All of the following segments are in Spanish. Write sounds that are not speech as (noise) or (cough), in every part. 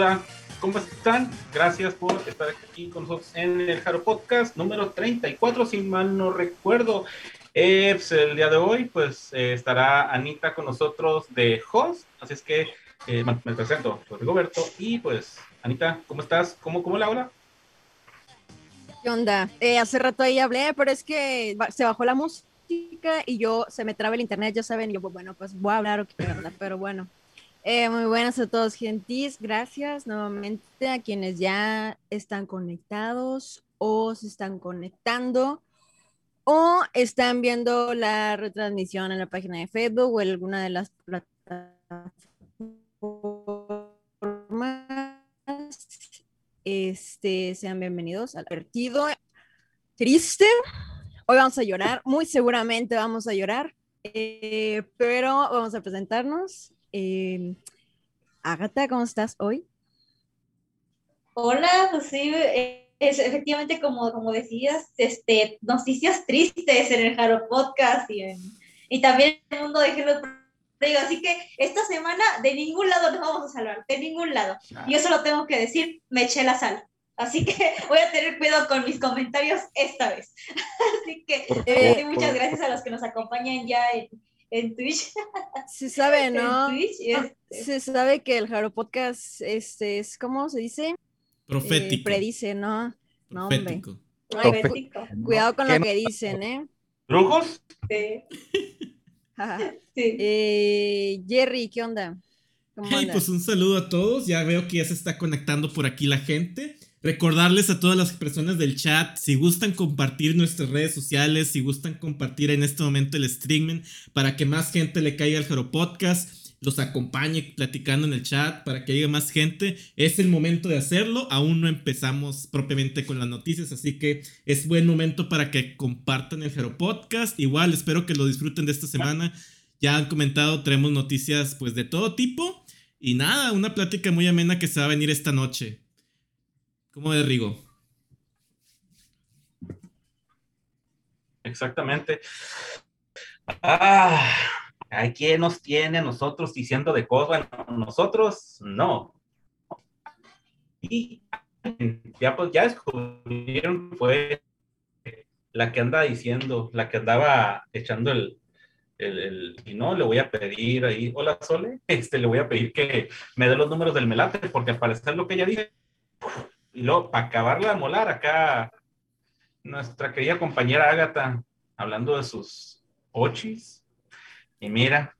Hola, ¿cómo están? Gracias por estar aquí con nosotros en el Jaro Podcast número 34, si mal no recuerdo. Eh, pues, el día de hoy, pues eh, estará Anita con nosotros de host, así es que eh, me presento, soy Roberto, y pues, Anita, ¿cómo estás? ¿Cómo, cómo la hora? ¿Qué onda? hace rato ahí hablé, pero es que se bajó la música y yo se me traba el internet, ya saben, yo, bueno, pues voy a hablar o qué verdad, pero bueno. Eh, muy buenas a todos, gentis. Gracias nuevamente a quienes ya están conectados o se están conectando o están viendo la retransmisión en la página de Facebook o en alguna de las plataformas. Este, sean bienvenidos al partido triste Hoy vamos a llorar, muy seguramente vamos a llorar, eh, pero vamos a presentarnos. Eh, Agatha, ¿cómo estás hoy? Hola, pues sí, es efectivamente como, como decías, este, noticias tristes en el Jaro Podcast y, y también en el mundo de Hello Así que esta semana de ningún lado nos vamos a salvar, de ningún lado. Y eso lo tengo que decir, me eché la sal. Así que (laughs) voy a tener cuidado con mis comentarios esta vez. (laughs) Así que eh, muchas gracias a los que nos acompañan ya en, Twitch. (laughs) Se sabe, ¿no? Este. Se sabe que el Jaro Podcast este, es, ¿cómo se dice? Profético. Eh, predice, ¿no? No, hombre. cuidado con lo que dicen, ¿eh? ¿Brujos? Sí. (laughs) sí. Eh, Jerry, ¿qué onda? Hey, pues un saludo a todos. Ya veo que ya se está conectando por aquí la gente. Recordarles a todas las personas del chat, si gustan compartir nuestras redes sociales, si gustan compartir en este momento el streaming para que más gente le caiga al Jaro Podcast, los acompañe platicando en el chat para que llegue más gente, es el momento de hacerlo. Aún no empezamos propiamente con las noticias, así que es buen momento para que compartan el Jaro Podcast. Igual espero que lo disfruten de esta semana. Ya han comentado, tenemos noticias pues de todo tipo. Y nada, una plática muy amena que se va a venir esta noche. ¿Cómo de Rigo? Exactamente. Ah, hay quien nos tiene nosotros diciendo de cosas, bueno, nosotros no. Y ya pues ya descubrieron fue la que anda diciendo, la que andaba echando el, el, y no, le voy a pedir ahí, hola Sole, (laughs) este, le voy a pedir que me dé los números del melate, porque al parecer lo que ella dice y luego, para acabarla de molar, acá nuestra querida compañera Ágata, hablando de sus ochis. Y mira,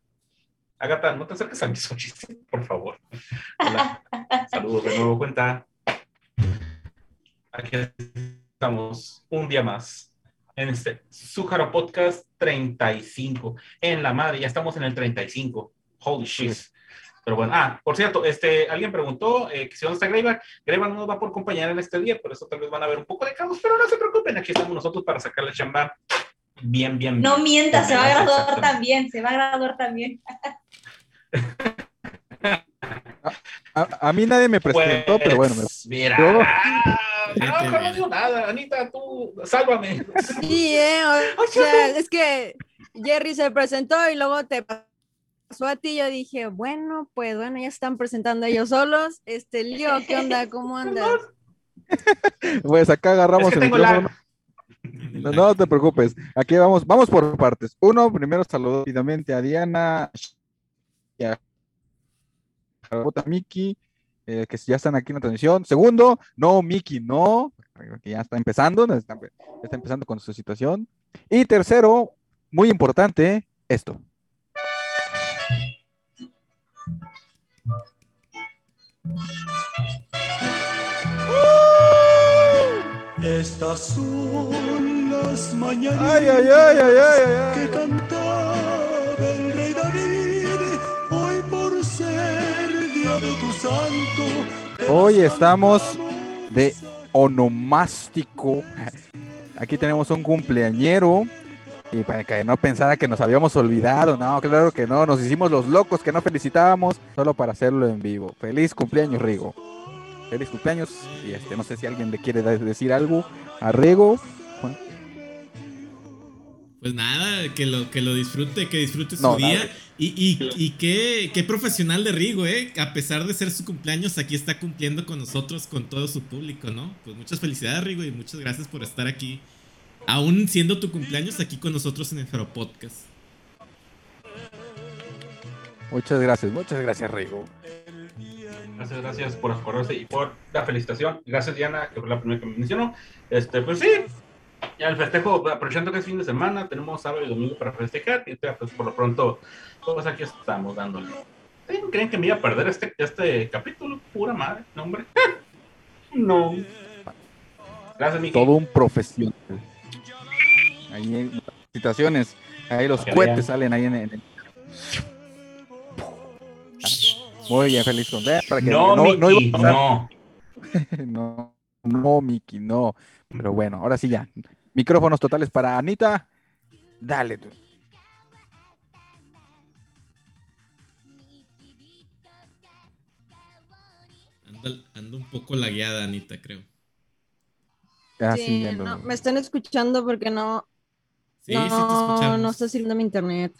Ágata, no te acerques a mis ochis, por favor. Hola. (laughs) Saludos de nuevo, cuenta. Aquí estamos un día más en este Sujaro Podcast 35. En la madre, ya estamos en el 35. Holy shit. Pero bueno, ah, por cierto, este, alguien preguntó eh, que si dónde está Greyback. Greyback no nos va por acompañar en este día, por eso tal vez van a ver un poco de caos, pero no se preocupen, aquí estamos nosotros para sacarle chamba bien, bien. No mienta, se va a graduar también, se va a graduar también. (laughs) A, mí nadie me presentó, pero bueno. Pues, mira, no, no nada. Anita, tú, sálvame. Sí, eh, o sea, es que Jerry se presentó y luego te pasó a ti, yo dije, bueno, pues bueno, ya están presentando ellos solos. Este, Lío, ¿qué onda? ¿Cómo (laughs) andas? (laughs) pues acá agarramos el micrófono. No, no, te preocupes. Aquí vamos, vamos por partes. Uno, primero saludo rápidamente a Diana y a Miki, eh, que ya están aquí en la transmisión. Segundo, no, Miki, no, que ya está empezando, está empezando con su situación. Y tercero, muy importante, esto. Estas son las mañanas ay, ay, ay, que cantaba el rey David, hoy por ser día de tu santo. Hoy estamos de onomástico. Aquí tenemos un cumpleañero. Y para que no pensara que nos habíamos olvidado, no, claro que no, nos hicimos los locos que no felicitábamos solo para hacerlo en vivo. Feliz cumpleaños, Rigo feliz cumpleaños. Y este, no sé si alguien le quiere decir algo a Rego. Pues nada, que lo, que lo disfrute, que disfrute su No, día. nada. Y, y, y qué, qué profesional de Rigo, ¿eh? A pesar de ser su cumpleaños, aquí está cumpliendo con nosotros, con todo su público, ¿no? Pues muchas felicidades, Rigo, y muchas gracias por estar aquí. Aún siendo tu cumpleaños, aquí con nosotros en el Jaro Podcast. Muchas gracias, muchas gracias, Rigo. Gracias, gracias por acordarse y por la felicitación. Gracias, Diana, que fue la primera que me mencionó. Este, pues sí, ya el festejo, aprovechando que es fin de semana, tenemos sábado y domingo para festejar. Y ya, pues por lo pronto, pues aquí estamos dándole. ¿Sí? ¿Creen que me iba a perder este, este capítulo? Pura madre, no, hombre. (laughs) no. Gracias, Miki. Todo un profesional. Ahí hay situaciones, ahí los cohetes salen ahí en, en- Muy bien, feliz cumpleaños. Para que No, no, no iba a pasar. no. (laughs) no, no, Miki, no. Pero bueno, ahora sí ya. Micrófonos totales para Anita. Dale tú. Anda, anda un poco lagueada, Anita, creo. Ah, Sí, no, me están escuchando porque no, Sí, no, sí te escuchamos. no está sirviendo mi internet.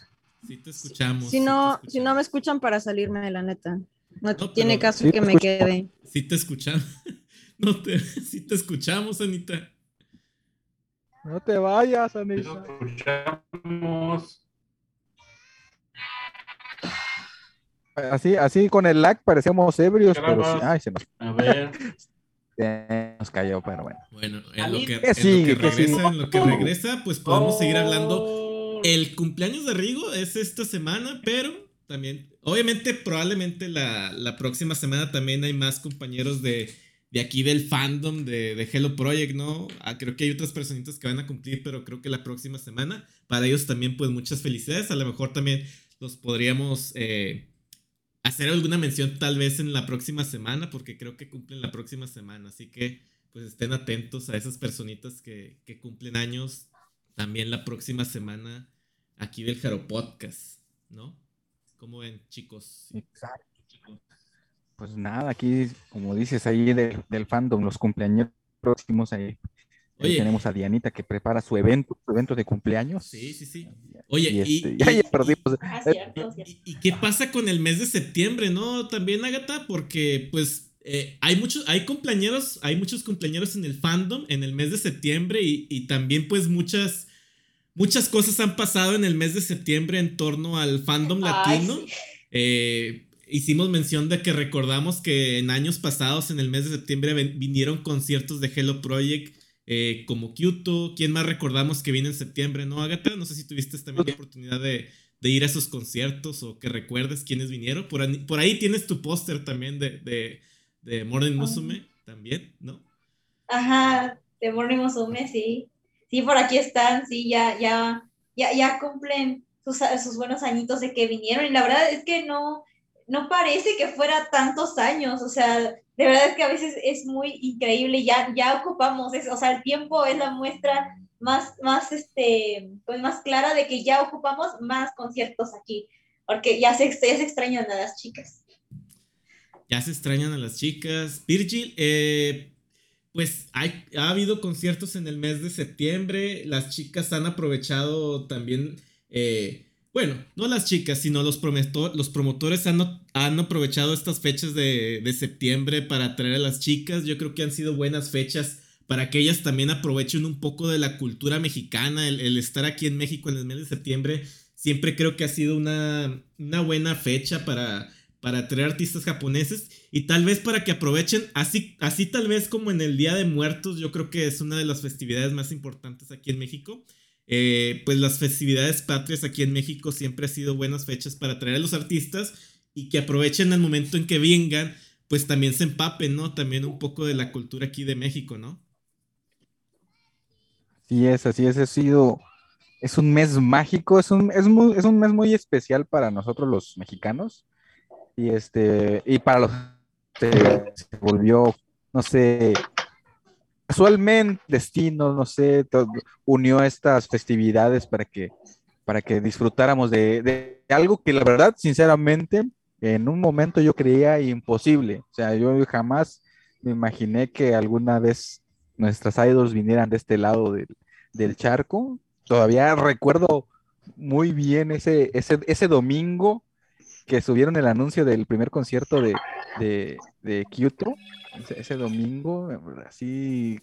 Sí te escuchamos. Si sí te no, si no me escuchan para salirme, la neta. No, No, tiene pero- caso Sí, que te me quede. Sí te escuchamos. (laughs) No te, sí te escuchamos, Anita. No te vayas, Anita. escuchamos. Así, así con el lag parecíamos ebrios, pero sí, ay, se nos, A ver. (laughs) nos cayó, pero bueno. Bueno, en lo que, regresa, en lo que regresa, pues podemos seguir hablando. Oh. El cumpleaños de Rigo es esta semana, pero también, obviamente, probablemente la, la próxima semana también hay más compañeros de, de aquí del fandom de, de Hello Project, ¿no? Ah, creo que hay otras personitas que van a cumplir, pero creo que la próxima semana, para ellos también, pues muchas felicidades. A lo mejor también los podríamos eh, hacer alguna mención tal vez en la próxima semana, porque creo que cumplen la próxima semana, así que pues estén atentos a esas personitas que, que cumplen años también la próxima semana aquí del Jaro Podcast, ¿no? ¿Cómo ven, chicos? Exacto. Pues nada, aquí, como dices, ahí del, del fandom, los cumpleaños próximos, ahí, ahí Oye. tenemos a Dianita que prepara su evento, su evento de cumpleaños. Sí, sí, sí. Oye, Y, y, este, y- ya, ya perdimos. Ah, y- y qué pasa con el mes de septiembre, no? También, Agatha, porque pues eh, hay muchos, hay cumpleaños, hay muchos cumpleaños en el fandom en el mes de septiembre y, y también pues muchas, muchas cosas han pasado en el mes de septiembre en torno al fandom Ay, latino. sí. Eh, hicimos mención de que recordamos que en años pasados, en el mes de septiembre, ven- vinieron conciertos de Hello Project eh, como Kyoto. ¿Quién más recordamos que viene en septiembre, no, Agatha? No sé si tuviste también la oportunidad de, de ir a esos conciertos o que recuerdes quiénes vinieron. Por, ahí- por ahí tienes tu póster también de, de, de Morning Musume, también, ¿no? Ajá, de Morning Musume, sí. Sí, por aquí están, sí, ya, ya, ya, ya cumplen sus, sus buenos añitos de que vinieron. Y la verdad es que no, no parece que fuera tantos años. O sea, de verdad es que a veces es muy increíble. Ya, ya ocupamos eso. O sea, el tiempo es la muestra más, más, este, pues más clara de que ya ocupamos más conciertos aquí. Porque ya se, extrañan a las chicas. Ya se extrañan a las chicas. Virgil, eh, pues hay, ha habido conciertos en el mes de septiembre. Las chicas han aprovechado también. eh, bueno, no las chicas, sino los, promotores han, aprovechado estas fechas de, septiembre para atraer a las chicas. Yo creo que han sido buenas fechas para que ellas también aprovechen un poco de la cultura mexicana. El, estar aquí en México en el mes de septiembre siempre creo que ha sido una, una buena fecha para, para atraer artistas japoneses y tal vez para que aprovechen, así, así tal vez como en el Día de Muertos, yo creo que es una de las festividades más importantes aquí en México. Eh, pues las festividades patrias aquí en México siempre han sido buenas fechas para atraer a los artistas y que aprovechen el momento en que vengan, pues también se empapen, ¿no? También un poco de la cultura aquí de México, ¿no? Sí es, así es, ha sido, es un mes mágico, es un, es es un mes muy especial para nosotros los mexicanos y este, y para los se, se volvió, no sé, casualmente destino, no sé, to- unió estas festividades para que, para que disfrutáramos de, de algo que la verdad, sinceramente, en un momento yo creía imposible, o sea, yo jamás me imaginé que alguna vez nuestras idols vinieran de este lado del, del charco. Todavía recuerdo muy bien ese, ese, ese domingo que subieron el anuncio del primer concierto de, de, de Kyoto. Ese, ese domingo, así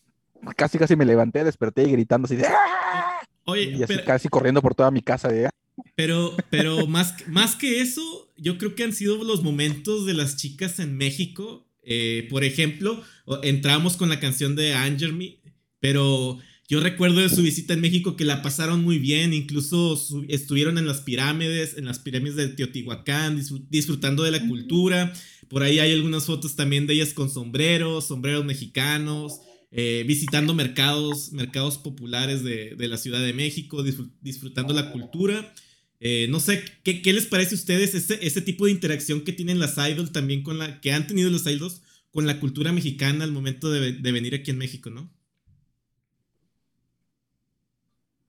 casi casi me levanté, desperté y gritando así de ¡Ah! Oye, y así pero, casi corriendo por toda mi casa de "Ah". pero, pero más, más que eso, yo creo que han sido los momentos de las chicas en México. Eh, por ejemplo, entramos con la canción de Anger Me, pero yo recuerdo de su visita en México que la pasaron muy bien, incluso su- estuvieron en las pirámides, en las pirámides de Teotihuacán, disfrut- disfrutando de la cultura. Por ahí hay algunas fotos también de ellas con sombreros, sombreros mexicanos, eh, visitando mercados, mercados populares de, de la Ciudad de México, disfrut- disfrutando la cultura. Eh, no sé, ¿qué, qué les parece a ustedes ese, ese tipo de interacción que tienen las idols también con la, que han tenido los idols con la cultura mexicana al momento de, de venir aquí en México, ¿no?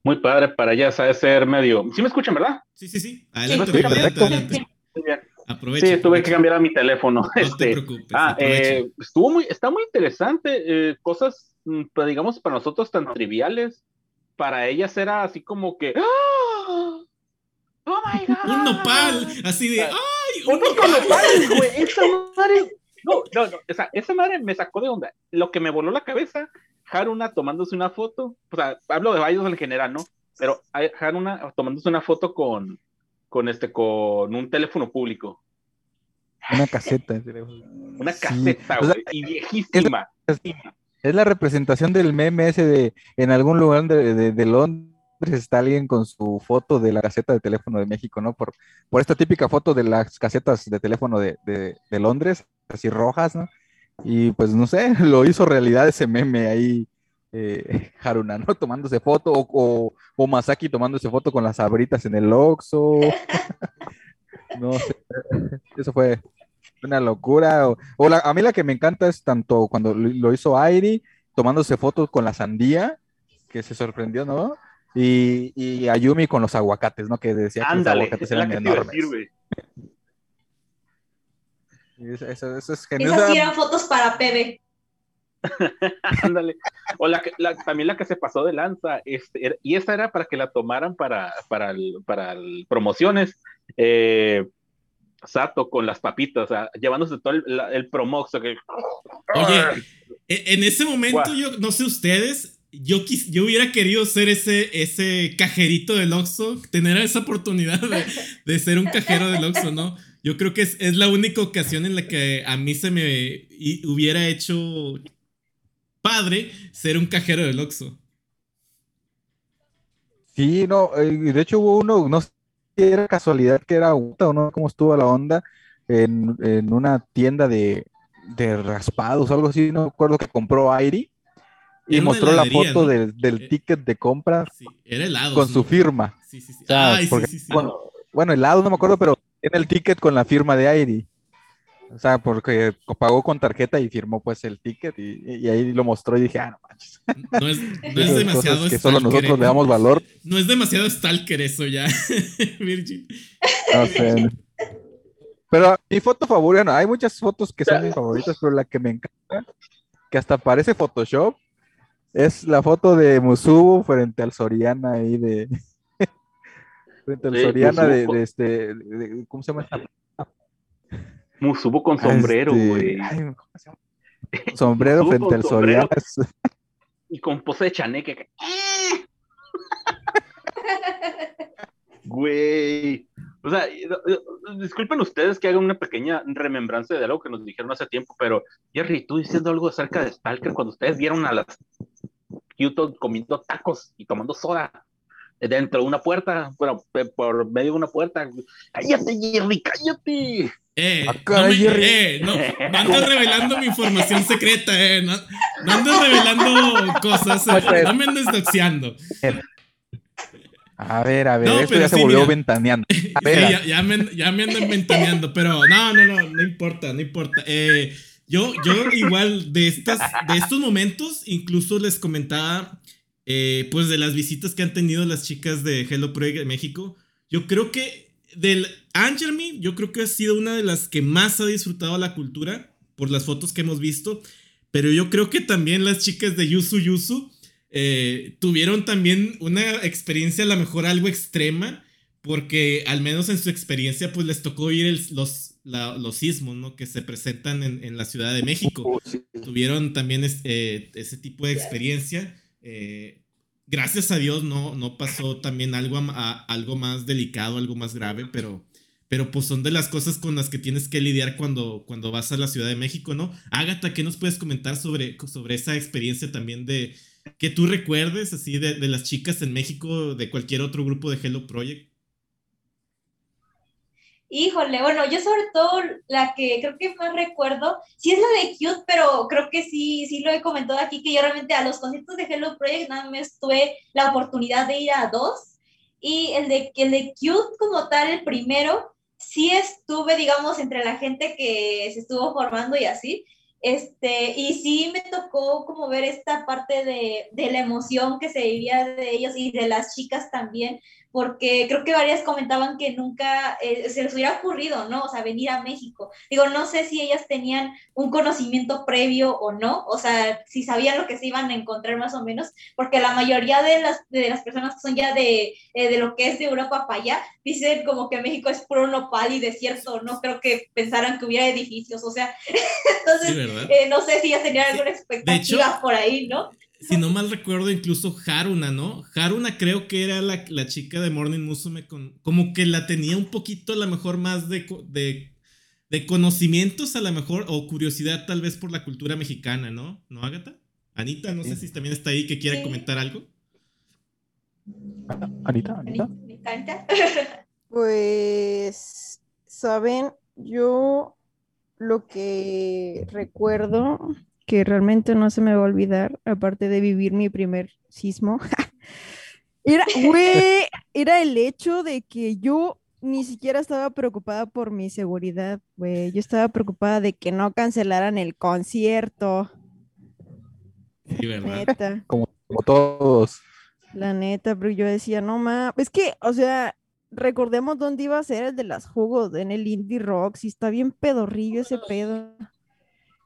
Muy padre para allá, sabe ser medio. ¿Sí me escuchan, verdad? Sí, sí, sí. Adelante, Sí, adelante, perfecto. adelante. Muy bien. Aprovecha. Sí, tuve aprovecha. que cambiar a mi teléfono. No te este, preocupes. ah, eh, estuvo muy, está muy interesante. eh, cosas, mm, pues, digamos, para nosotros tan triviales. Para ellas era así como que. ¡Ah! ¡Oh my (laughs) God! un nopal, así de. Ah, ¡Ay! Un Otros con nopales, güey. (laughs) Esa madre. No, no, no. O sea, esa madre me sacó de onda. Lo que me voló la cabeza, Haruna tomándose una foto. O sea, hablo de varios en general, ¿no? Pero hay- Haruna tomándose una foto con, con este, con un teléfono público. Una caseta. (laughs) Una Sí, caseta, o sea, güey. y viejísima. Es la representación del meme ese de en algún lugar de, de- de Londres está alguien con su foto de la caseta de teléfono de México, ¿no? Por, por esta típica foto de las casetas de teléfono de, de- de Londres, así rojas, ¿no? Y pues no sé, (laughs) lo hizo realidad ese meme ahí, eh, (laughs) Haruna, ¿no? Tomándose foto, o, o, o Masaki tomándose foto con las sabritas en el Oxxo. (laughs) No sé, eso fue una locura. O, o la- a mí la que me encanta es tanto cuando lo, hizo Airi, tomándose fotos con la sandía, que se sorprendió, ¿no? Y, y Ayumi con los aguacates, ¿no? Que decía que los aguacates eran enormes. decir, Eso, eso- eso es genial. Esas sí eran fotos para PB. (laughs) Ándale. O la, que- la- también la que se pasó de lanza, este, era- y esa era para que la tomaran para, para, el- para el- promociones. Eh, Sato con las papitas, o sea, llevándose todo el, la- el promoxo. Que... Oye, e- en ese momento, yo no sé ustedes, yo, quis- yo hubiera querido ser ese, ese cajerito del Oxxo, tener esa oportunidad de, de ser un cajero del Oxxo, ¿no? Yo creo que es, es la única ocasión en la que a mí se me hubiera hecho padre ser un cajero del Oxxo. Sí, no, eh, y de hecho hubo uno, no sé si era casualidad que era Uta o no, cómo estuvo la onda, en, en una tienda de, de raspados o algo así, no me acuerdo que compró Airi y mostró la foto ¿no? del, del Eh, ticket de compra Sí, era helado. con su firma. Sí, sí, sí. Ay, sí, porque- sí, sí. Bueno, bueno, el lado no me acuerdo, pero en el ticket con la firma de Airi. O sea, porque pagó con tarjeta y firmó pues el ticket y, y ahí lo mostró y dije, ah, no manches. No es, no es (laughs) demasiado que solo nosotros ¿eh? le damos valor. No es demasiado stalker eso ya, (laughs) Virgin. No sé. Pero mi foto favorita, no, hay muchas fotos que son mis favoritas, pero la que me encanta, que hasta parece Photoshop, es la foto de Musubu frente al Soriana ahí de. Frente al Sí, Soriana de, este. de- ¿Cómo se llama esta? Musubo con sombrero, Este, güey. ay, ¿cómo se llama? Sombrero (laughs) frente con al sombrero. Soriana. Y con pose de chaneque. (laughs) que- Güey. O sea, disculpen ustedes que hagan una pequeña remembranza de algo que nos dijeron hace tiempo, pero Jerry, tú diciendo algo acerca de Stalker cuando ustedes vieron a las Kyoto comiendo tacos y tomando soda dentro de una puerta, bueno, por medio de una puerta. Cállate, Jerry, cállate. Eh, Ah, no, me- Jerry. eh, no, no andes revelando mi información secreta, eh. No, no andes revelando cosas, eh, no me andes doxeando. A ver, a ver, No, esto ya se sí, volvió mira. ventaneando. (laughs) A Sí, ver, ya, ya me, ya me andan ventaneando, pero no, no, no, no importa, no importa. Eh, yo, yo igual de, estas, de estos momentos, incluso les comentaba, eh, pues de las visitas que han tenido las chicas de Hello Project México, yo creo que del Angel Me, yo creo que ha sido una de las que más ha disfrutado la cultura por las fotos que hemos visto, pero yo creo que también las chicas de Yusu Yusu eh, tuvieron también una experiencia a lo mejor algo extrema, porque al menos en su experiencia pues les tocó oír los, los sismos, ¿no? Que se presentan en, la Ciudad de México. Oh, tuvieron también eh, ese tipo de experiencia. Eh, gracias a Dios no, no pasó también algo, algo más delicado, algo más grave, pero, pero pues son de las cosas con las que tienes que lidiar cuando, cuando vas a la Ciudad de México, ¿no? Ágata, ¿qué nos puedes comentar sobre, sobre esa experiencia también de que tú recuerdes así de, de las chicas en México, de cualquier otro grupo de Hello Project? Híjole, bueno, yo sobre todo la que creo que más recuerdo, sí es la de Cute, pero creo que sí, sí lo he comentado aquí, que yo realmente a los conciertos de Hello Project nada más tuve la oportunidad de ir a dos, y el de, el de Cute como tal, el primero, sí estuve, digamos, entre la gente que se estuvo formando y así, este, y sí me tocó como ver esta parte de, de la emoción que se vivía de ellos y de las chicas también, porque creo que varias comentaban que nunca eh, se les hubiera ocurrido, ¿no? O sea, venir a México. Digo, no sé si ellas tenían un conocimiento previo o no, o sea, si sabían lo que se iban a encontrar más o menos, porque la mayoría de las, de las personas que son ya de, eh, de lo que es de Europa para allá, dicen como que México es puro nopal y desierto, no creo que pensaran que hubiera edificios, o sea, (laughs) entonces, eh, no sé si ya tenían alguna expectativa por ahí, ¿no? Si no mal recuerdo, incluso Haruna, ¿no? Haruna creo que era la, chica de Morning Musume, con, como que la tenía un poquito a lo mejor más de, de, conocimientos a lo mejor, o curiosidad tal vez por la cultura mexicana, ¿no? ¿No, Agatha? Anita, no sé si también está ahí que quiera comentar algo. Anita, Anita. (laughs) Pues, saben, yo lo que recuerdo que realmente no se me va a olvidar, aparte de vivir mi primer sismo, (laughs) era, era el hecho de que yo ni siquiera estaba preocupada por mi seguridad, güey. Yo estaba preocupada de que no cancelaran el concierto. Sí, ¿verdad? Como, todos. La neta, pero yo decía, no mames, es que, o sea, recordemos dónde iba a ser el de las jugos, en el Indie Rock, si está bien pedorrillo ese pedo.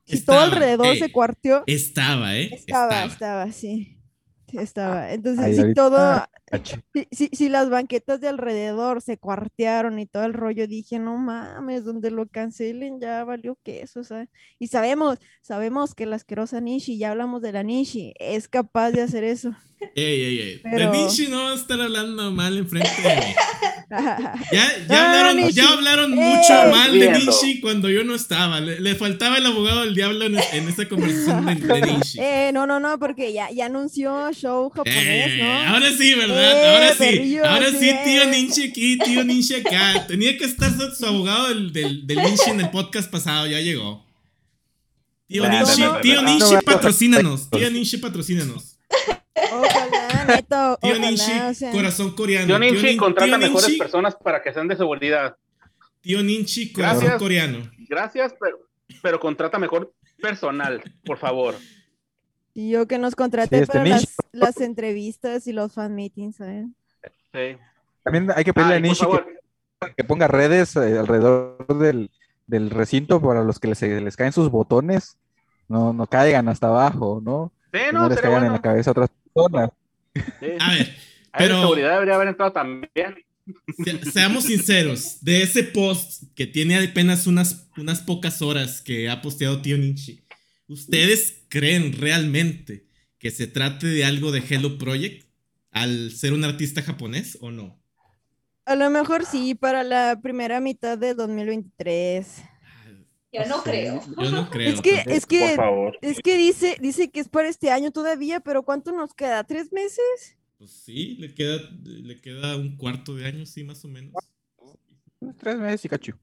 Y todo alrededor se cuarteó. Estaba, ¿eh? Estaba, estaba, sí. Estaba. Entonces, si todo, si, si, las banquetas de alrededor se cuartearon y todo el rollo, dije, no mames, donde lo cancelen ya valió queso, ¿sabes? Y sabemos, sabemos que la asquerosa Nishi, ya hablamos de la Nishi, es capaz de hacer eso. (laughs) Ey, ey, ey. De Nishi no va a estar hablando mal enfrente de mí. (laughs) Ya, ya hablaron, ya hablaron mucho mal de Nishi cuando yo no estaba. Le, faltaba el abogado del diablo en, en esta conversación de, (laughs) Nishi. Eh, no, no, no, porque ya, ya anunció show japonés, ¿no? Eh, ahora sí, ¿verdad? Eh, ahora sí. ahora sí, tío Nishi aquí, tío Nishi acá. Tenía que estar su abogado del, del, del Nishi en el podcast pasado, ya llegó. Tío Nishi, tío Nishi, patrocínanos. Tío Nishi, patrocínanos. Ojalá, neto. Tío Ninchi, corazón coreano. Tío Ninchi contrata mejores personas para que sean de seguridad. Tío Ninchi, corazón coreano. Gracias, pero, pero contrata mejor personal, por favor. Y yo que nos contrate este para las, las, entrevistas y los fan meetings, ¿sabes? Sí. También hay que pedirle a Ninchi que, ponga redes eh, alrededor del, del, recinto para los que les, les caen sus botones, no, no caigan hasta abajo, ¿no? Sí, no, les caigan en la cabeza otras personas. A ver, pero... seguridad debería haber entrado también. seamos sinceros, de ese post que tiene apenas unas, unas pocas horas que ha posteado Tío Ninchi, ¿ustedes creen realmente que se trate de algo de Hello Project al ser un artista japonés o no? A lo mejor sí, para la primera mitad de 2023. Yo no creo. Yo no (laughs) creo. Es que, es que, es que dice, dice que es para este año todavía, pero ¿cuánto nos queda? ¿Tres meses? Pues sí, le queda, le queda un cuarto de año, sí, más o menos. Tres meses y cacho.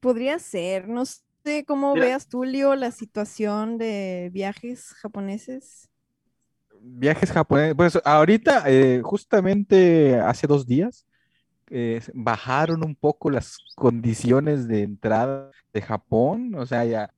Podría ser, no sé cómo veas tú, Leo, la situación de viajes japoneses. Viajes japoneses, pues ahorita, eh, justamente hace dos días, eh, bajaron un poco las condiciones de entrada de Japón, o sea, ya,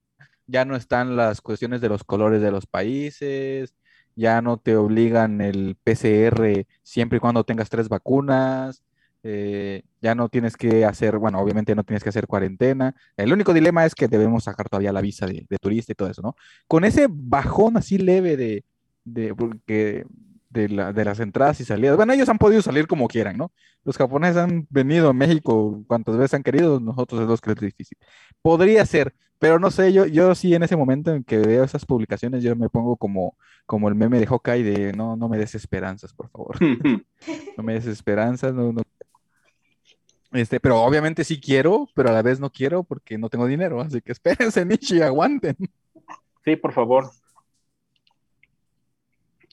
ya no están las cuestiones de los colores de los países, ya no te obligan el PCR siempre y cuando tengas tres vacunas, eh, ya no tienes que hacer, bueno, obviamente no tienes que hacer cuarentena. El único dilema es que debemos sacar todavía la visa de, turista y todo eso, ¿no? Con ese bajón así leve de, de, porque de, la- de las entradas y salidas. Bueno, ellos han podido salir como quieran, ¿no? Los japoneses han venido a México cuantas veces han querido, nosotros es los que es difícil. Podría ser, pero no sé, yo, yo sí en ese momento en que veo esas publicaciones, yo me pongo como, como el meme de Hawkeye de no, no me des esperanzas, por favor. (laughs) (laughs) No me des esperanzas, no, no. Este, pero obviamente sí quiero, pero a la vez no quiero porque no tengo dinero, así que (laughs) espérense, Nishi, aguanten. Sí, por favor.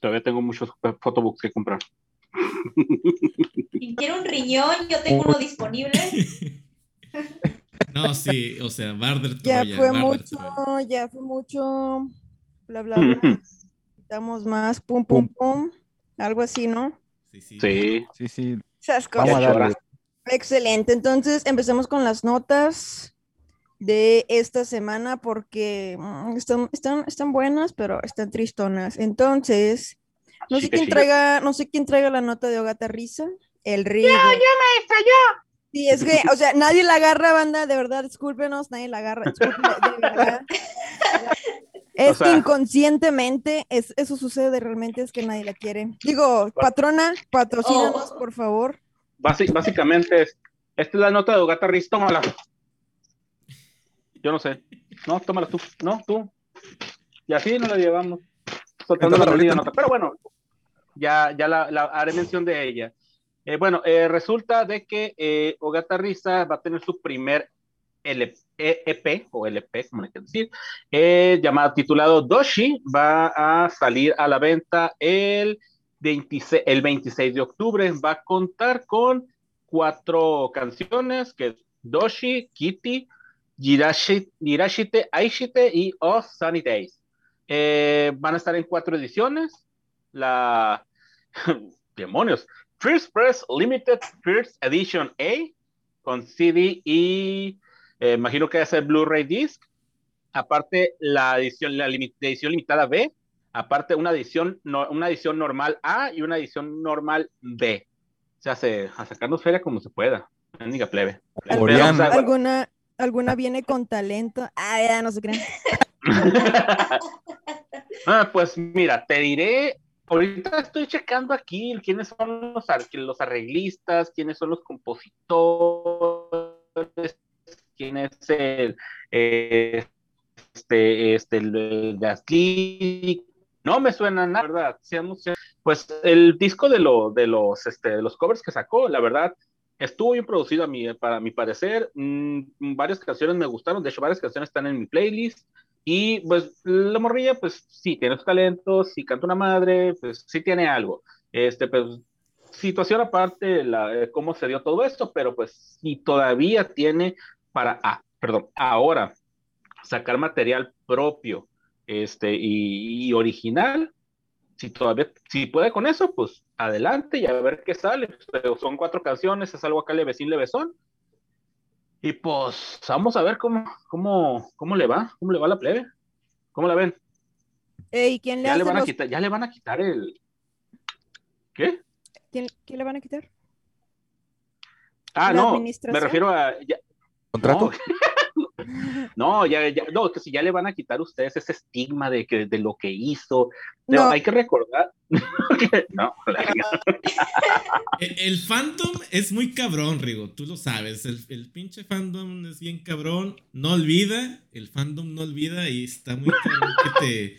Todavía tengo muchos photobooks que comprar. Si quiere un riñón, yo tengo uno disponible. (laughs) No, sí, o sea, Barder Ya Troya, fue Barder mucho, Troya. ya fue mucho. Bla, bla, bla. (laughs) Necesitamos más. Pum, pum, pum. Algo así, ¿no? Sí, sí. Sí. Sí, sí, Esas vamos a darle. Excelente. Entonces empecemos con las notas de esta semana porque mm, están, están, están buenas, pero están tristonas. Entonces, no sé Sí que quién sí. traiga, no sé quién traiga la nota de Ogata Risa. El Rigo. Sí, es que, o sea, nadie la agarra, banda, de verdad, discúlpenos, nadie la agarra, discúlpenos, de verdad. (laughs) Es O sea- inconscientemente, es, eso sucede realmente, es que nadie la quiere. Digo, patrona, patrocínanos, Oh. por favor. Basi- básicamente, es, esta es la nota de Ogata Riz, tómala. Yo no sé. No, tómala tú. No, tú. Y así nos la llevamos. Soltando la nota. Pero bueno, ya, ya la, la haré mención de ella. Eh, bueno, eh, resulta de que eh, Ogata Risa va a tener su primer LP, EP o LP, como le quieran decir, eh, llamado titulado Doshi, va a salir a la venta el 26, el 26 de octubre. Va a contar con cuatro canciones, que es Doshi, Kitty, Jirashi- Jirashite, Aishite y Oh Sunny Days. Eh, van a estar en cuatro ediciones. La... (laughs) Demonios. First Press Limited First Edition A con CD y eh, imagino que a ser Blu-ray Disc. Aparte, la edición, la edición limitada B. Aparte, una edición, no- una edición normal A y una edición normal B. Se hace a sacarnos feria como se pueda. Mendiga plebe. O sea, ¿Alguna, alguna viene con talento? Ah, ya, no se crean. (laughs) Ah, pues mira, te diré, ahorita estoy checando aquí quiénes son los, ar- los arreglistas, quiénes son los compositores, quién es el, eh, este, este, el, el Gasly. No me suena nada, ¿verdad? Pues el disco de, los, este, de los covers que sacó, la verdad, estuvo bien producido a mi, para mi parecer. Mm, varias canciones me gustaron, de hecho, varias canciones están en mi playlist. Y pues la morrilla, pues sí, tiene sus talentos, sí canta una madre, pues sí tiene algo. Este, pues, situación aparte, la, eh, cómo se dio todo esto, pero pues si todavía tiene para, ah, perdón, ahora sacar material propio este, y, y original, si todavía, si puede con eso, pues adelante y a ver qué sale. Pero son cuatro canciones, es algo acá levecín, levesón. Y pues vamos a ver cómo, cómo, cómo le va, cómo le va a la plebe. ¿Cómo la ven? Ey, ¿quién le Ya le a quitar, ya le van a quitar el. ¿Qué? ¿Quién, quién le van a quitar? Ah, ¿La no, me refiero a. ya- ¿Contrato? No, no, ya, ya, no, que si ya le van a quitar a ustedes ese estigma de que de lo que hizo. Pero No. hay que recordar. (laughs) no, la verga. El, el fandom es muy cabrón, Rigo, tú lo sabes. El, el pinche fandom es bien cabrón. No olvida, el fandom no olvida y está muy cabrón que te.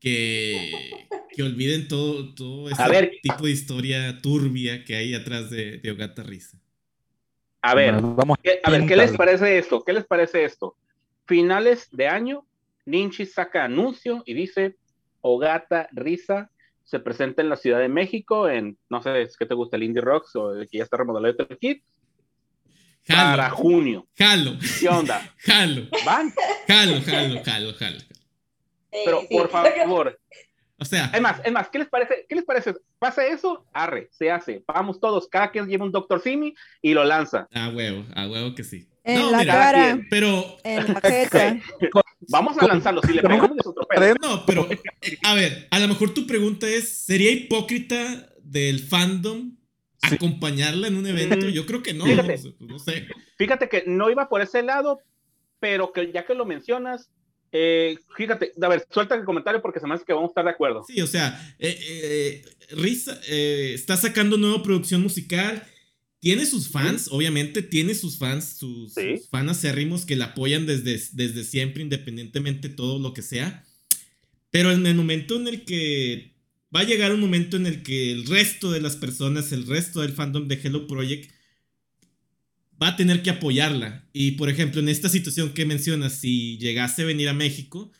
Que, que olviden todo, todo ese ver. tipo de historia turbia que hay atrás de, de Ogata Risa. A ver, vamos ¿qué- a ver, ¿qué les parece esto? ¿Qué les parece esto? Finales de año, Ninchi saca anuncio y dice: Ogata Risa se presenta en la Ciudad de México en, no sé, ¿es que te gusta el Indie Rocks o el que ya está remodelado el kit? Para junio. jalo, ¿Qué onda? (laughs) jalo, ¿Van? jalo, jalo, jalo, jalo. Pero Sí, por (laughs) favor, O sea, es más, es más, ¿qué les parece? ¿Qué les parece? ¿Pasa eso? Arre, se hace. Vamos todos, cada quien lleva un Dr. Simi y lo lanza. a huevo, a huevo que sí. En No, la mira, cara, Pero en la jeta. (laughs) Vamos a lanzarlo. Si le pegamos es otro pedo. No, pero, a ver, a lo mejor tu pregunta es, ¿sería hipócrita del fandom acompañarla en un evento? Mm. Yo creo que no, Fíjate. no sé, no sé. Fíjate que no iba por ese lado, pero que ya que lo mencionas, eh, fíjate, a ver, suelta el comentario porque se me hace que vamos a estar de acuerdo. Sí, o sea, eh, eh, Risa eh, está sacando nueva producción musical. Tiene sus fans, obviamente, tiene sus fans, sus, Sí. sus fans acérrimos que la apoyan desde, desde siempre, independientemente de todo lo que sea. Pero en el momento en el que va a llegar un momento en el que el resto de las personas, el resto del fandom de Hello Project va a tener que apoyarla. Y por ejemplo, en esta situación que mencionas, si llegase a venir a México,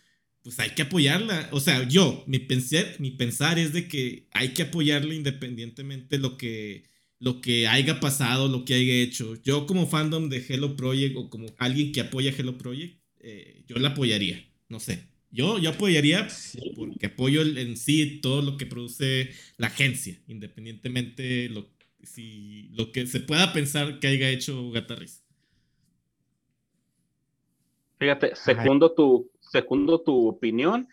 pues hay que apoyarla. O sea, yo, mi pensar, mi pensar es de que hay que apoyarla independientemente lo que, lo que haya pasado, lo que haya hecho. Yo como fandom de Hello Project o como alguien que apoya Hello Project, eh, yo la apoyaría. No sé. Yo, yo apoyaría porque apoyo en sí todo lo que produce la agencia, independientemente lo, si, lo que se pueda pensar que haya hecho Gatarris. Fíjate, segundo tu, segundo tu opinión.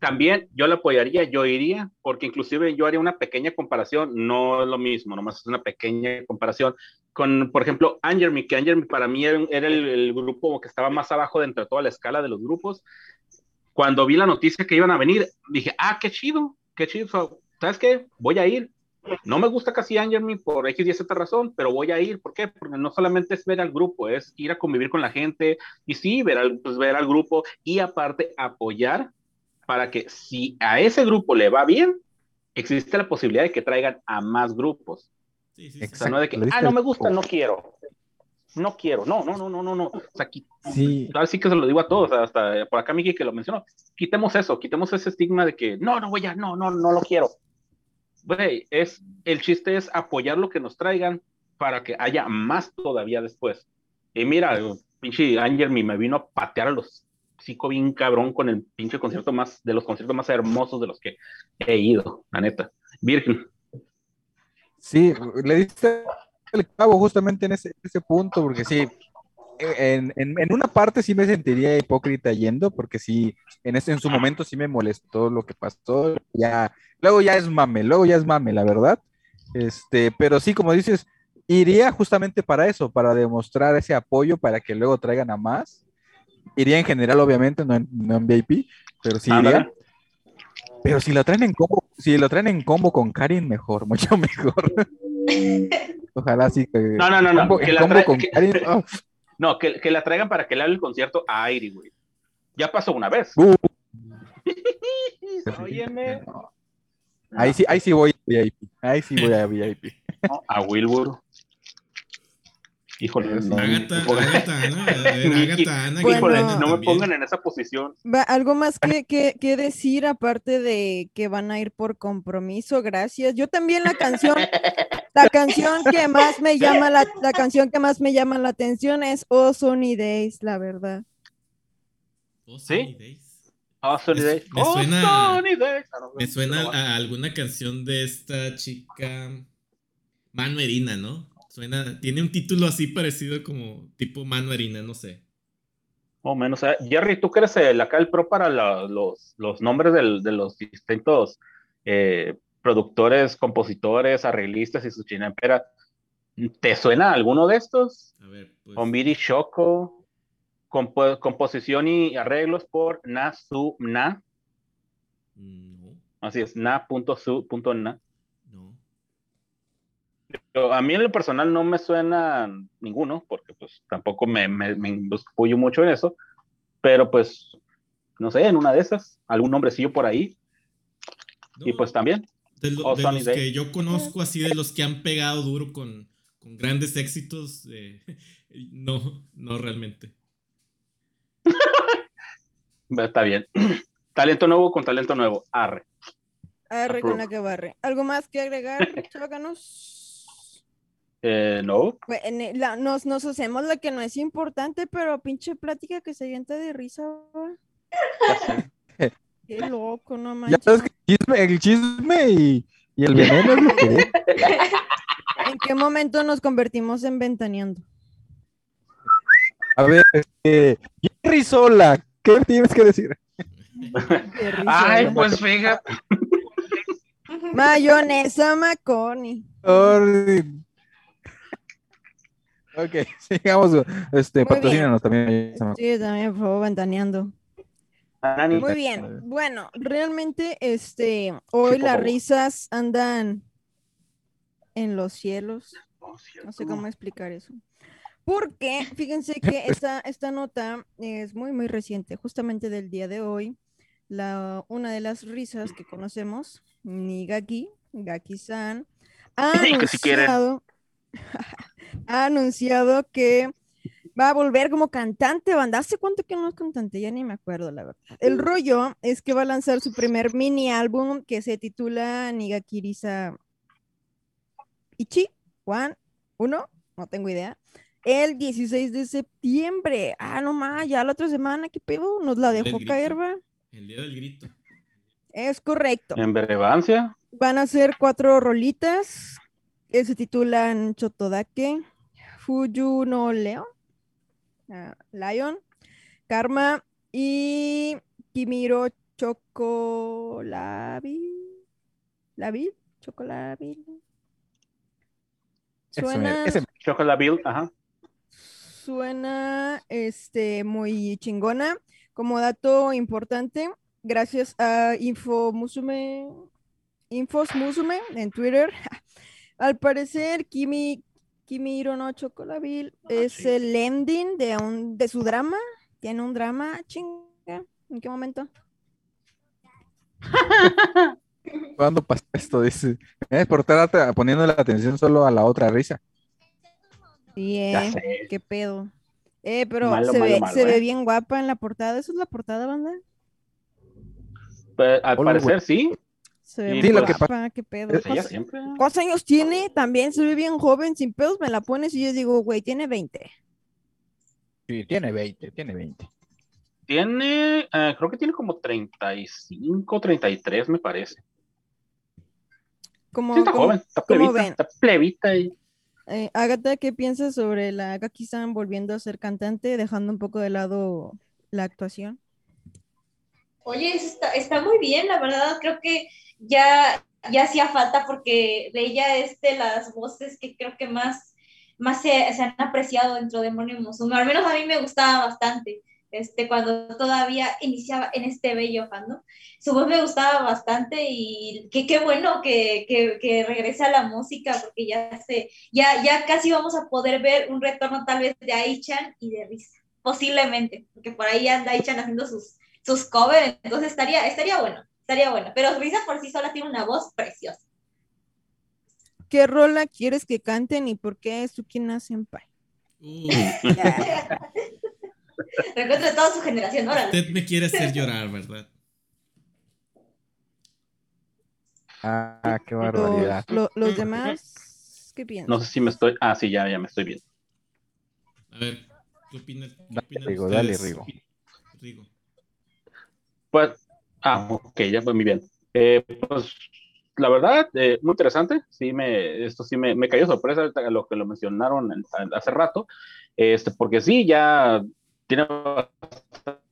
También yo la apoyaría, yo iría, porque inclusive yo haría una pequeña comparación, no es lo mismo, nomás es una pequeña comparación con, por ejemplo, Angermy, que Angermy para mí era, era el, el grupo que estaba más abajo de entre toda la escala de los grupos. Cuando vi la noticia que iban a venir, dije, ah, qué chido, qué chido, ¿sabes qué? Voy a ir. No me gusta casi Angermy por X y Z razón, pero voy a ir. ¿Por qué? Porque no solamente es ver al grupo, es ir a convivir con la gente y sí, ver al, pues, ver al grupo y aparte apoyar para que si a ese grupo le va bien, existe la posibilidad de que traigan a más grupos. Sí, sí, sí. O sea, no de que, ah, no me gusta, no quiero. No quiero, no, no, no, no, no, no. O sea, Sí, ahora sí que se lo digo a todos, hasta por acá Miki que lo mencionó. Quitemos eso, quitemos ese estigma de que no, no voy a, no, no, no lo quiero. Güey, es, el chiste es apoyar lo que nos traigan para que haya más todavía después. Y mira, pinche Ángel me vino a patear a los cinco bien cabrón con el pinche concierto más, de los conciertos más hermosos de los que he ido, la neta. Virgen. sí, le diste el cabo justamente en ese, ese punto, porque sí, en, en- en una parte sí me sentiría hipócrita yendo, porque sí, en, ese, en su momento sí me molestó lo que pasó, ya, luego ya es mame, luego ya es mame, la verdad, este, pero sí, como dices, iría justamente para eso, para demostrar ese apoyo, para que luego traigan a más, iría en general, obviamente, no en, no en VIP, pero sí iría, pero si lo traen en combo, si lo traen en combo con Karin, mejor, mucho mejor. (laughs) Ojalá sí que. No, no, no, no, combo- que en la combo trae- con que- Karin, oh, (laughs) No, que, que la traigan para que le haga el concierto a Airi, güey. Ya pasó una vez. uh, (laughs) Óyeme. no. Ahí sí, ahí sí voy a VIP. Ahí sí voy a VIP. No, a Wilbur. (laughs) Híjole, no, Agatha, no, Agatha, Ana, a ver, Miki, Agatha, Ana, Bueno. híjole, que no me pongan en esa posición. Va, ¿Algo más que, que, que decir aparte de que van a ir por compromiso? Gracias. Yo también la canción, la canción que más me llama la, la canción que más me llama la atención es Oh Sunny Days, la verdad. Oh, Days. Oh, Sunny Days. me Oh, suena- Sunny Days. Ah, no, Me no, suena no, a alguna canción de esta chica Man ¿no? Suena, tiene un título así parecido como tipo Man Marina, no sé. O menos. eh. Jerry, tú que eres el, acá el pro para la- los, los nombres del- de los distintos eh, productores, compositores, arreglistas y su chinempera. ¿Te suena alguno de estos? A ver, pues. Ombiri Shoko, compo- composición y arreglos por Nasu Na. No, Así es, na.su.na. A mí en lo personal no me suena ninguno, porque pues tampoco me, me, me apoyo mucho en eso, pero pues, no sé, en una de esas, algún nombrecillo por ahí, y No, pues también. de, lo- Oh, de los Day. que yo conozco, así de los que han pegado duro con, con grandes éxitos, eh, (laughs) no, no realmente. (laughs) Está bien. (clears throat) talento nuevo con talento nuevo. Arre. Arre con Approve. la que barre. ¿Algo más que agregar, (laughs) chavacanos? Eh, no, la- nos, nos hacemos la que no es importante, pero pinche plática que se avienta de risa. Qué loco, no (laughs) Ya manches. sabes que el chisme, el chisme y, y el veneno es lo que es. (laughs) ¿En qué momento nos convertimos en ventaneando? A ver, este, Jerry Sola, ¿qué tienes que decir? (laughs) Ay, pues fíjate. Mayonesa Maconi. Ok, (laughs) sigamos. Este, Muy patrocínanos también. Sí, también, por favor, ventaneando. Anani. Muy bien. Bueno, realmente, este, hoy las risas andan en los cielos. No sé cómo explicar eso. Porque, fíjense que (laughs) esta, esta nota es muy, muy reciente, justamente del día de hoy. La, una de las risas que conocemos, Nigaki, Gaki-san, ha Sí, (laughs) que si quieren. anunciado, ha anunciado que va a volver como cantante, banda. ¿Hace cuánto que no es cantante? Ya ni me acuerdo, la verdad. El rollo es que va a lanzar su primer mini álbum que se titula Nigaki Risa Ichi, Juan, uno, no tengo idea. El 16 de septiembre. Ah, no más, ya la otra semana, ¿qué pedo? Nos la dejó caer, va. El día del grito. Es correcto. En relevancia. Van a ser cuatro rolitas se titulan Chotodake, Fuyu no Leon, ah, Lion, Karma y Kimiro Chocolabil. ¿Labil? Chocolabil. Suena, ese ajá. suena este, muy chingona. Como dato importante, gracias a Info Musume, Infos Musume en Twitter, (laughs) al parecer Kimi, Kimiro no Chocolabil es sí. el ending de, un, de su drama. Tiene un drama, chinga. ¿En qué momento? (laughs) ¿Cuándo pasó esto? Dice. Es por estar poniendo la atención solo a la otra risa. Sí, eh, qué pedo. Eh, pero Malo, se, malo, ve, malo, se ve eh. bien guapa en la portada. ¿Eso es la portada, banda? Pues, al Hola, parecer sí. Se ve Sí, lo que qué pedo. ¿Cuántos- siempre. ¿Cuántos años tiene? También se ve bien joven, sin pedos, me la pones y yo digo, güey, tiene 20. Sí, tiene 20, tiene 20. Tiene, eh, creo que tiene como 35, 33, me parece. Como, Sí, está como- joven, está ¿cómo plebita, está plebita. y- eh, Agatha, ¿qué piensas sobre la Gaki-san volviendo a ser cantante, dejando un poco de lado la actuación? Oye, eso está, está muy bien, la verdad, creo que ya, ya hacía falta porque de ella es de las voces que creo que más, más se, se han apreciado dentro de Demonio Musume, al menos a mí me gustaba bastante, este, cuando todavía iniciaba en este bello fandom, su voz me gustaba bastante y qué, bueno que, que, que regrese a la música porque ya, se, ya, ya casi vamos a poder ver un retorno tal vez de Aichan y de Risa, posiblemente, porque por ahí anda Aichan haciendo sus sus covers, entonces estaría, estaría bueno, estaría bueno. Pero Risa por sí sola tiene una voz preciosa. ¿Qué rola quieres que canten y por qué Tsukina Senpai? Uh, (laughs) Recuerdo de toda su generación, órale. usted me quiere hacer llorar, ¿verdad? Ah, qué Los, barbaridad. lo- los demás, ¿qué piensan? No sé si me estoy. Ah, sí, ya, ya me estoy viendo. A ver, ¿qué opinan? qué Dale, Rigo, dale? Rigo. Rigo. Pues, ah, ok, ya fue muy bien. Eh, pues, la verdad, eh, muy interesante. Sí, me, esto sí me, me cayó sorpresa lo que lo mencionaron en- hace rato. Este, porque sí, ya tiene bastante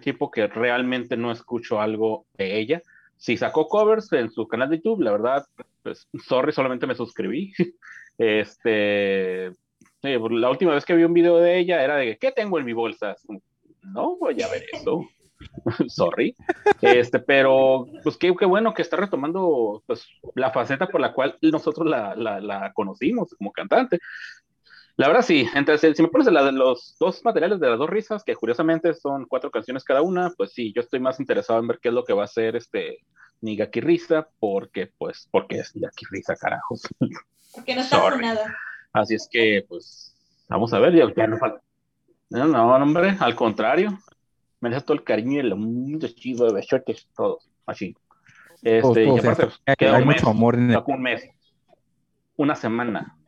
tiempo que realmente no escucho algo de ella. Sí sacó covers en su canal de YouTube, la verdad, pues, sorry, solamente me suscribí. (laughs) Este, sí, la última vez que vi un video de ella era de, ¿qué tengo en mi bolsa? No voy a ver eso. (laughs) Sorry. Este, pero pues qué, qué bueno que está retomando pues, la faceta por la cual nosotros la, la, la conocimos como cantante. La verdad sí, entonces si me pones la de los dos materiales de las dos risas, que curiosamente son cuatro canciones cada una, pues sí, yo estoy más interesado en ver qué es lo que va a hacer este Nigaki Risa, porque pues, porque es Nigaki Risa, carajos. Porque no está. Así es que, pues, vamos a ver, ya, ya no falta. No, no, hombre, al contrario. Merece todo el cariño y el mundo chido de besotes, todos, así. Este, Todos, y aparte, hay- hay, queda un mes, mucho amor en el... un mes, una semana.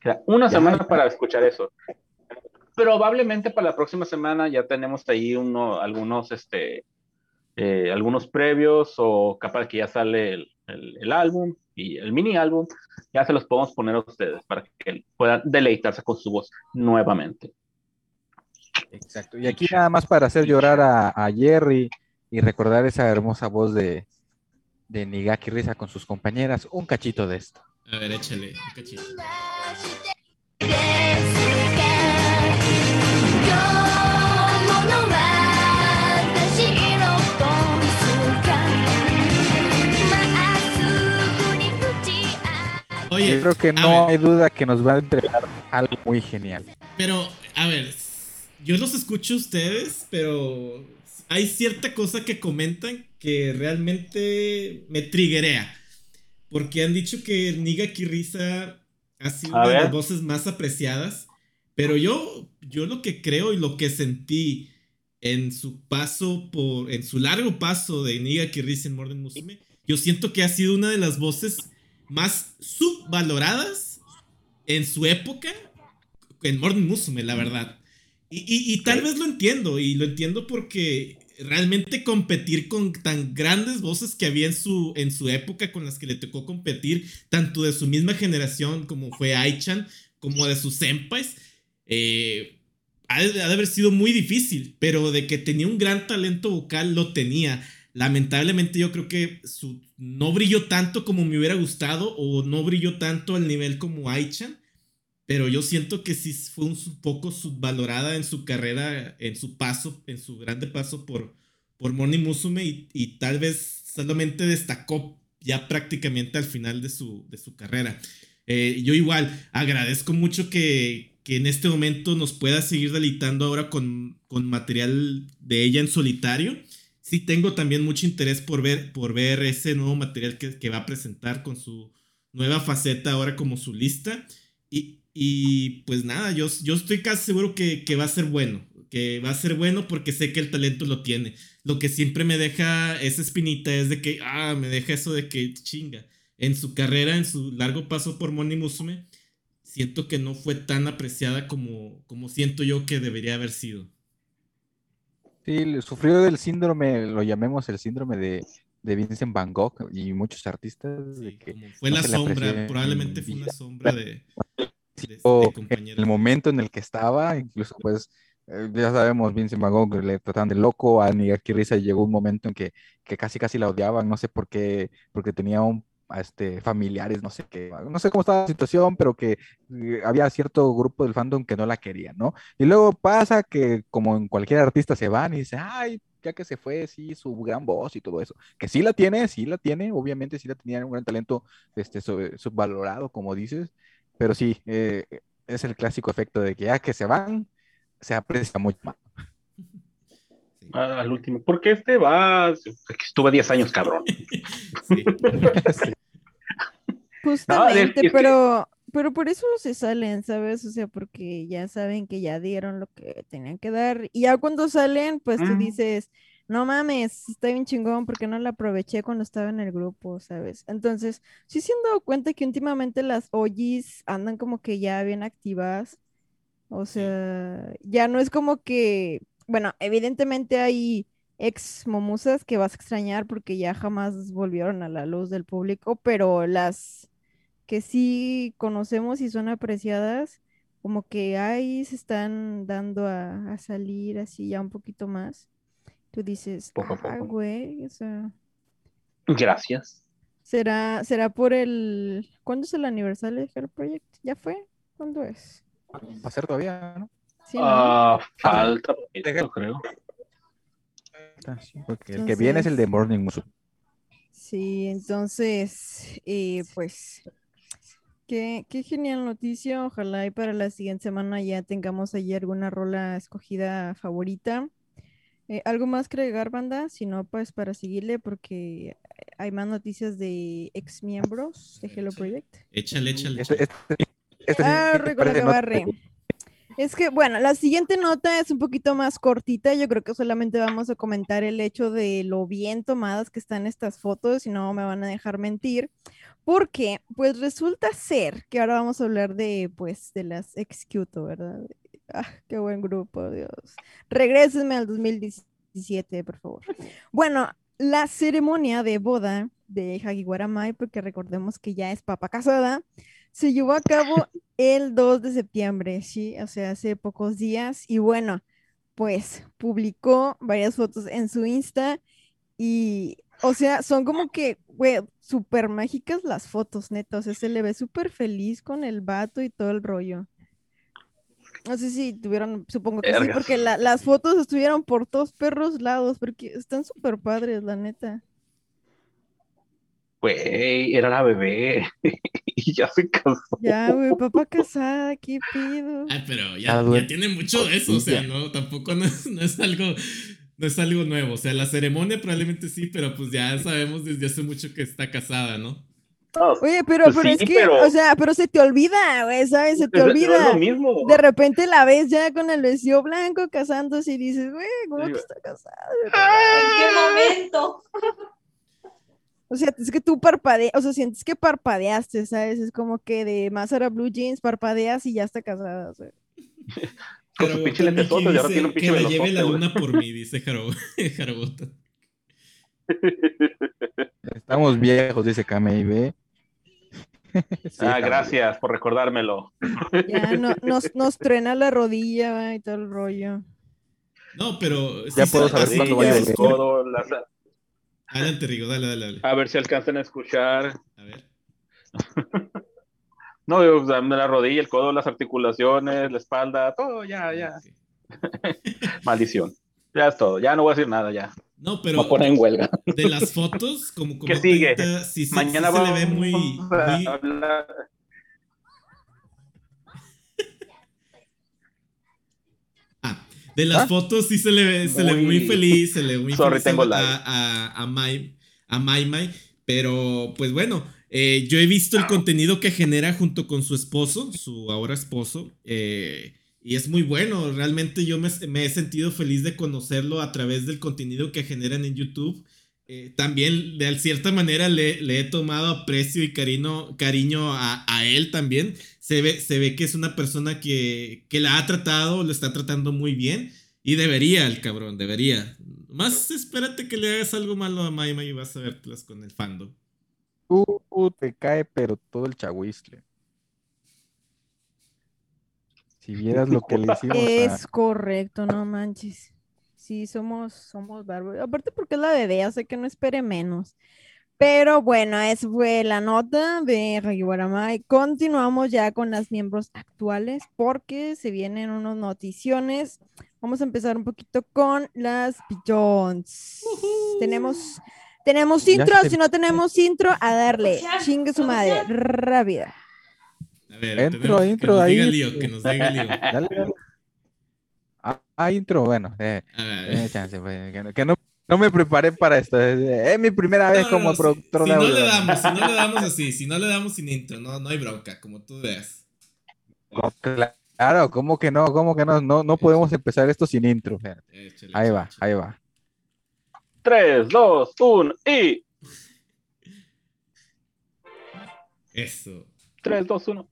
Queda una semana para escuchar eso. Probablemente para la próxima semana ya tenemos ahí uno, algunos, este, eh, algunos previos o capaz que ya sale el, el- el álbum y el mini álbum, ya se los podemos poner a ustedes para que puedan deleitarse con su voz nuevamente. Exacto. Y aquí nada más para hacer llorar a, Jerry y recordar esa hermosa voz de, de Nigaki Risa con sus compañeras, un cachito de esto. A ver, échale, un cachito. Oye, Yo creo que no hay duda que nos va a entregar algo muy genial. Pero, a ver, yo los escucho a ustedes, pero hay cierta cosa que comentan que realmente me triguea. Porque han dicho que Niga Kirisa ha sido A una de las voces más apreciadas. Pero yo, yo lo que creo y lo que sentí en su paso por, en su largo paso de Niga Kirisa en Morden Musume, yo siento que ha sido una de las voces más subvaloradas en su época en Morden Musume, la verdad. Y, y- y tal vez lo entiendo, y lo entiendo porque realmente competir con tan grandes voces que había en su, en su época, con las que le tocó competir, tanto de su misma generación como fue Aichan, como de sus senpais, eh, ha, de, ha de haber sido muy difícil, pero de que tenía un gran talento vocal, lo tenía. Lamentablemente yo creo que su, no brilló tanto como me hubiera gustado, o no brilló tanto al nivel como Aichan. Pero yo siento que sí fue un poco subvalorada en su carrera, en su paso, en su grande paso por, por Moni Musume y, y tal vez solamente destacó ya prácticamente al final de su, de su carrera. Eh, yo igual agradezco mucho que, que en este momento nos pueda seguir deleitando ahora con, con material de ella en solitario. Sí tengo también mucho interés por ver, por ver ese nuevo material que, que va a presentar con su nueva faceta ahora como su lista. Y, y, pues nada, yo, yo estoy casi seguro que, que va a ser bueno. Que va a ser bueno porque sé que el talento lo tiene. Lo que siempre me deja esa espinita es de que, ah, me deja eso de que chinga. En su carrera, en su largo paso por Moni Musume, siento que no fue tan apreciada como, como siento yo que debería haber sido. Sí, sufrió del síndrome, lo llamemos el síndrome de, de Vincent Van Gogh y muchos artistas de que fue no la sombra, probablemente en fue una sombra de, de, de o en el momento en el que estaba, incluso pues eh, ya sabemos, Vincent Van Gogh le trataban de loco, a Nigaki Risa llegó un momento en que, que casi casi la odiaban, no sé por qué, porque tenía un este, familiares, no sé qué, no sé cómo estaba la situación, pero que eh, había cierto grupo del fandom que no la quería, ¿no? Y luego pasa que como en cualquier artista se van y dice, ay, ya que se fue, sí, su gran voz y todo eso, que sí la tiene, sí la tiene, obviamente sí la tenía un gran talento este, sub- subvalorado, como dices, pero sí, eh, es el clásico efecto de que ya que se van, se aprecia mucho más. Sí. Ah, Al último. Porque este va. Estuve 10 años, cabrón. (laughs) Sí. Justamente, que- pero, pero por eso se salen, ¿sabes? O sea, porque ya saben que ya dieron lo que tenían que dar. Y ya cuando salen, pues tú Mm. dices, no mames, está bien chingón porque no la aproveché cuando estaba en el grupo, ¿sabes? Entonces, sí se han dado cuenta que últimamente las OGs andan como que ya bien activas. O sea, ya no es como que, bueno, evidentemente hay ex momusas que vas a extrañar porque ya jamás volvieron a la luz del público, pero las que sí conocemos y son apreciadas, como que ahí se están dando a, a salir así ya un poquito más. Tú dices, Poco a ah, poco. güey, o sea, Gracias. será, será por el, ¿cuándo es el aniversario de Hero Project? ¿Ya fue? ¿Cuándo es? Va a ser todavía, ¿no? Sí, ¿no? Ah, falta poquito, creo. Porque el que viene es el de Morning Musume. Sí, entonces, eh, pues, qué, qué genial noticia. Ojalá y para la siguiente semana ya tengamos allí alguna rola escogida favorita. Eh, ¿algo más que agregar, banda? Si no, pues para seguirle, porque hay más noticias de ex miembros de Hello. Project. Échale, échale. Este, échale. este, este Ah, barre. Es que, bueno, la siguiente nota es un poquito más cortita. Yo creo que solamente vamos a comentar el hecho de lo bien tomadas que están estas fotos y no me van a dejar mentir. Porque, pues resulta ser que ahora vamos a hablar de, pues, de las Executo, ¿verdad? Ah, qué buen grupo, Dios. Regrésenme al 2017, por favor. Bueno, la ceremonia de boda de Hagiwara Mai, porque recordemos que ya es papa casada, se llevó a cabo el 2 de septiembre, sí, o sea, hace pocos días. Y bueno, pues publicó varias fotos en su Insta y, o sea, son como que, güey, súper mágicas las fotos, neta. O sea, se le ve súper feliz con el vato y todo el rollo. No sé si tuvieron, supongo que sí, porque la- las fotos estuvieron por todos perros lados, porque están súper padres, la neta. Güey, era la bebé. (laughs) y ya se casó. Ya, güey, papá casada, ¿qué pido? Ay, pero Ah, ya, güey. ya tiene mucho de eso, o sea, no, tampoco no es, no es algo, no es algo nuevo. O sea, la ceremonia probablemente sí, pero pues ya sabemos desde hace mucho que está casada, ¿no? Oye, pero, Pues pero sí, es que, pero- o sea, pero se te olvida, güey, ¿sabes? Se te es olvida. lo mismo. De repente la ves ya con el vestido blanco casándose y dices, güey, ¿cómo Sí, que está casada? (laughs) ¿En qué momento? (laughs) O sea, es que tú parpadeas, o sea, sientes que parpadeaste, ¿sabes? Es como que de Mazara Blue Jeans parpadeas y ya está casada, o sea. (laughs) Con sus Pero pinches Tamiki lentesotes, y ahora tiene un pinche Que la lleve la luna por mí, dice Jarabota. Estamos viejos, dice Kamei, ve. (laughs) Sí, ah, gracias por recordármelo. Ya no, (laughs) nos, nos truena la rodilla y todo el rollo. No, pero. Ya sí puedo sa- saber sí, cuándo voy a las- Adelante, Rigo, dale, dale, dale. A ver si alcanzan a escuchar. A ver. (laughs) No, digo, o sea, la rodilla, el codo, las articulaciones, la espalda, todo, ya, ya. Maldición. Ya es todo. Ya no voy a decir nada, ya. No, pero en huelga. de las fotos, como como ¿Qué sigue? sí, Mañana sí se le ve muy, a muy- hablar- Ah, de las ¿Ah? fotos sí se le ve, se le ve muy Muy- feliz, se le ve muy Sorry, feliz tengo a, lag. a, a, a Mai, a Mai Mai, pero pues bueno, eh, yo he visto el contenido que genera junto con su esposo, su ahora esposo, eh, y es muy bueno, realmente yo me, he sentido feliz de conocerlo a través del contenido que generan en YouTube. Eh, también de cierta manera le, he tomado aprecio y cariño, cariño a, él también. Se ve, se ve que es una persona que, que la ha tratado, lo está tratando muy bien. Y debería, el cabrón, debería. Más espérate que le hagas algo malo a Maima y vas a verlas con el fandom. Uh, te cae, pero todo el chahuistle. Si vieras lo que le hicimos a... Es correcto, no manches. Sí, somos, somos bárbaros. Aparte porque es la bebé, hace que no espere menos. Pero bueno, esa fue la nota de Regiwaramai. Continuamos ya con las miembros actuales porque se vienen unas noticiones. Vamos a empezar un poquito con las Jones. Tenemos, tenemos intro, se- si no tenemos intro, a darle. Chingue su madre, rápida. A ver, Intro, tenemos que intro nos ahí, diga Lío, que nos diga Lío. (laughs) Dale, dale. Ah, ah, intro, bueno, eh, A ver, eh, chance, pues, que, no, que no, no me preparé para esto. Es, mi primera vez No, como no, si- productor si, de no le damos, si no le damos así, si no le damos sin intro, no, no hay bronca, como tú veas. No, Claro, ¿cómo que no? ¿Cómo que no? No, no podemos empezar esto sin intro. Échale, Ahí va, échale. ahí va. 3, 2, 1 y. Eso. 3, 2, 1.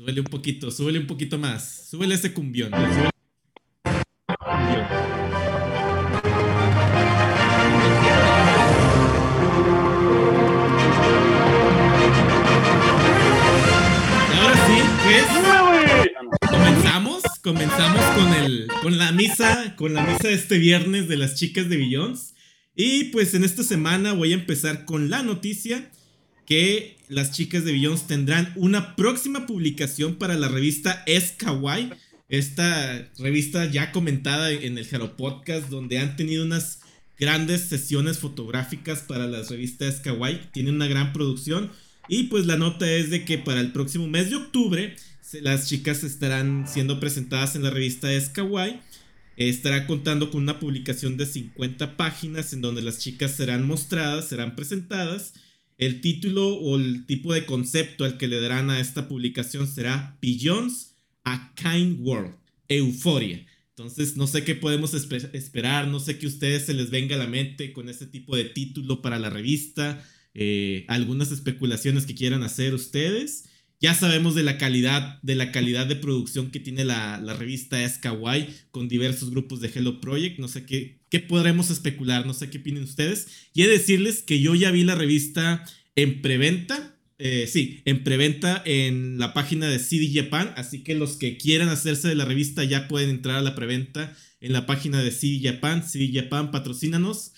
Súbele un poquito, súbele un poquito más. Súbele ese cumbión. súbele- Y ahora sí, pues comenzamos, comenzamos con el, con la misa, con la misa de este viernes de las chicas de Billions. Y pues en esta semana voy a empezar con la noticia que las chicas de Billions tendrán una próxima publicación para la revista Es. Esta revista ya comentada en el Jaro Podcast, donde han tenido unas grandes sesiones fotográficas para las revistas Kawaii. Tienen una gran producción. Y pues la nota es de que para el próximo mes de octubre, las chicas estarán siendo presentadas en la revista Es. Estará contando con una publicación de 50 páginas en donde las chicas serán mostradas, serán presentadas. El título o el tipo de concepto al que le darán a esta publicación será Billions a Kind World, Euforia. Entonces, no sé qué podemos espe- esperar, no sé qué a ustedes se les venga a la mente con este tipo de título para la revista, eh, algunas especulaciones que quieran hacer ustedes. Ya sabemos de la calidad, de la calidad de producción que tiene la, la revista Es Kawaii con diversos grupos de Hello Project. No sé qué, qué podremos especular, no sé qué opinen ustedes. Y he de decirles que yo ya vi la revista en preventa. eh, sí, en preventa en la página de CD Japan. Así que los que quieran hacerse de la revista ya pueden entrar a la preventa en la página de CD Japan. CD Japan, patrocínanos.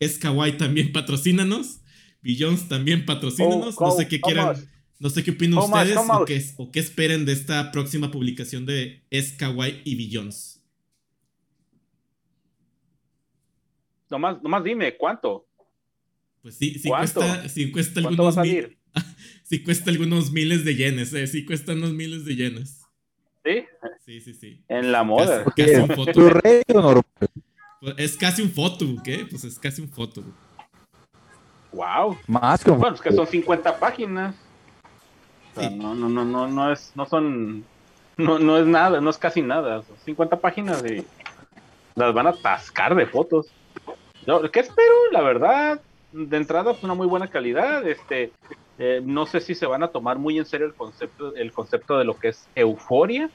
Es Kawaii también patrocínanos. Billions también patrocínanos. Oh, no sé qué quieran. No sé qué opinan ustedes o qué, o qué esperen de esta próxima publicación de Es Kawaii y Billions. Nomás, nomás dime, ¿cuánto? Pues sí, sí ¿Cuánto? cuesta, sí cuesta ¿Cuánto va a algunos salir? (laughs) sí cuesta algunos miles de yenes, eh, sí cuesta unos miles de yenes. ¿Sí? Sí, sí, sí. En la moda. Casi, casi un ¿Tu photobook. rey o normal? Pues Es casi un photobook, ¿eh? Pues es casi un photobook. Wow. Más como. Bueno, es que son 50 páginas. O sea, Sí. no, no, no, no, no es, no son, no, no es nada, no es casi nada. Son 50 páginas y las van a atascar de fotos. Yo, ¿Qué espero? La verdad, de entrada, pues una muy buena calidad. Este, eh, no sé si se van a tomar muy en serio el concepto, el concepto de lo que es euforia.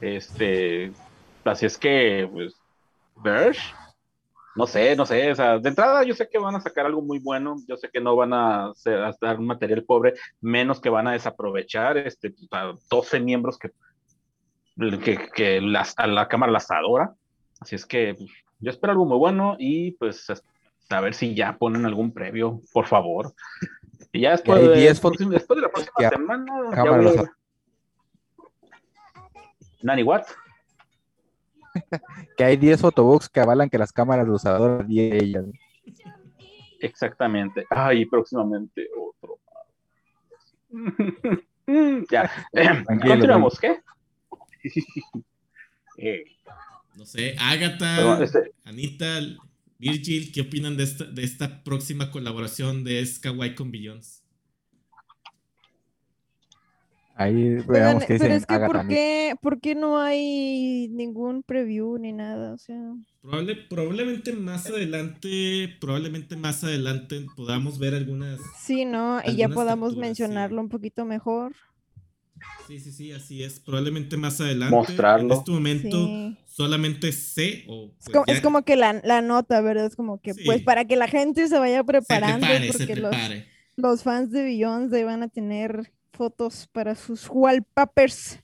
Este, así es que, pues, Verge, no sé, no sé, o sea, de entrada yo sé que van a sacar algo muy bueno, yo sé que no van a, hacer, a dar un material pobre, menos que van a desaprovechar este, a 12 miembros que, que, que las, a la cámara las adora, así es que pues, yo espero algo muy bueno y pues a ver si ya ponen algún previo, por favor. Y ya después, de, 10 fotos después de la próxima semana, ya voy a- Nani, what? (laughs) Que hay 10 photobooks que avalan que las cámaras los adoran y ellas. Exactamente. Ay, próximamente otro. (laughs) ya. Tranquilo, Continuamos, ¿qué? (laughs) Eh, No sé, Agatha, perdón, este, Anita, Virgil, ¿qué opinan de esta, de esta próxima colaboración de Skyway con Billions? Ahí veamos qué pero dicen es que ¿por qué, ¿por qué no hay ningún preview ni nada? O sea, Probable, probablemente más adelante, probablemente más adelante podamos ver algunas. sí, ¿no? Y ya podamos capturas, mencionarlo sí. un poquito mejor. Sí, sí, sí, así es. Probablemente más adelante. Mostrarlo. En este momento Sí. solamente sé o. Es pues, como, ya- es como que la, la nota, ¿verdad? Es como que, Sí. pues, para que la gente se vaya se preparando, prepare, se porque los, prepare. los fans de Beyoncé van a tener fotos para sus wallpapers,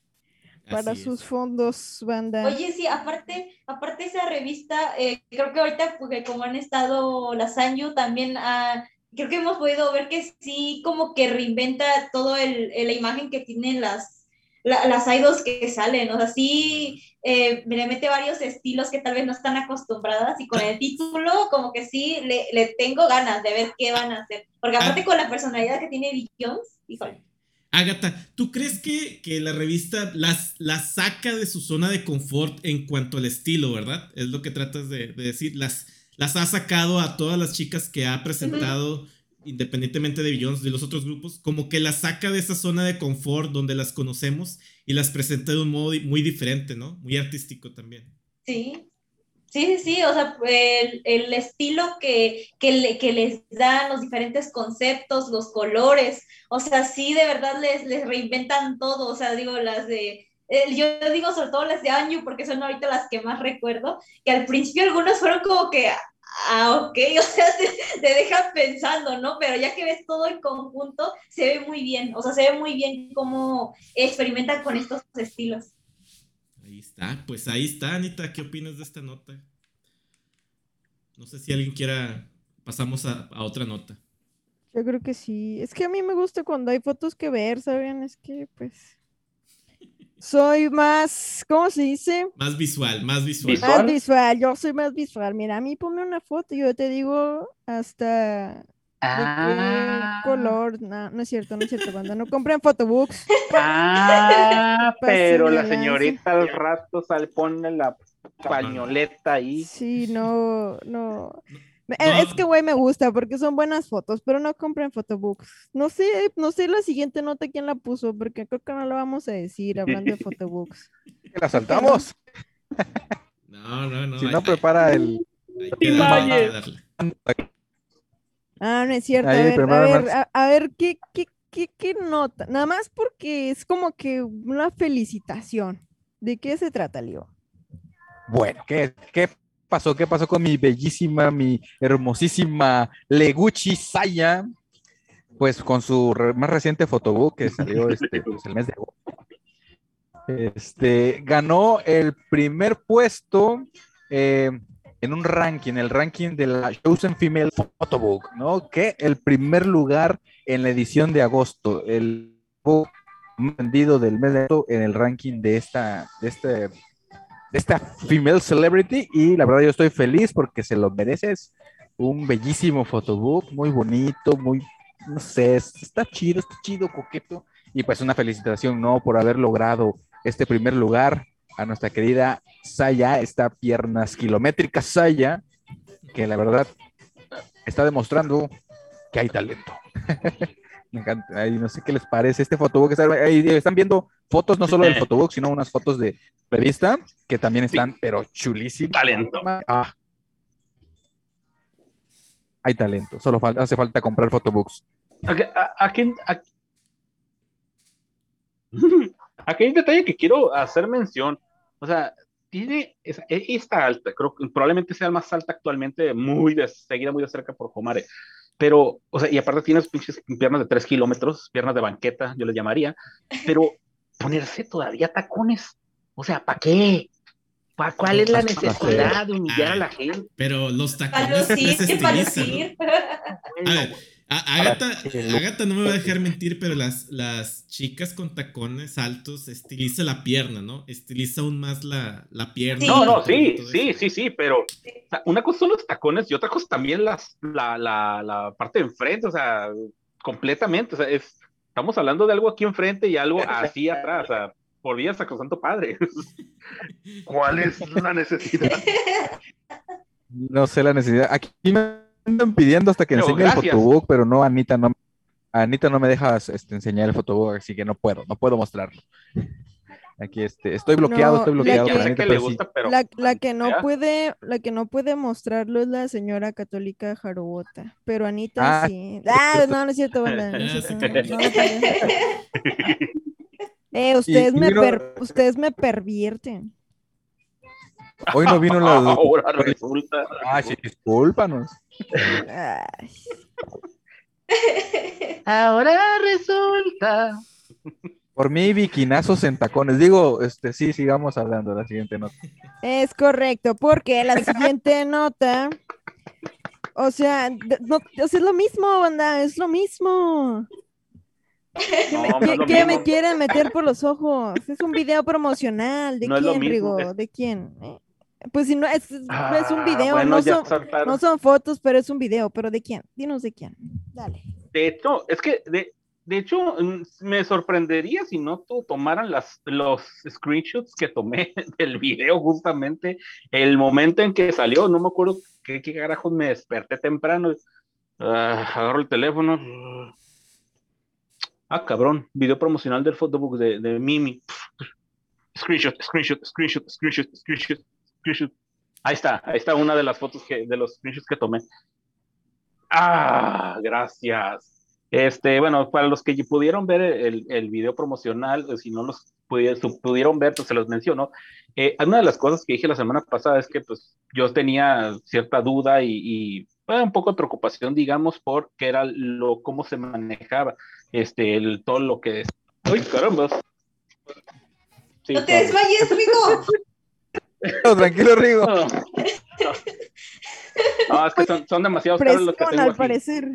para Así sus es. fondos, banda. Oye, sí, aparte, aparte esa revista, eh, creo que ahorita, porque como han estado las Anju, también ah, creo que hemos podido ver que sí, como que reinventa todo el, el- la imagen que tienen las, la- las idols que salen, o sea, sí, eh, le mete varios estilos que tal vez no están acostumbradas y con el título, como que sí, le, le tengo ganas de ver qué van a hacer, porque aparte Ah. con la personalidad que tiene Beyoncé, híjole. Agatha, ¿tú crees que, que la revista las, las saca de su zona de confort en cuanto al estilo, verdad? Es lo que tratas de, de decir. Las, las ha sacado a todas las chicas que ha presentado, independientemente de Beyoncé, de los otros grupos, como que las saca de esa zona de confort donde las conocemos y las presenta de un modo muy diferente, ¿no? Muy artístico también. Sí, sí, sí, sí, o sea, el, el estilo que, que, le- que les dan, los diferentes conceptos, los colores, o sea, sí, de verdad les, les reinventan todo, o sea, digo, las de, eh, yo digo sobre todo las de Anju, porque son ahorita las que más recuerdo, que al principio algunas fueron como que, ah, ok, (laughs) o sea, te, te dejan pensando, ¿no? Pero ya que ves todo en conjunto, se ve muy bien, o sea, se ve muy bien cómo experimentan con estos estilos. Ahí está, pues ahí está, Anita. ¿Qué opinas de esta nota? No sé si alguien quiera. Pasamos a, a otra nota. Yo creo que sí. Es que a mí me gusta cuando hay fotos que ver, ¿saben? Es que, pues, soy más, ¿cómo se dice? Más visual, más visual. Visual. Más visual, yo soy más visual. Mira, a mí ponme una foto y yo te digo hasta de Ah. qué color. No, no es cierto, no es cierto. Cuando no compren photobooks, Ah, (laughs) pero la señorita al rato sale, pone la pañoleta ahí. sí, no, no. Es que, güey, me gusta porque son buenas fotos, pero no compren photobooks. No sé, no sé la siguiente nota quién la puso, porque creo que no la vamos a decir hablando de (laughs) photobooks. ¿La saltamos? No, no, no. si hay- no, prepara el. hay que darle, hay que darle. Ah, no es cierto. A ver, a ver, Max. a, a ver, ¿qué, qué, qué, qué nota? Nada más porque es como que una felicitación. ¿De qué se trata, Leo? Bueno, ¿qué, ¿qué pasó? ¿Qué pasó con mi bellísima, mi hermosísima Leguchi Saya? Pues con su re- más reciente fotobook que salió este, pues, el mes de agosto. Este, ganó el primer puesto eh, en un ranking, el ranking de la Chosen Female Photobook, ¿no? Que el primer lugar en la edición de agosto, el vendido del mes de agosto en el ranking de esta, de este de esta female celebrity y la verdad yo estoy feliz porque se lo mereces un bellísimo photobook, muy bonito, muy, no sé, es- está chido, está chido, coqueto. Y pues una felicitación, ¿no? Por haber logrado este primer lugar a nuestra querida Saya, esta piernas kilométricas Saya, que la verdad está demostrando que hay talento. (laughs) Me encanta. Ay, no sé qué les parece este ahí están viendo fotos no solo del photobook, sino unas fotos de revista que también están, pero chulísimas. Talento. Ah. Hay talento, solo falta, hace falta comprar. Aquí, aquí, aquí- aquí hay un detalle que quiero hacer mención. O sea, tiene, es- e- está alta, creo que probablemente sea la más alta actualmente, muy de, seguida muy de cerca por Homare. Pero, o sea, y aparte tienes pinches piernas de 3 kilómetros, piernas de banqueta, yo le llamaría, pero (laughs) ponerse todavía tacones, o sea, ¿para qué? ¿Para cuál es la Para necesidad de humillar a la gente? Pero los Para tacones les lucir, para lucir. (laughs) A ver, a- Agatha, que lo- Agatha no me va a dejar (laughs) mentir, pero las, las chicas con tacones altos estiliza la pierna, ¿no? Estiliza aún más la, la pierna. No, no, sí, sí, sí, sí, pero o sea, una cosa son los tacones y otra cosa también las, la, la, la parte de enfrente, o sea, completamente, o sea, es, estamos hablando de algo aquí enfrente y algo así atrás, o sea, por vía Sacrosanto Padre. (laughs) ¿Cuál es la necesidad? (laughs) No sé la necesidad. Aquí me andan pidiendo hasta que Pero enseñe gracias. el photobook, pero no, Anita no, Anita no me deja este, enseñar el photobook, así que no puedo, no puedo mostrarlo. Aquí este, estoy bloqueado, No, estoy bloqueado ya que- por sé Anita, que le pero sí. gusta, pero La, la que no puede, la que no puede mostrarlo es la señora católica Jarobota, pero Anita Ah, sí. Ah, no, no es cierto, (laughs) banda, no es cierto, no, no, no, Eh, (laughs) ustedes y me vino- per- ustedes me pervierten. Hoy no vino la... (laughs) ahora resulta. Ah, sí, discúlpanos. Ahora resulta. Por mí, biquinazos en tacones. Digo, este, sí, sigamos hablando, la siguiente nota. Es correcto, porque la siguiente nota, o sea, de- no, o sea, es lo mismo, banda, es lo mismo. No, no ¿Qué, es lo qué me quieren meter por los ojos? Es un video promocional. ¿De quién, Rigo? ¿De quién? Eh, Pues si no, es, es Ah, un video, bueno, no, son, saltaron. no son fotos, pero es un video. ¿Pero de quién? Dinos de quién. Dale. De hecho, es que de, de hecho mm, me sorprendería si no to- tomaran las, los screenshots que tomé (laughs) del video justamente el momento en que salió. No me acuerdo qué, qué carajos me desperté temprano. Ah, agarro el teléfono. Ah, cabrón, video promocional del photobook de, de Mimi. Screenshot, screenshot, screenshot, screenshot, screenshot, screenshot. Ahí está, ahí está una de las fotos que, de los screenshots que tomé. Ah, gracias. Este, bueno, para los que pudieron ver el, el video promocional, o si no los pudieron ver, pues se los menciono. Eh, una de las cosas que dije la semana pasada es que pues yo tenía cierta duda y, y, bueno, un poco de preocupación, digamos, por qué era lo, cómo se manejaba este, el, todo lo que... ¡Ay, caramba! Sí, No te desmayes, Rico. (laughs) (laughs) No, tranquilo, Rigo. No, no. No, es que son, son demasiados caros los que tengo al aquí. parecer.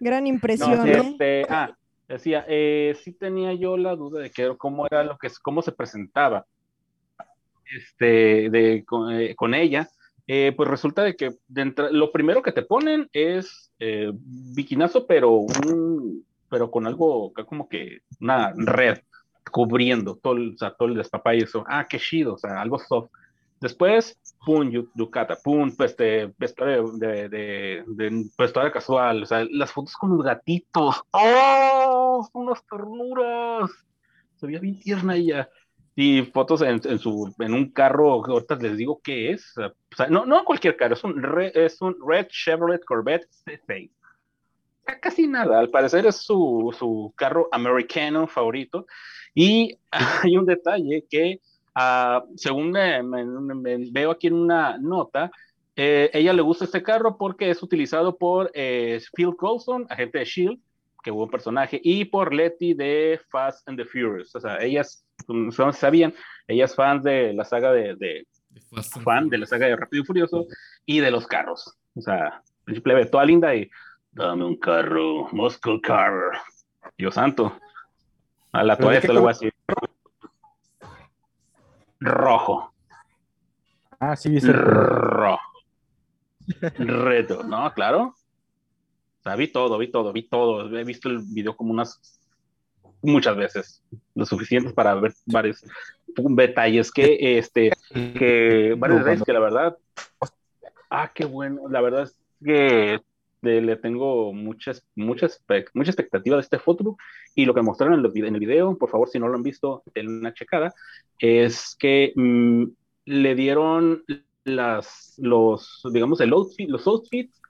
Gran No, impresión, sí, ¿eh? este, ah, decía, eh, sí tenía yo la duda de que cómo era lo que cómo se presentaba este, de, con, eh, con ella. Eh, pues resulta de que de entra- lo primero que te ponen es eh, biquinazo, pero un, pero con algo como que una red cubriendo todo o sea, todo el despapay y eso. Ah, qué chido, o sea, algo soft. Después, pum, yu- yucata, pum, pues, este, de, de, de, de vestuario casual, o sea, las fotos con los gatitos. ¡Oh! Unas ternuras. Se veía bien tierna ella. Y fotos en, en su, en un carro, ahorita les digo qué es. O sea, no, no cualquier carro, es un, re- es un Red Chevrolet Corvette C6. O sea, Casi nada, al parecer es su, su carro americano favorito. Y (laughs) hay un detalle que Ah, según me, me- me- veo aquí en una nota, eh, ella le gusta este carro porque es utilizado por eh, Phil Coulson, agente de Shield, que hubo un personaje, y por Letty de Fast and the Furious. O sea, ellas, como no sabían, ellas fan de la saga de, de- fan de la saga de Rápido y Furioso y de los carros. O sea, ve toda linda y dame un carro, muscle car. Dios santo. A la ¿Pero de toalla qué te lo voy a decir. Rojo. Ah, sí, viste. Rojo. Reto, ¿no? Claro. O sea, vi todo, vi todo, vi todo. He visto el video como unas muchas veces, lo suficientes para ver varios detalles que, este, que, varios detalles que la verdad, ah, qué bueno, la verdad es que le, le tengo muchas, muchas, mucha expectativa de este fotobook y lo que mostraron en, el en el video, por favor, si no lo han visto, denle una checada, es que mm, le dieron las, los, digamos, el outfit, los outfits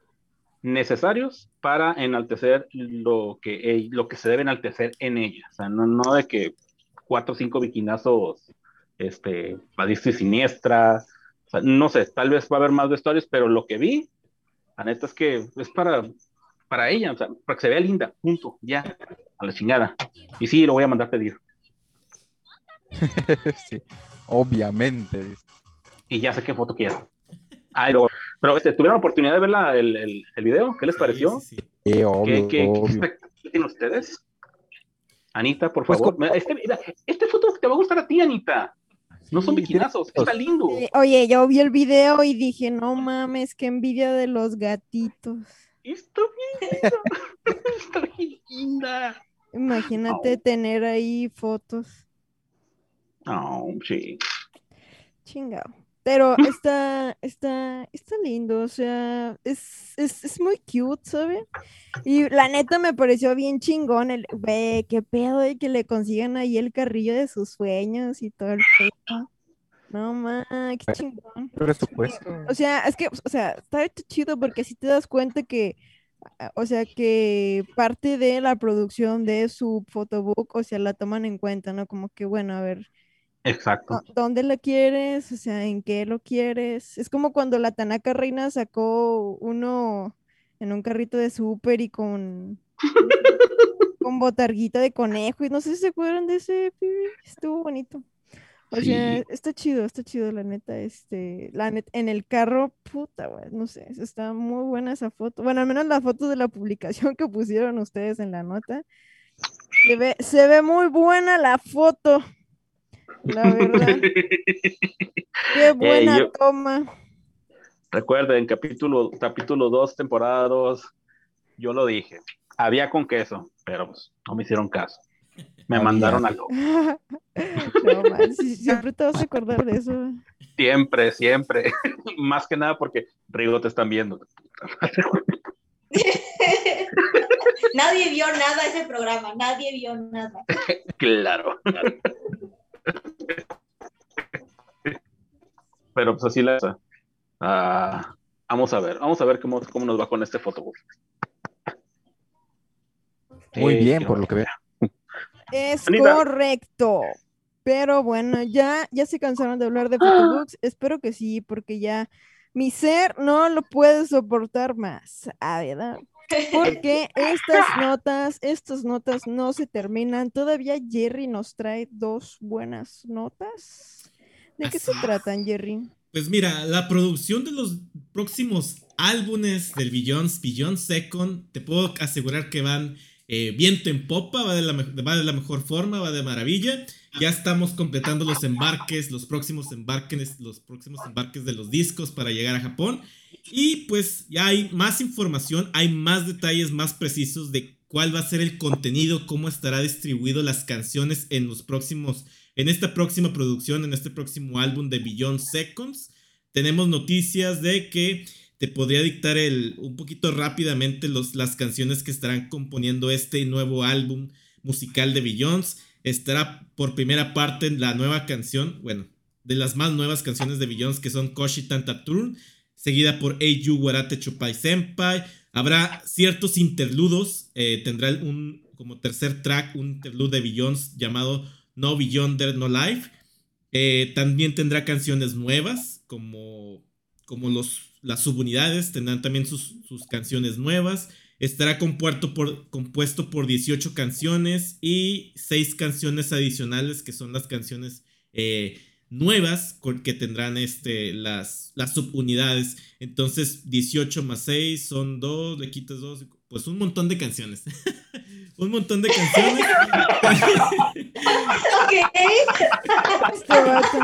necesarios para enaltecer lo que, lo que se debe enaltecer en ella. O sea, no, no de que cuatro o cinco biquinazos este, y siniestra. O sea, no sé, tal vez va a haber más vestuarios, pero lo que vi, la neta es que es para, para ella, o sea, para que se vea linda, punto, ya, a la chingada. Y sí, lo voy a mandar a pedir. (laughs) sí, obviamente. Y ya sé qué foto quiero. Ay, luego- pero este, ¿tuvieron oportunidad de ver la- el, el, el video? ¿Qué les pareció? Sí, sí, sí. Sí, ¿Qué, obvio, qué, qué obvio. expectativas tienen ustedes? Anita, por Pues, favor. como- Este, este foto te va a gustar a ti, Anita. No son biquinazos, está lindo. Eh, Oye, yo vi el video y dije, no mames, qué envidia de los gatitos. Está bien linda. (laughs) Está bien linda. Imagínate tener ahí fotos. No, sí. Chingado. Pero (laughs) está, está, está lindo, o sea, es, es, es muy cute, ¿sabes? Y la neta me pareció bien chingón el, güey, qué pedo de que le consigan ahí el carrillo de sus sueños y todo el pedo. No mames, qué chingón. Presupuesto. O sea, es que, o sea, está chido porque si te das cuenta que, o sea, que parte de la producción de su photobook, o sea, la toman en cuenta, ¿no? Como que, bueno, a ver, Exacto. ¿dó- ¿dónde lo quieres? O sea, ¿en qué lo quieres? Es como cuando la Tanaka Reina sacó uno en un carrito de súper y con, (laughs) con botarguita de conejo, y no sé si se acuerdan de ese, estuvo bonito. O sea, está chido, está chido, la neta, este, la net, en el carro, puta, güey, no sé, está muy buena esa foto. Bueno, al menos la foto de la publicación (laughs) que pusieron ustedes en la nota. Se ve, se ve muy buena la foto, la verdad. (laughs) Qué buena yo- toma. Recuerden, capítulo, capítulo 2, temporada 2, yo lo dije. Había con queso, pero pues, no me hicieron caso. Me Había. mandaron. (laughs) No, man, sí, siempre te vas a acordar de eso. Siempre, siempre. (laughs) Más que nada porque Rigo te están viendo. nadie vio nada ese programa, nadie vio nada. Claro. Pero pues así la Ah, vamos a ver, vamos a ver cómo, cómo nos va con este fotobook. Muy Eh, bien, por lo que veo. Es Anita. correcto. Pero bueno, ya, ya se cansaron de hablar de photobooks. (gasps) Espero que sí, porque ya mi ser no lo puede soportar más. Ah, ¿verdad? Porque estas notas, estas notas no se terminan. Todavía Jerry nos trae dos buenas notas. ¿De qué se tratan, Jerry? Pues mira, la producción de los próximos álbumes del Billions, Beyond Second, te puedo asegurar que van eh, viento en popa, va de, la, va de la mejor forma, va de maravilla. Ya estamos completando los embarques, los próximos embarques, los próximos embarques de los discos para llegar a Japón. Y pues ya hay más información, hay más detalles más precisos de cuál va a ser el contenido, cómo estará distribuido las canciones en los próximos, en esta próxima producción, en este próximo álbum de Beyond Seconds. Tenemos noticias de que te podría dictar el, un poquito rápidamente los, las canciones que estarán componiendo este nuevo álbum musical de Billions. Estará por primera parte la nueva canción, bueno, de las más nuevas canciones de Billions que son Koshi Tantaturn, seguida por Eiju Warate Chupai Senpai. Habrá ciertos interludos, eh, tendrá un como tercer track, un interlude de Billions llamado No Beyonder No Life. Eh, también tendrá canciones nuevas, como, como los, las subunidades, tendrán también sus, sus canciones nuevas. Estará compuesto por, compuesto por 18 canciones y 6 canciones adicionales, que son las canciones eh, nuevas que tendrán este, las, las subunidades. Entonces, 18 más 6 son 2, le quitas 2, pues un montón de canciones. (laughs) un montón de canciones.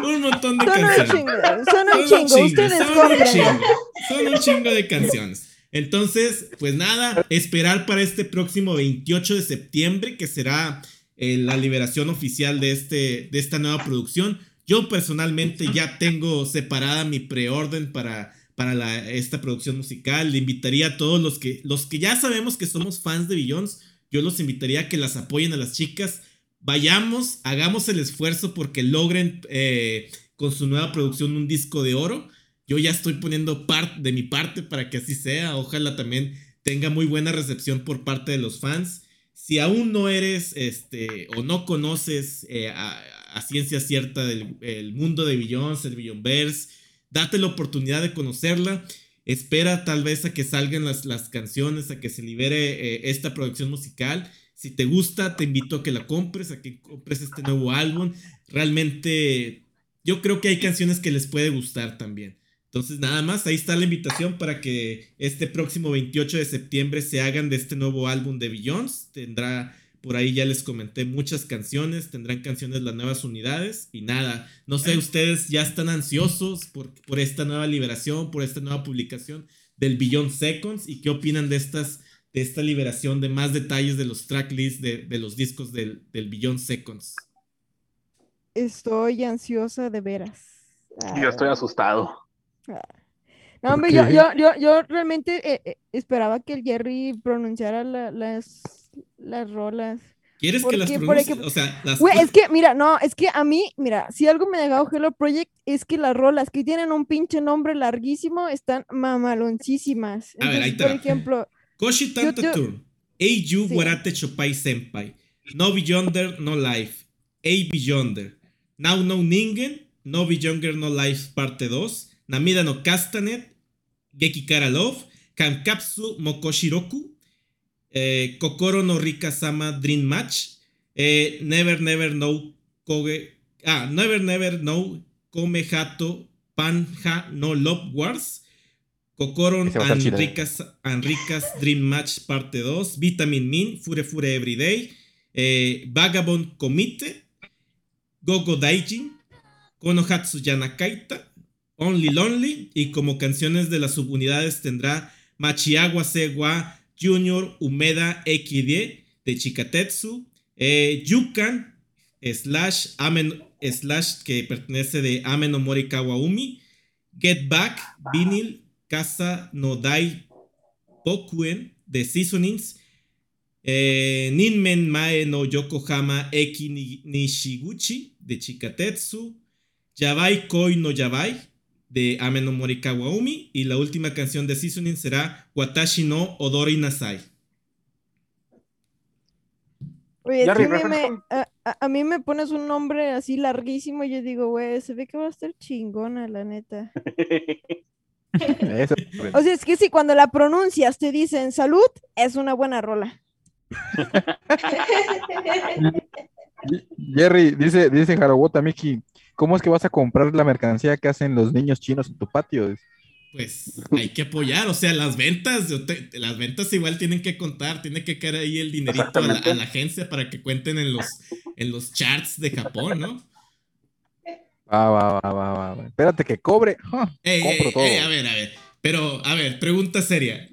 Un montón de Son un canciones. chingo, son un chingo. Ustedes son un chingo. Son un chingo de canciones. Entonces, pues nada, esperar para este próximo 28 de septiembre, que será eh, la liberación oficial de, este, de esta nueva producción. Yo personalmente ya tengo separada mi preorden para, para esta producción musical. Le invitaría a todos los que, los que ya sabemos que somos fans de Billions, yo los invitaría a que las apoyen a las chicas. Vayamos, hagamos el esfuerzo porque logren eh, con su nueva producción un disco de oro. Yo ya estoy poniendo parte de mi parte para que así sea. Ojalá también tenga muy buena recepción por parte de los fans. Si aún no eres este o no conoces eh, a, ciencia cierta del el mundo de Billions, el Billionverse, date la oportunidad de conocerla. Espera tal vez a que salgan las, las canciones, a que se libere eh, esta producción musical. Si te gusta, te invito a que la compres, a que compres este nuevo álbum. Realmente yo creo que hay canciones que les puede gustar también. Entonces, nada más, ahí está la invitación para que este próximo 28 de septiembre se hagan de este nuevo álbum de Billions. Tendrá, por ahí ya les comenté, muchas canciones, tendrán canciones las nuevas unidades. Y nada, no sé, ustedes ya están ansiosos por, por esta nueva liberación, por esta nueva publicación del Beyond Seconds. ¿Y qué opinan de estas de esta liberación de más detalles de los tracklists de, de los discos del, del Beyond Seconds? Estoy ansiosa de veras. Yo estoy asustado. No, hombre, ¿Por yo, yo, yo, yo realmente eh, eh, esperaba que el Jerry pronunciara la- las, las rolas. ¿Quieres que las pronuncie? O sea, las Güey, es que, mira, no, es que a mí, mira, si algo me ha dejado Hello Project es que las rolas que tienen un pinche nombre larguísimo están mamaloncísimas. A ver, ahí te por va. ejemplo, Koshi Yo- Tanta yo- Turn, Eiju Sí. Warate Chopai Senpai, No Beyonder No Life, A Beyonder, Now No Ningen, No Beyonder No Life Parte 2, Namida no Castanet, Geki Kara Love, Kankapsu Mokoshiroku, eh, Kokoro no Rika Sama Dream Match, eh, Never Never No Koge, ah, Never Never No Kome Hato Panja No Love Wars, Kokoro estar chido. Enricas, Enricas Dream Match Parte 2, Vitamin Min, Fure Fure Everyday, eh, Vagabond Komite, Gogo Daijin, Konohatsu Yanakaita, Only Lonely y como canciones de las subunidades tendrá Machiagua Sewa Junior Umeda XD de Chikatetsu, eh, Yukan slash Amen slash que pertenece de Amen Omori Kawaumi, Get Back, Vinyl, Casa no Dai Pokuen de Seasonings, eh, Ninmen Mae no Yokohama Eki ni- Nishiguchi de Chikatetsu, Yabai Koi no Yabai de Ame no Morikawa Umi y la última canción de Seasoning será Watashi no Odori Nasai. oye, tú a mí me- refresca- a, a- a mí me pones un nombre así larguísimo y yo digo, güey, se ve que va a estar chingona, la neta. Eso, O sea, es que si cuando la pronuncias te dicen salud, es una buena rola. (laughs) Jerry, dice, dice Harawota Miki, ¿cómo es que vas a comprar la mercancía que hacen los niños chinos en tu patio? Pues hay que apoyar, o sea, las ventas, te- las ventas igual tienen que contar, tiene que caer ahí el dinerito a la, Exactamente. a la agencia para que cuenten en los, en los charts de Japón, ¿no? Va, va, va, va, va, va. Espérate que cobre. Ah, Ey, compro ey, todo. ey, a ver, a ver. Pero, a ver, pregunta seria.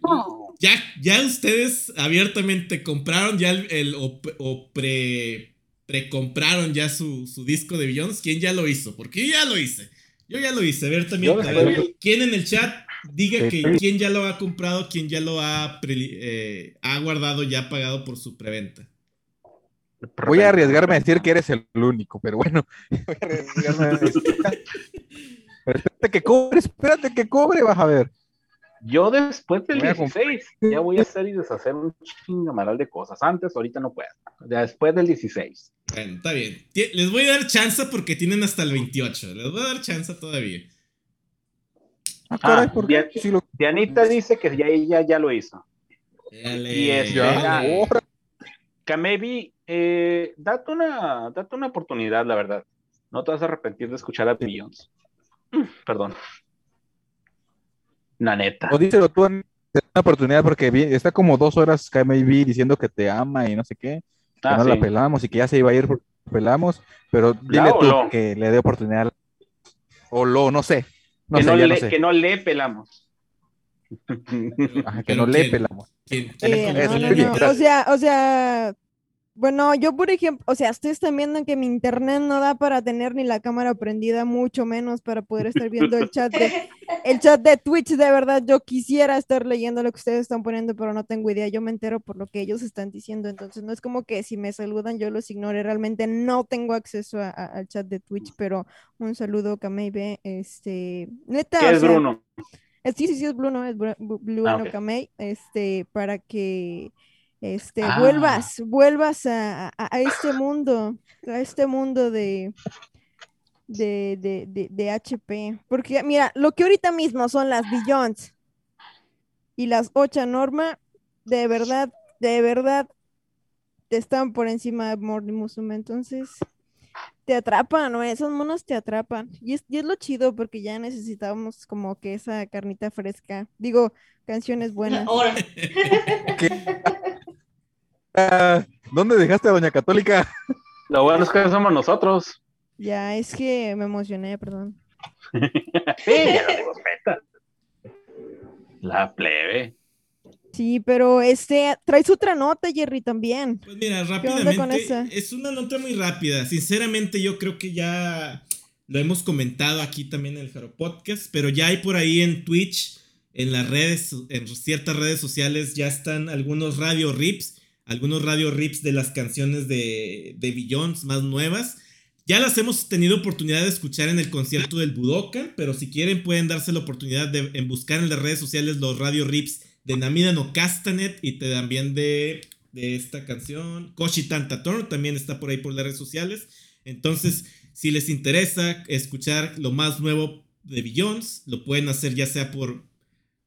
¿Ya, ya ustedes abiertamente compraron ya el, el- o, o pre, precompraron ya su, su disco de Billions? ¿Quién ya lo hizo? Porque yo ya lo hice. Yo ya lo hice. A ver también. A ver, ¿Quién en el chat diga que quién ya lo ha comprado, quién ya lo ha, pre- eh, ha guardado, ya pagado por su preventa? Voy a arriesgarme a decir que eres el único, pero bueno. (laughs) Voy a arriesgarme a decir. (laughs) Espérate que cobre, espérate que cobre, vas a ver. Yo después del Voy a comprar. 16 ya voy a hacer y deshacer un chingamaral de cosas. Antes, ahorita no puedo. Después del 16. Bueno, está bien. Les voy a dar chance porque tienen hasta el 28. Les voy a dar chance todavía. Ah, caray, Ah, ¿por qué? bien. Sí lo- Dianita dice que ya ella ya lo hizo. Dale, Y ahora. Kamebi, eh, date, una, date una oportunidad, la verdad. No te vas a arrepentir de escuchar a Billions. (clears throat) Mm, Perdón. La neta. O díselo tú, da una oportunidad porque está como dos horas KMB diciendo que te ama y no sé qué. Que Ah, no sí. la pelamos y que ya se iba a ir porque la pelamos, pero dile tú lo? que le dé oportunidad. O lo, no sé. No que, sé, no le, no sé. que no le pelamos. Ajá, que no le pelamos. ¿Quién- quién Eh, le no. O sea, o sea, bueno, yo por ejemplo, o sea, ustedes están viendo que mi internet no da para tener ni la cámara prendida, mucho menos para poder estar viendo el chat de, el (laughs) chat de Twitch. De verdad, yo quisiera estar leyendo lo que ustedes están poniendo, pero no tengo idea. Yo me entero por lo que ellos están diciendo. Entonces, no es como que si me saludan yo los ignore. Realmente no tengo acceso a- a- al chat de Twitch, pero un saludo, Kamei Este, neta, ¿Qué o es sea, Bruno? Sí, sí, sí, es Bruno, es Bru- Bu- Blue Ah, ok. Kamei, este, para que este, Ah. vuelvas, vuelvas a, a- a este mundo, a este mundo de, de, de, de, de HP. Porque, mira, lo que ahorita mismo son las Billions y las Ocha Norma, de verdad, de verdad, están por encima de Morning Musume. Entonces, te atrapan, ¿no? Esos monos te atrapan. Y es, y es lo chido porque ya necesitábamos como que esa carnita fresca. Digo, canciones (laughs) buenas. Ahora, Ah, ¿Dónde dejaste a Doña Católica? Lo bueno es que somos nosotros. Ya, es que me emocioné, perdón. (laughs) Sí, ya lo digo, neta. La plebe. Sí, pero este, traes otra nota, Jerry, también. Pues mira, onda con rápidamente, esa? es una nota muy rápida. Sinceramente, yo creo que ya lo hemos comentado aquí también en el Jaro Podcast, pero ya hay por ahí en Twitch, en las redes, en ciertas redes sociales, ya están algunos radio rips, algunos radio rips de las canciones de, de Billions más nuevas. Ya las hemos tenido oportunidad de escuchar en el concierto del Budokan, pero si quieren pueden darse la oportunidad de en buscar en las redes sociales los radio rips de Namida no Castanet y también de, de esta canción. Koshi Tantator también está por ahí por las redes sociales. Entonces, si les interesa escuchar lo más nuevo de Billions, lo pueden hacer ya sea por,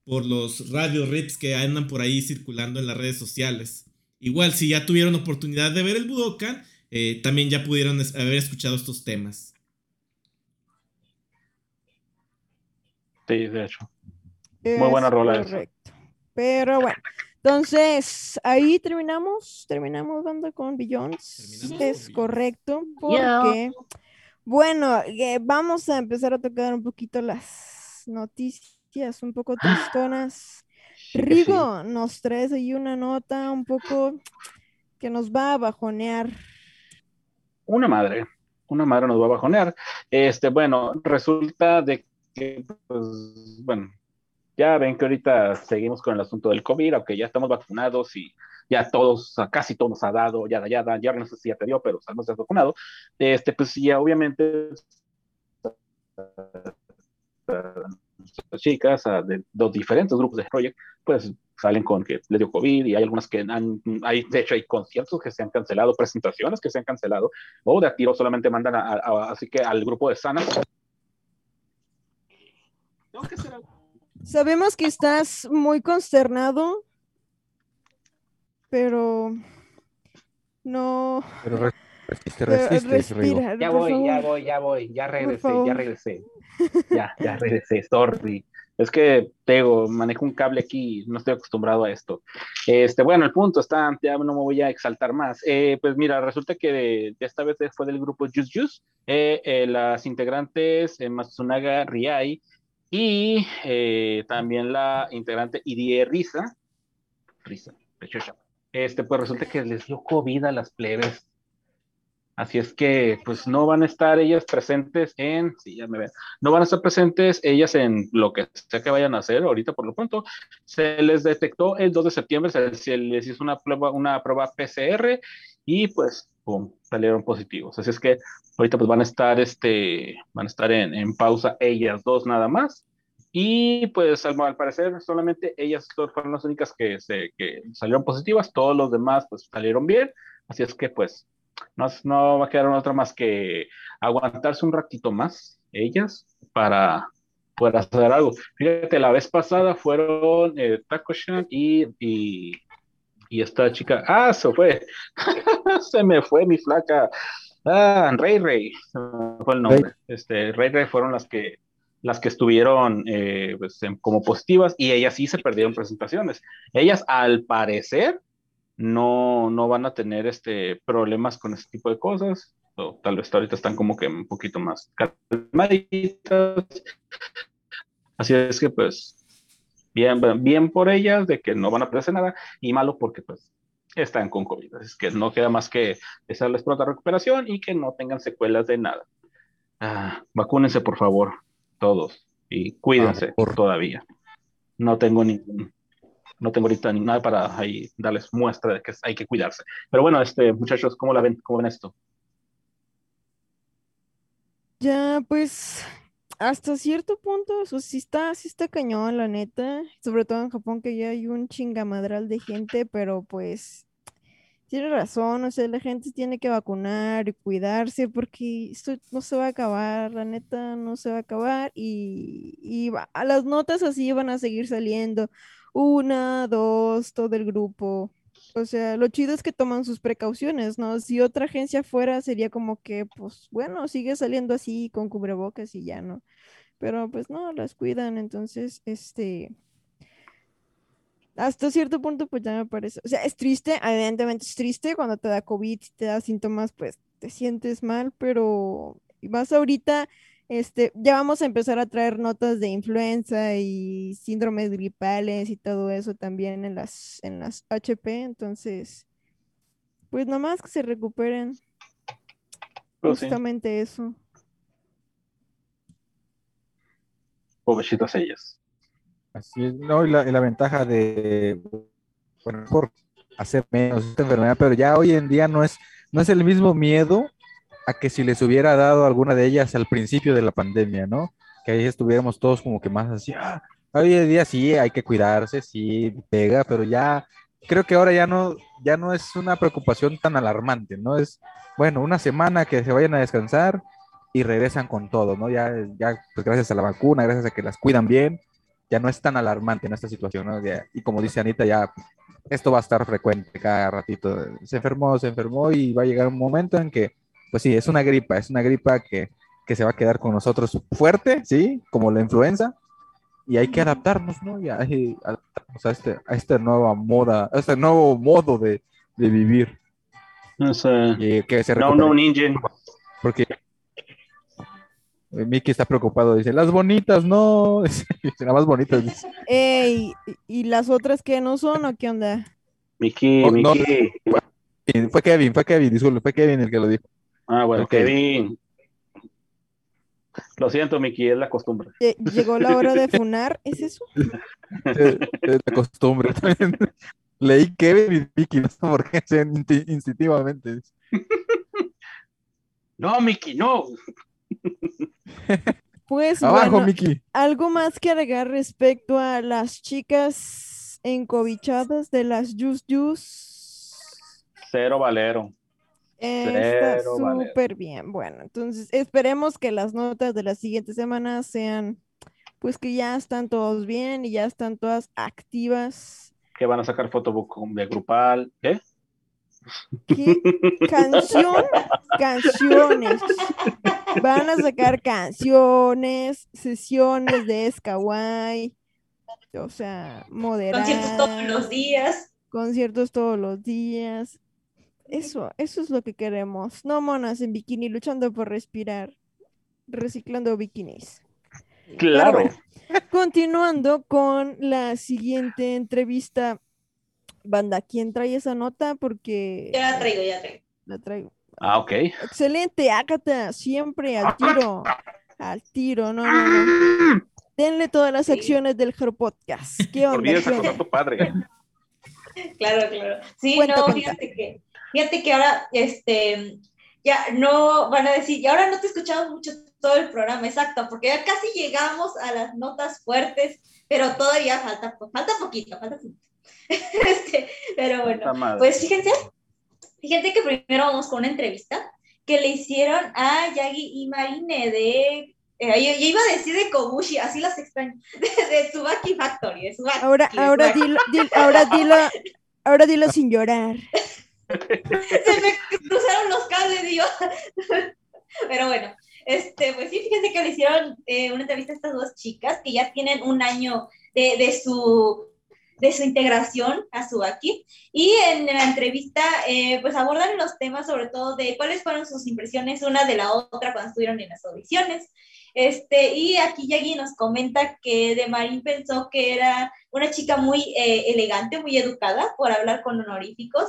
por los radio rips que andan por ahí circulando en las redes sociales. Igual, si ya tuvieron oportunidad de ver el Budokan, eh, también ya pudieron es- haber escuchado estos temas. Sí, de hecho. Es buena rola esa. Correcto. Pero bueno, entonces ahí terminamos, terminamos banda con Billions. Es con correcto, Yeah. porque bueno, eh, vamos a empezar a tocar un poquito las noticias un poco tristonas. Sí. Rigo, nos traes ahí una nota un poco que nos va a bajonear. Una madre, una madre nos va a bajonear. Este, bueno, resulta de que, pues, bueno, ya ven que ahorita seguimos con el asunto del COVID, aunque ya estamos vacunados y ya todos, casi todos nos ha dado, ya, ya, ya, no sé si ya te dio, pero estamos ya vacunado. Este, pues ya obviamente las chicas ah, de los diferentes grupos de Project, pues salen con que les dio COVID y hay algunas que han, hay, de hecho hay conciertos que se han cancelado, presentaciones que se han cancelado, o de a tiro solamente mandan a, a- a- así que al grupo de que algo. Sabemos que estás muy consternado, pero no. Pero re- resiste, pero resiste, Rigo. respira, Ya voy, ya voy, ya voy, ya regresé, ya regresé. (laughs) Ya, ya regresé, sorry. Es que tengo, manejo un cable aquí, no estoy acostumbrado a esto. Este, bueno, el punto está, ya no me voy a exaltar más. Eh, pues mira, resulta que de- de esta vez fue del grupo Juice Juice, eh, eh, las integrantes eh, Matsunaga Riai y eh, también la integrante Idie Risa, Risa. Este, pues resulta que les dio COVID a las plebes. Así es que, pues no van a estar ellas presentes en, sí, ya me ven, no van a estar presentes ellas en lo que sea que vayan a hacer ahorita por lo pronto. Se les detectó el 2 de septiembre, se, les hizo una prueba, una prueba PCR y pues, salieron positivos. Así es que ahorita pues van a estar, este, van a estar en, pausa ellas dos nada más. Y pues al, parecer solamente ellas fueron las únicas que, que salieron positivas, todos los demás pues salieron bien. Así es que pues no, no va a quedar otra más que aguantarse un ratito más, ellas, para poder hacer algo. Fíjate, la vez pasada fueron eh, Taco-chan y, y, y esta chica, ah, se fue, (laughs) se me fue mi flaca, ah, Rey Rey, fue el nombre, este, Rey Rey fueron las que las que estuvieron eh, pues, como positivas y ellas sí se perdieron presentaciones. Ellas, al parecer, no, no van a tener este, problemas con ese tipo de cosas. O tal vez ahorita están como que un poquito más calmaditas. Así es que pues bien, bien por ellas de que no van a perderse nada y malo porque pues están con COVID. Es que no queda más que desearles pronta recuperación y que no tengan secuelas de nada. Ah, vacúnense por favor, todos, y cuídense Ah, por- todavía. No tengo ningún, no tengo ahorita ni nada para ahí darles muestra de que hay que cuidarse. Pero bueno, este, muchachos, ¿cómo la ven? ¿Cómo ven esto? Ya, pues, hasta cierto punto, eso sí está, sí está cañón, la neta. Sobre todo en Japón, que ya hay un chingamadral de gente, pero pues, tiene razón, o sea, la gente tiene que vacunar y cuidarse porque esto no se va a acabar, la neta, no se va a acabar y, y va- a las notas así van a seguir saliendo. Una, dos, todo el grupo. O sea, lo chido es que toman sus precauciones, ¿no? Si otra agencia fuera, sería como que, pues, bueno, sigue saliendo así con cubrebocas y ya, ¿no? Pero pues no, las cuidan, entonces, este, hasta cierto punto, pues ya me parece, o sea, es triste, evidentemente es triste cuando te da COVID, te da síntomas, pues te sientes mal, pero más ahorita, este, ya vamos a empezar a traer notas de influenza y síndromes gripales y todo eso también en las, en las HP, entonces, pues nomás que se recuperen, Pues sí, justamente eso. pobrecitas ellas. Así es, no, y la, y la ventaja de, bueno, por hacer menos esta enfermedad, pero ya hoy en día no es, no es el mismo miedo a que si les hubiera dado alguna de ellas al principio de la pandemia, ¿no? Que ahí estuviéramos todos como que más así, "Ah". hoy en día sí hay que cuidarse, sí pega, pero ya creo que ahora ya no, ya no es una preocupación tan alarmante, ¿no? Es, bueno, una semana que se vayan a descansar y regresan con todo, ¿no? Ya, ya pues gracias a la vacuna, gracias a que las cuidan bien, ya no es tan alarmante en esta situación, ¿no? Ya- y como dice Anita, ya esto va a estar frecuente cada ratito. Se enfermó, se enfermó y va a llegar un momento en que, pues sí, es una gripa, es una gripa que, que se va a quedar con nosotros fuerte, ¿sí? Como la influenza. Y hay que adaptarnos, ¿no? Y hay- adaptarnos a, este, a esta nueva moda, a este nuevo modo de, de vivir. Es, Y que se no, no, ninja. Porque Mickey está preocupado, dice, las bonitas, no, (laughs) dice, las más bonitas. dice. Ey, ¿y las otras que no son o qué onda? Mickey, Oh, no. Mickey. Y Fue Kevin, fue Kevin, disculpe, fue Kevin el que lo dijo. Ah, bueno. Kevin. Lo siento, Mickey, es la costumbre. Lle- Llegó la hora de funar, ¿es eso? (laughs) Es, es la costumbre. también. Leí Kevin y Mickey, no sé por qué, instintivamente. No, Mickey, no. Pues Abajo, bueno, Mickey. algo más que agregar respecto a las chicas encobichadas de las Yus Yus. Cero Valero. Está vale. súper bien. Bueno, entonces esperemos que las notas de la siguiente semana sean, pues que ya están todos bien y ya están todas activas. Que van a sacar fotobook de grupal. ¿Qué? ¿Qué canción? (laughs) Canciones. Van a sacar canciones, sesiones de Skawai, o sea, Conciertos todos moderadas, los días. conciertos todos los días. Eso, eso es lo que queremos. No monas en bikini luchando por respirar, reciclando bikinis. Claro. bueno, continuando con la siguiente entrevista. Banda, ¿quién trae esa nota? Porque Ya la traigo, ya la traigo. la traigo. Ah, ok. Excelente, Ágata, siempre al tiro. Al tiro, no, no, no. Denle todas las secciones del Hero Podcast. ¿Qué onda? Olvídese ¿Qué con onda? tu padre. (laughs) Claro, claro. Sí, Cuenta, no, cuenta. fíjate que, fíjate que ahora, este, ya no van a decir, y ahora no te escuchamos mucho todo el programa, exacto, porque ya casi llegamos a las notas fuertes, pero todavía falta, falta poquito, falta poquito. (laughs) Este, pero bueno, pues fíjense, fíjense que primero vamos con una entrevista que le hicieron a Yagi y Marine de, eh, yo, yo iba a decir de Kobushi, así las extraño, (laughs) de, de Tsubaki Factory, de Tsubaki, Ahora, de ahora dilo, dil- ahora dilo, (laughs) ahora dilo sin llorar. Se me cruzaron los cables y yo. (laughs) Pero bueno, este, pues sí, fíjense que le hicieron eh, una entrevista a estas dos chicas que ya tienen un año de, de su de su integración a Subaki y en la entrevista eh, pues abordan los temas sobre todo de cuáles fueron sus impresiones una de la otra cuando estuvieron en las audiciones este, y aquí Yagi nos comenta que de Marín pensó que era una chica muy eh, elegante, muy educada por hablar con honoríficos.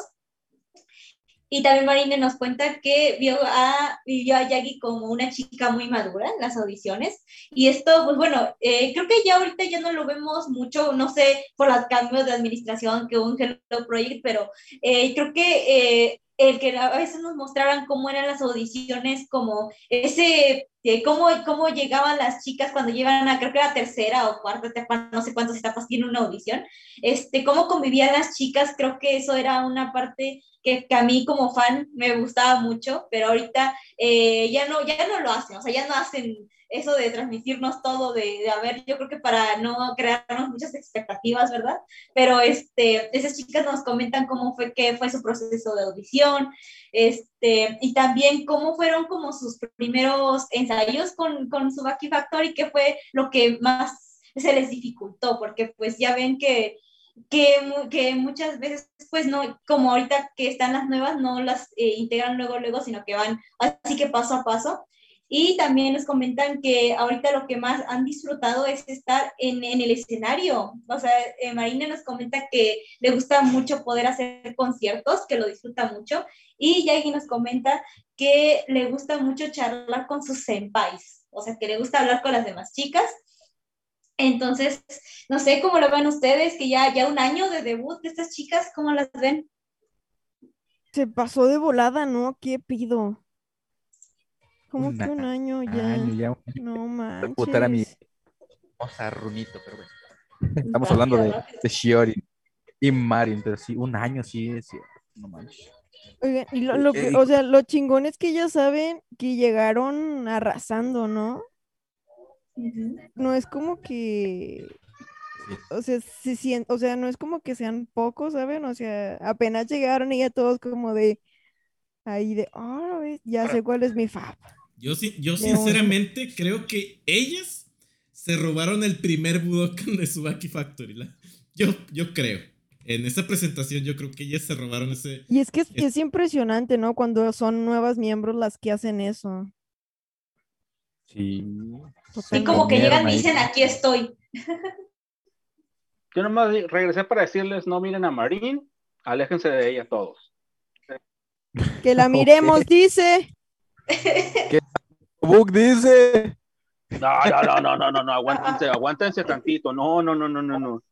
Y también Marina nos cuenta que vio a, vio a Yagi como una chica muy madura en las audiciones. Y esto, pues bueno, eh, creo que ya ahorita ya no lo vemos mucho, no sé, por los cambios de administración que hubo en Hello Project, pero eh, creo que eh, el que a veces nos mostraran cómo eran las audiciones, como ese, eh, cómo, cómo llegaban las chicas cuando llegan a, creo que la tercera o cuarta etapa, no sé cuántas etapas tiene una audición, este, cómo convivían las chicas, creo que eso era una parte que, que a mí como fan me gustaba mucho, pero ahorita eh, ya, no, ya no lo hacen, o sea, ya no hacen eso de transmitirnos todo, de, de a ver, yo creo que para no crearnos muchas expectativas, ¿verdad? Pero este, esas chicas nos comentan cómo fue que fue su proceso de audición, este, y también cómo fueron como sus primeros ensayos con, con Subaki Factory, que fue lo que más se les dificultó, porque pues ya ven que que, que muchas veces, pues no, como ahorita que están las nuevas, no las eh, integran luego, luego, sino que van así que paso a paso. Y también nos comentan que ahorita lo que más han disfrutado es estar en, el escenario. O sea, eh, Marina nos comenta que le gusta mucho poder hacer conciertos, que lo disfruta mucho. Y Yagi nos comenta que le gusta mucho charlar con sus senpais. O sea, que le gusta hablar con las demás chicas. Entonces, no sé cómo lo ven ustedes, que ya, ya un año de debut de estas chicas, ¿cómo las ven? Se pasó de volada, ¿no? ¿Qué pido? ¿Cómo Un que un año ya? año, ya un No Reputar a mi manches. hermosa Runito, pero bueno. Estamos hablando de, de Shiori y Marin, pero sí, un año sí es cierto. No manches. Oigan, y lo, lo que, o sea, lo chingón es que ellos saben que llegaron arrasando, ¿no? No es como que, Sí. o sea, se sien- o sea, no es como que sean pocos, ¿saben? O sea, apenas llegaron y ya todos como de ahí de, ves, ya sé cuál es mi fab. Yo, sí- yo sinceramente creo que ellas se robaron el primer Budokan de Subaki Factory. la- Yo, yo creo. En esa presentación yo creo que ellas se robaron ese... Y es que es, Es- es impresionante, ¿no? Cuando son nuevas miembros las que hacen eso. Sí. Y como que llegan y dicen, aquí estoy. Yo nomás regresé para decirles, no miren a Marín, aléjense de ella todos. Que la (laughs) miremos, dice. Book dice. No, no, no, no, no, no, no, aguántense, aguántense tantito. No, no, no, no, no, no.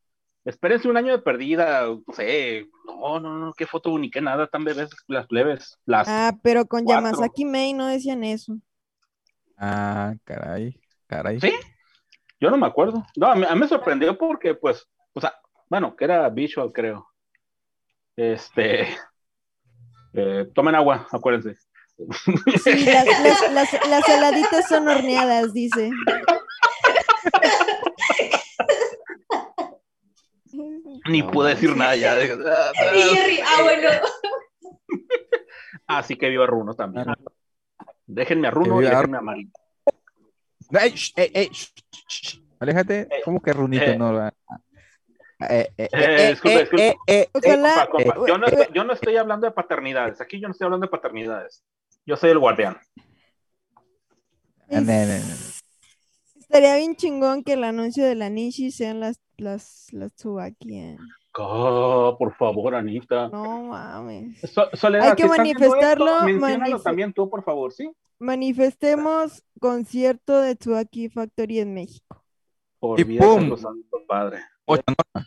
Espérense un año de perdida, no sé. No, no, no, qué foto ni qué nada, tan bebés las plebes. Las Ah, pero con Cuatro. Yamasaki Mei no decían eso. Ah, caray. Caray. ¿Sí? Yo no me acuerdo. No, a mí, a mí me sorprendió porque, pues, o sea, bueno, que era visual, creo. Este. eh, tomen agua, acuérdense. Sí, (laughs) las, las, las, las heladitas son horneadas, dice. Ni pude decir nada ya. Ah, bueno. (laughs) Así que viva Runo también. Déjenme a Runo y déjenme a Marín. Ey, ey, ey. Aléjate. ¿Cómo que Runito eh. no? va? Eh, eh, Eh, eh, disculpe, eh, disculpe. eh, eh, Ojalá- Compa, compa, eh, yo, no estoy, yo no estoy hablando de paternidades. Aquí yo no estoy hablando de paternidades. Yo soy el guardián. Estaría bien chingón que el anuncio de la Nishi sean las, las, las Tsubaki. eh. Oh, por favor, Anita. No mames. So- Soledad, Hay que si manifestarlo, esto, menciónalo manif- también tú, por favor, ¿sí? Manifestemos concierto de Tsubaki Factory en México. Por Y pum. padre. Oye, no,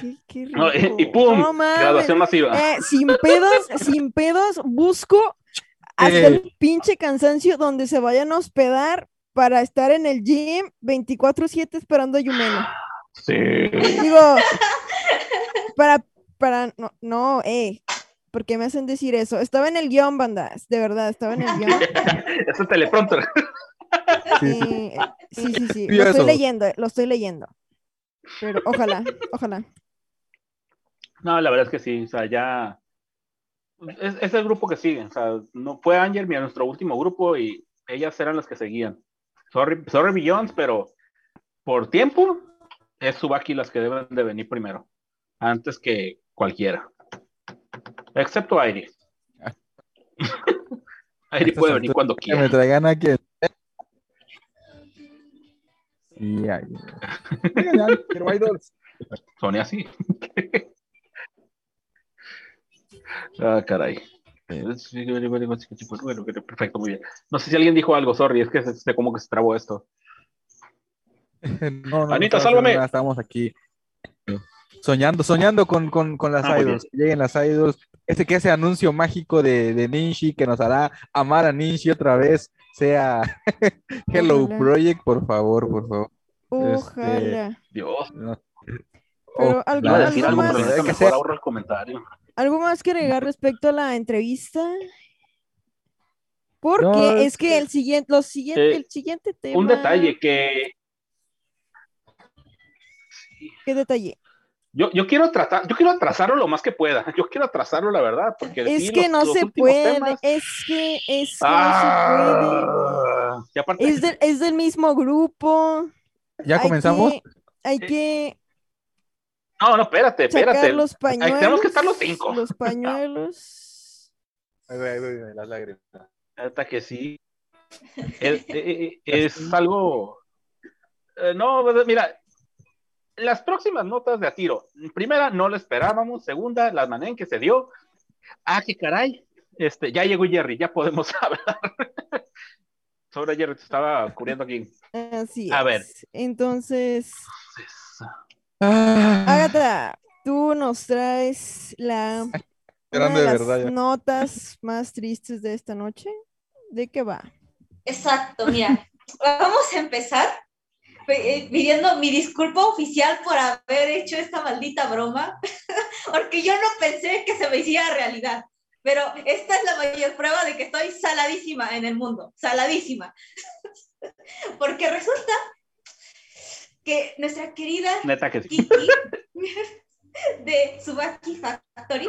Qué, qué No, y, rico. y pum, No mames. graduación masiva. Eh, sin pedos, sin pedos, busco hasta el Eh. pinche cansancio donde se vayan a hospedar para estar en el gym 24/7 esperando a Yumeno. Sí. Digo, para, para, no, no, eh, ¿por qué me hacen decir eso? Estaba en el guion, bandas, de verdad, estaba en el guion. (laughs) Ese teleprompter. sí, sí. Sí, sí, sí, lo estoy leyendo, lo estoy leyendo. Pero ojalá, ojalá. No, la verdad es que sí, o sea, ya es, es el grupo que sigue, o sea, no fue Angel a nuestro último grupo y ellas eran las que seguían. Sorry, sorry Billions, pero por tiempo es Subaki las que deben de venir primero, antes que cualquiera. Excepto Airi. (laughs) Airi puede venir cuando Que me quiera. traigan aquí. Sí, ay. (laughs) Oigan, ya, quiero idols. Sonia sí. Ah, caray. Bueno, perfecto, muy bien. No sé si alguien dijo algo, sorry, es que se, se- como que se trabó esto. (laughs) No, no, Anita, no, sálvame. Estamos aquí soñando, soñando con, con, con las Ah, idols. Que lleguen las idols. Ese que ese anuncio mágico de, de Ninji que nos hará amar a Ninji otra vez sea (laughs) Hello Ojalá. Project, por favor, por favor. Ojalá. Dios, No. Pero algo, algo algo, más, que mejor ser- ahorro el comentario. Algo más que agregar respecto a la entrevista. Porque No, es que que- el siguiente, los siguiente, Eh, el siguiente tema. Un detalle que ¿Qué detalle? yo, yo quiero tratar, yo quiero atrasarlo lo más que pueda. (laughs) Yo quiero atrasarlo, la verdad, porque Es sí, que los- no los se puede, temas- es que, es que Ah, no se puede. Es, del- es del mismo grupo. ¿Ya hay comenzamos? que- hay que no, no, espérate, espérate. sacar los Ay, pañuelos. tenemos que estar los cinco. Los pañuelos. las lágrimas. Hasta que sí. Es, (laughs) eh, eh, es algo. eh, no, pues, mira, las próximas notas de a tiro. Primera, no lo esperábamos. Segunda, la manera en que se dio. Ah, qué caray. Este, ya llegó Jerry, ya podemos (laughs) hablar. Sobre Jerry, te estaba cubriendo aquí. Así A ver. es. Entonces, Ah, Agatha, tú nos traes la una Grande de de las verdad notas más tristes de esta noche. ¿De qué va? Exacto, mira, vamos a empezar eh, pidiendo mi disculpa oficial por haber hecho esta maldita broma, (laughs) porque yo no pensé que se me hiciera realidad, pero esta es la mayor prueba de que estoy saladísima en el mundo, saladísima, (laughs) porque resulta que nuestra querida Neta que sí. Kiki (laughs) de Subaki Factory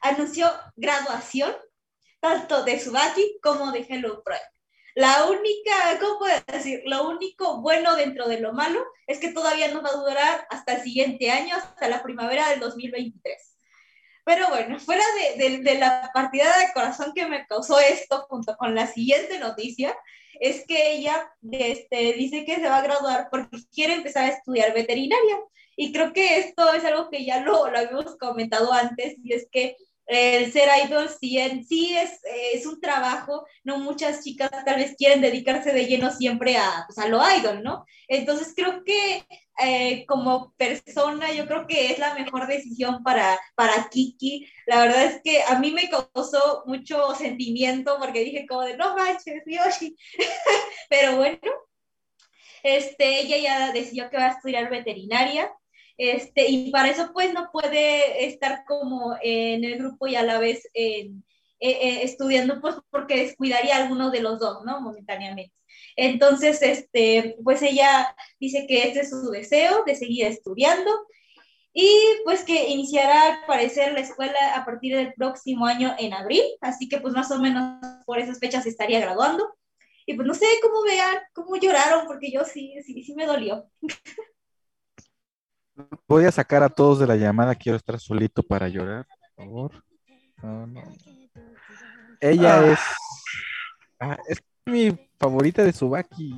anunció graduación tanto de Subaki como de Hello Project. La única, ¿cómo puedo decir? Lo único bueno dentro de lo malo es que todavía nos va a durar hasta el siguiente año, hasta la primavera del 2023. Pero bueno, fuera de, de- de la partida de corazón que me causó esto, junto con la siguiente noticia, es que ella este, dice que se va a graduar porque quiere empezar a estudiar veterinaria. Y creo que esto es algo que ya lo, lo habíamos comentado antes, y es que el ser idol sí, sí es, es un trabajo, no muchas chicas tal vez quieren dedicarse de lleno siempre a, pues, a lo idol, ¿no? Entonces creo que eh, como persona yo creo que es la mejor decisión para, para Kiki. La verdad es que a mí me causó mucho sentimiento porque dije como de, no manches, Yoshi. (laughs) Pero bueno, este, ella ya decidió que va a estudiar veterinaria. Este, y para eso pues no puede estar como en el grupo y a la vez en, eh, eh, estudiando pues porque descuidaría a alguno de los dos, ¿no? Momentáneamente. Entonces, este, pues ella dice que este es su deseo de seguir estudiando y pues que iniciará al parecer la escuela a partir del próximo año en abril, así que pues más o menos por esas fechas estaría graduando. Y pues no sé cómo vean, cómo lloraron, porque yo sí, sí, sí me dolió. (laughs) Voy a sacar a todos de la llamada, quiero estar solito para llorar, por favor. No, no. Ella Ah. es, ah, es mi favorita de Subaki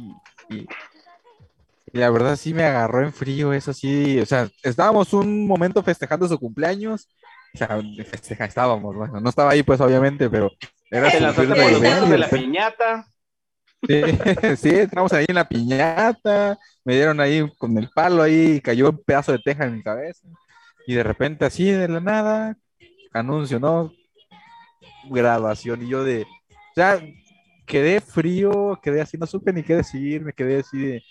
y, y la verdad sí me agarró en frío, eso sí, o sea, estábamos un momento festejando su cumpleaños, o sea, festeja, estábamos, bueno, no estaba ahí pues obviamente, pero era lanzaste por los y de la piñata. (laughs) Sí, sí, estábamos ahí en la piñata, me dieron ahí con el palo ahí, cayó un pedazo de teja en mi cabeza. Y de repente así de la nada, anuncio, ¿no? Graduación. Y yo de, o sea, quedé frío, quedé así, no supe ni qué decir, me quedé así de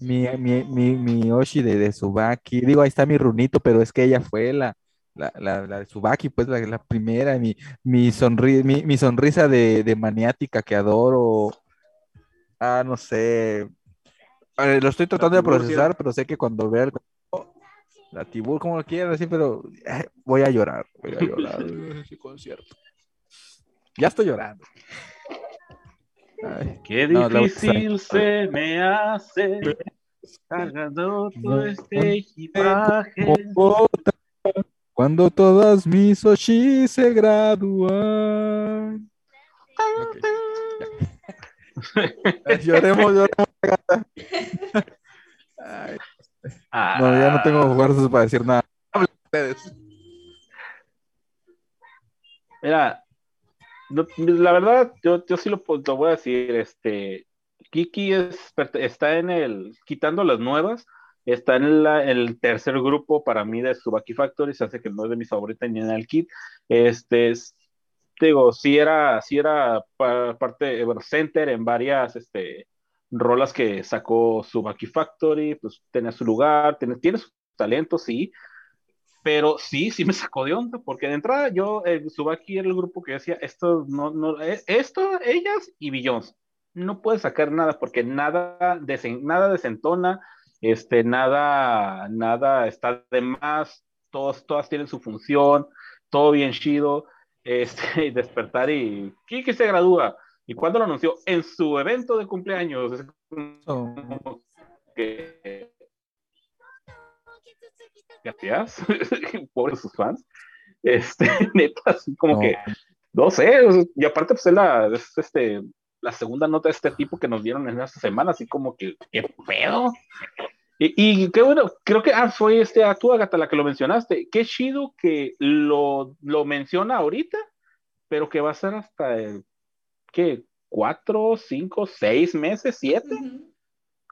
mi, mi, mi, mi Oshi de, de Subaki. Digo, ahí está mi runito, pero es que ella fue la, la, la, la de Subaki, pues la, la primera, mi, mi, sonri- mi, mi sonrisa de, de maniática que adoro. Ah, no sé. Ver, lo estoy tratando de procesar, pero sé que cuando vea el... La Tibur, como lo quieran decir, pero eh, voy a llorar. Voy a llorar (laughs) concierto. Ya estoy llorando. Ay, Qué No, la- difícil se me hace cargando todo este equipaje. Cuando todas mis Oshi se gradúan. (laughs) Lloremos, lloremos. Ay, Ah, No, ya no tengo fuerzas para decir nada. Hablen ustedes. Mira, no, la verdad, yo, yo sí lo, lo voy a decir, este, Kiki es, está en el, quitando las nuevas, está en la- el tercer grupo para mí de Subaki Factory, se hace que no es de mis favoritas ni en el kit, este, es- digo, sí era, sí era pa- parte, bueno, center en varias, este, rolas que sacó Subaki Factory, pues tenía su lugar, tiene, tiene su talento, sí, pero sí, sí me sacó de onda, porque de entrada yo, eh, Subaki era el grupo que decía, esto, no, no, eh, esto, ellas y Beyoncé, no puedes sacar nada, porque nada, desen- nada desentona, este, nada, nada está de más, todos, todas tienen su función, todo bien chido, este, (laughs) y despertar y, Kiki se gradúa, ¿y cuándo lo anunció? En su evento de cumpleaños, es como que, gracias, (laughs) pobres sus fans, este, (laughs) neta, así como No. que, no sé, y aparte pues es la, es, este, la segunda nota de este tipo que nos dieron en esta semana, así como que, ¿qué pedo? Y, y qué bueno, creo que, ah, fue este, a tú, Agatha, la que lo mencionaste, qué chido que lo, lo menciona ahorita, pero que va a ser hasta el, ¿qué? ¿Cuatro, cinco, seis meses, siete?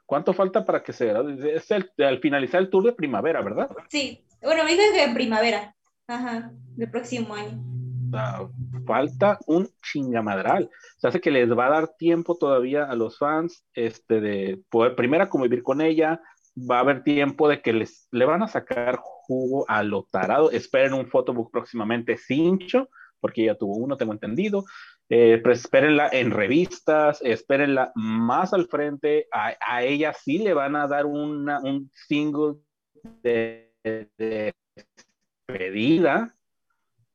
¿Cuánto falta para que se Es el, al finalizar el tour de primavera, ¿verdad? Sí, bueno, me dijo que en primavera, ajá, del próximo año. Sea, falta un chingamadral. Se hace que les va a dar tiempo todavía a los fans este, de poder, primero, convivir con ella. Va a haber tiempo de que les le van a sacar jugo a lo tarado. Esperen un photobook próximamente cincho, porque ya tuvo uno, tengo entendido. Eh, pues espérenla en revistas, espérenla más al frente. A, a ella sí le van a dar una, un single de, de despedida.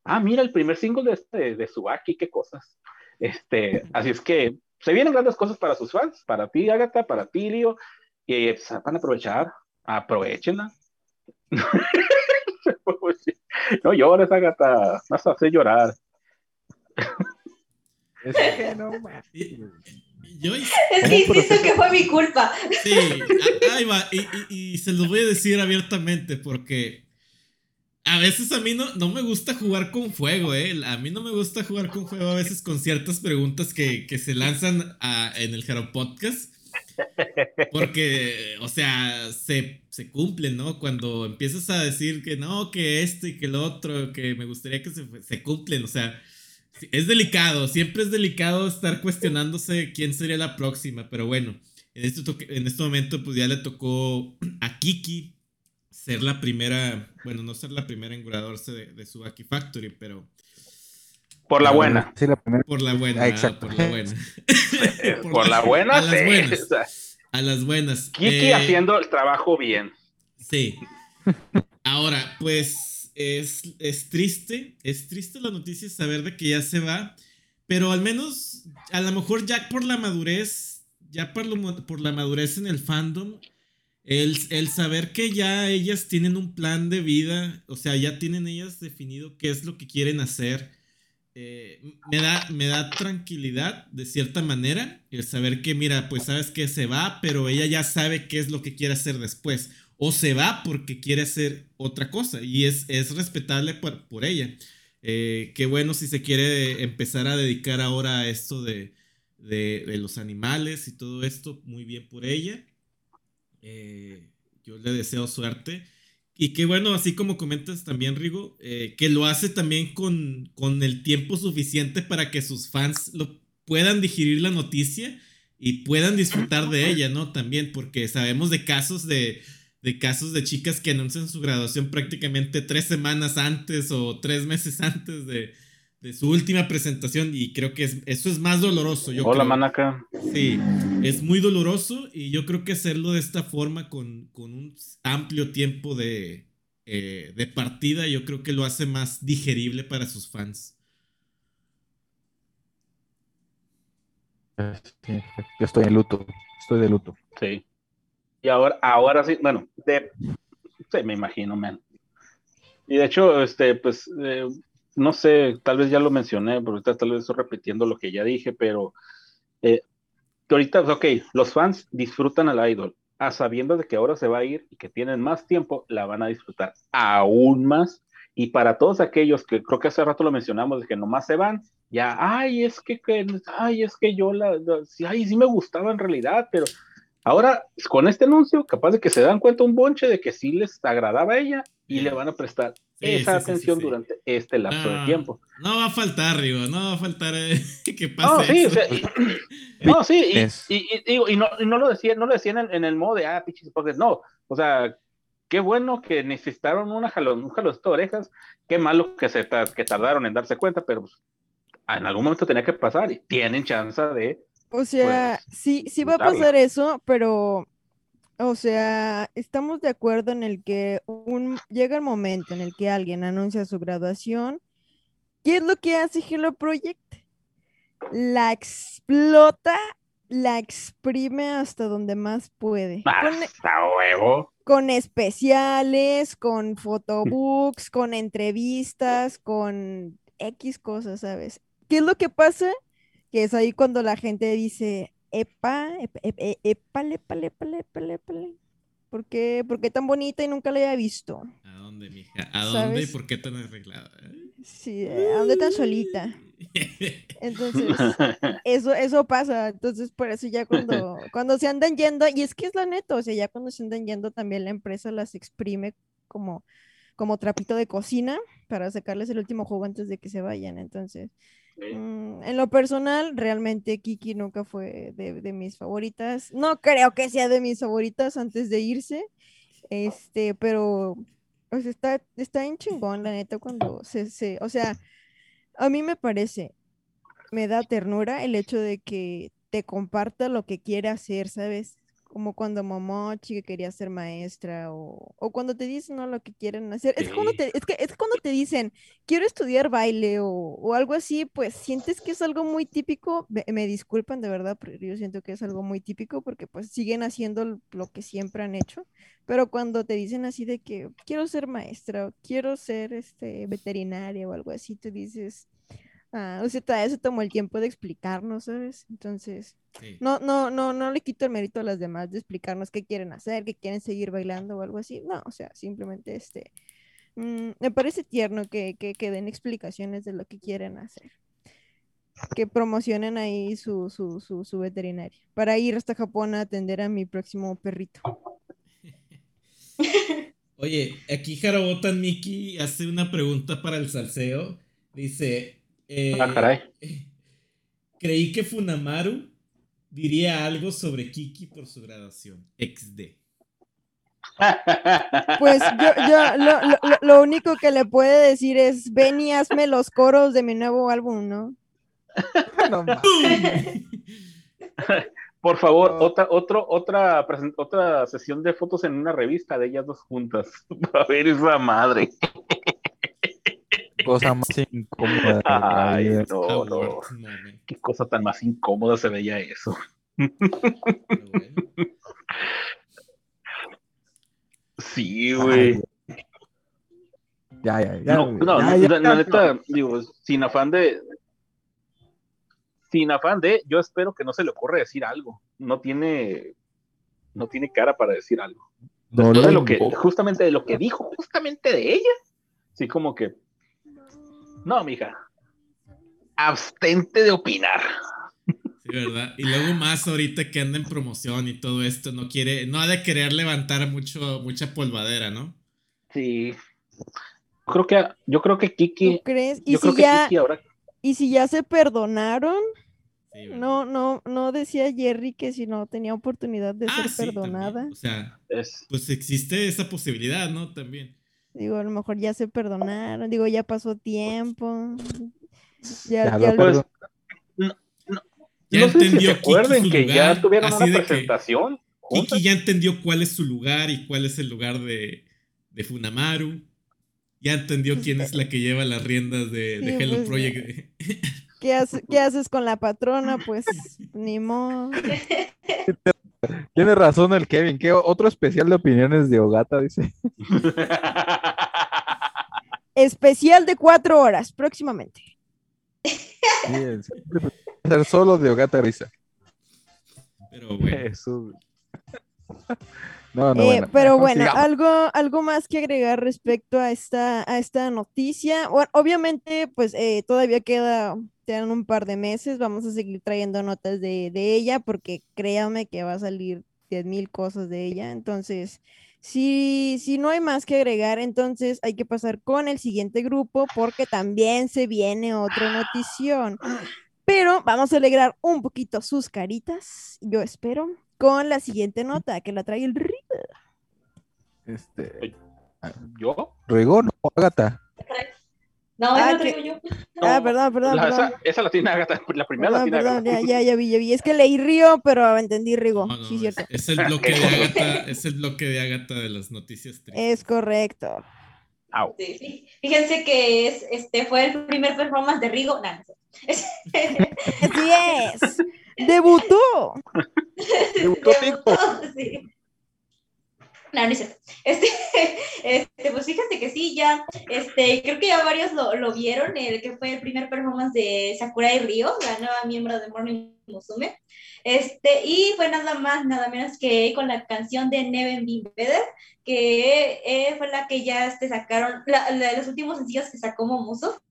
Ah, mira, el primer single de, este, de Subaki, qué cosas. Este, así es que se vienen grandes cosas para sus fans, para ti, Agatha, para ti, Leo, y van a aprovechar, aprovechenla. (laughs) no llores, Agatha, vas a hacer llorar. Es (laughs) que no yo, Es ¿Cómo que insisto que fue mi culpa. sí, ahí va. Y, y- y se los voy a decir abiertamente porque a veces a mí no, no me gusta jugar con fuego, ¿eh? A mí no me gusta jugar con fuego a veces con ciertas preguntas que, que se lanzan a- en el Jaro Podcast. (laughs) Porque, o sea, se, se cumplen, ¿no? Cuando empiezas a decir que no, que esto y que lo otro, que me gustaría que se, se cumplen, o sea, es delicado, siempre es delicado estar cuestionándose quién sería la próxima, pero bueno, en este, en este momento pues ya le tocó a Kiki ser la primera, bueno, no ser la primera en graduarse de, de Subaki Factory, pero Por la buena. Sí, la primera. por la buena, Ah, ah, exacto. por la buena. (laughs) Por la buena, a las sí. buenas. O sea, A las buenas. Kiki Eh, haciendo el trabajo bien. Sí. Ahora, pues es, es triste, es triste la noticia saber de que ya se va, pero al menos, a lo mejor ya por la madurez, ya por, lo por la madurez en el fandom, el, el saber que ya ellas tienen un plan de vida, o sea, ya tienen ellas definido qué es lo que quieren hacer, eh, me, da, me da tranquilidad de cierta manera el saber que, mira, pues sabes que se va, pero ella ya sabe qué es lo que quiere hacer después. O se va porque quiere hacer otra cosa y es, es respetable por, por ella. Eh, qué bueno si se quiere empezar a dedicar ahora a esto de, de, los animales y todo esto, muy bien por ella. Eh, yo le deseo suerte. Y qué bueno, así como comentas también, Rigo, eh, que lo hace también con, con el tiempo suficiente para que sus fans lo puedan digerir la noticia y puedan disfrutar de ella, ¿no? También, porque sabemos de casos de, de casos de chicas que anuncian su graduación prácticamente tres semanas antes o tres meses antes de, de su última presentación y creo que es- eso es más doloroso. Yo Hola, creo. Manaka. Sí, es muy doloroso y yo creo que hacerlo de esta forma con, con un amplio tiempo de, eh, de partida, yo creo que lo hace más digerible para sus fans. Sí, yo estoy en luto. Estoy de luto. Sí. Y ahora, ahora sí, bueno, de, sí, me imagino, man. Y de hecho, este, pues, eh, no sé, tal vez ya lo mencioné, porque tal vez estoy repitiendo lo que ya dije, pero eh, ahorita, ok, los fans disfrutan al idol, a sabiendo de que ahora se va a ir y que tienen más tiempo, la van a disfrutar aún más. Y para todos aquellos que creo que hace rato lo mencionamos, de que nomás se van, ya, ay, es que, ay, es que yo la, ay, sí me gustaba en realidad, pero ahora con este anuncio, capaz de que se dan cuenta un bonche de que sí les agradaba a ella y le van a prestar Sí, esa sí, atención sí. durante este lapso de tiempo. No va a faltar, Rigo, no va a faltar eh, (laughs) que No, pase sí, o eso. sea, (laughs) no, sí, y, y- y digo, y no, y no lo decían, no lo decían en, en el modo de ah, pinches porque no, o sea, qué bueno que necesitaron una jalón, un jaloncito de orejas, qué malo que se que tardaron en darse cuenta, pero pues, en algún momento tenía que pasar y tienen chance de O sea, Pues, sí, sí va a pasar eso, pero, o sea, estamos de acuerdo en el que un, llega el momento en el que alguien anuncia su graduación. ¿Qué es lo que hace Hello Project? La explota, la exprime hasta donde más puede. Con, hasta huevo. con especiales, con photobooks, con entrevistas, con X cosas, ¿sabes? ¿Qué es lo que pasa? Que es ahí cuando la gente dice, epa, ep- ep- e- épale, épale, épale. ¿Por qué, por qué tan bonita y nunca la había visto? ¿A dónde, mija? ¿A dónde y por qué tan arreglada? Sí, ¿a dónde tan solita? (laughs) Entonces, eso, eso pasa. Entonces, por eso ya cuando, cuando se andan yendo, y es que es la neta, o sea, ya cuando se andan yendo también la empresa las exprime como, como trapito de cocina para sacarles el último juego antes de que se vayan. Entonces, mm, en lo personal, realmente Kiki nunca fue de, de mis favoritas. No creo que sea de mis favoritas antes de irse. Este, pero sea, está, está en chingón, la neta, cuando se, se, o sea, a mí me parece, me da ternura el hecho de que te comparta lo que quiere hacer, ¿sabes? Como cuando Momochi que quería ser maestra o, o cuando te dicen ¿no? lo que quieren hacer. Es, cuando Sí. te, es, que, es cuando te dicen, quiero estudiar baile o, o algo así, pues sientes que es algo muy típico. Me, me disculpan de verdad, pero yo siento que es algo muy típico porque pues siguen haciendo lo que siempre han hecho. Pero cuando te dicen así de que quiero ser maestra o quiero ser este, veterinaria o algo así, tú dices, ah, o sea, todavía se tomó el tiempo de explicarnos, ¿sabes? Entonces, Sí. no, no, no, no le quito el mérito a las demás de explicarnos qué quieren hacer, que quieren seguir bailando o algo así. No, o sea, simplemente este, mm, me parece tierno que, que, que den explicaciones de lo que quieren hacer. Que promocionen ahí su, su, su, su veterinaria para ir hasta Japón a atender a mi próximo perrito. (laughs) Oye, aquí Jarabotan Miki hace una pregunta para el salseo. Dice: eh, Ah, caray. (laughs) Creí que Funamaru diría algo sobre Kiki por su graduación. XD. Pues yo, yo lo, lo- lo- único que le puede decir es, ven y hazme los coros de mi nuevo álbum, ¿no? (laughs) No mames. (laughs) Por favor, No. otra, otro, otra, otra sesión de fotos en una revista de ellas dos juntas. A ver esa madre. Cosa más incómoda. Ay, vida. no, no. Qué cosa tan más incómoda se veía eso. (laughs) Sí, güey. Ya, ya, ya. No, no, Ya, no, ya, la, neta, digo, sin afán de. Sin afán de, yo espero que no se le ocurra decir algo. No tiene. No tiene cara para decir algo. no lo de lo que, justamente de lo que dijo, justamente de ella. Sí, como que. No, mija. Abstente de opinar. Sí, ¿verdad? Y luego más ahorita que anda en promoción y todo esto, no quiere, no ha de querer levantar mucho, mucha polvadera, ¿no? Sí. Creo que, yo creo que Kiki. ¿Tú crees? Y Yo creo si que ya, Kiki ahora. y si ya se perdonaron, no, no, no decía Jerry que si no tenía oportunidad de Ah, ser sí, también. perdonada. O sea, Es, pues existe esa posibilidad, ¿no? También. Digo, a lo mejor ya se perdonaron, digo, ya pasó tiempo. Ya, Ya ya lo lo- Pues, Ya no sé si entendió se acuerden Kiki su que ya tuvieron así una presentación. Kiki ya entendió cuál es su lugar y cuál es el lugar de, de Funamaru. Ya entendió quién es la que lleva las riendas de, Hello pues, Project. ¿qué, hace- qué haces con la patrona? Pues ni modo. Tiene razón el Kevin. ¿Qué otro especial de opiniones de Ogata dice? (laughs) Especial de cuatro horas, próximamente. Ser solo de Ogata Risa. Pero bueno. Eso. No, no, Eh, bueno. pero bueno, sigamos. algo, algo más que agregar respecto a esta, a esta noticia. Bueno, obviamente, pues eh, todavía queda, quedan un par de meses. Vamos a seguir trayendo notas de, de ella, porque créanme que va a salir 10.000 cosas de ella. Entonces, si, si no hay más que agregar, entonces hay que pasar con el siguiente grupo, porque también se viene otra notición. Pero vamos a alegrar un poquito sus caritas, yo espero, con la siguiente nota que la trae el Ri. Este, ¿Yo? Rigo, no, Agatha. No, Ah, que- traigo yo. Ah, No, perdón, perdón, la- perdón. esa, esa la tiene Agatha, la primera la Perdón, tiene perdón, Agatha. ya, ya, (laughs) ya vi, ya vi. Es que leí Río, pero entendí Rigo. No, no, sí, es, cierto. es el bloque de (laughs) Agatha, es el bloque de Agatha de las noticias tristes. Es correcto. Au. Sí, sí. Fíjense que es, este fue el primer performance de Rigo. No, no sé. (laughs) Así es. Debutó. Debutó. Sí. No, no es cierto. Este, (laughs) este, pues fíjate que sí, ya, este, creo que ya varios lo, lo vieron, el que fue el primer performance de Sakura y Río, la nueva miembro de Morning Musume. Este, y fue nada más, nada menos que con la canción de Never Been Better, que eh, fue la que ya este, sacaron, la, la de los últimos sencillos que sacó Momuso.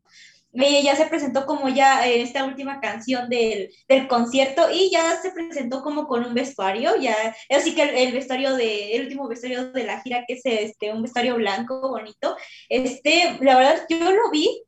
Ella ya se presentó como ya en esta última canción del, del concierto y ya se presentó como con un vestuario, ya, así que el, vestuario de, el último vestuario de la gira, que es este, un vestuario blanco, bonito, este, la verdad, yo lo vi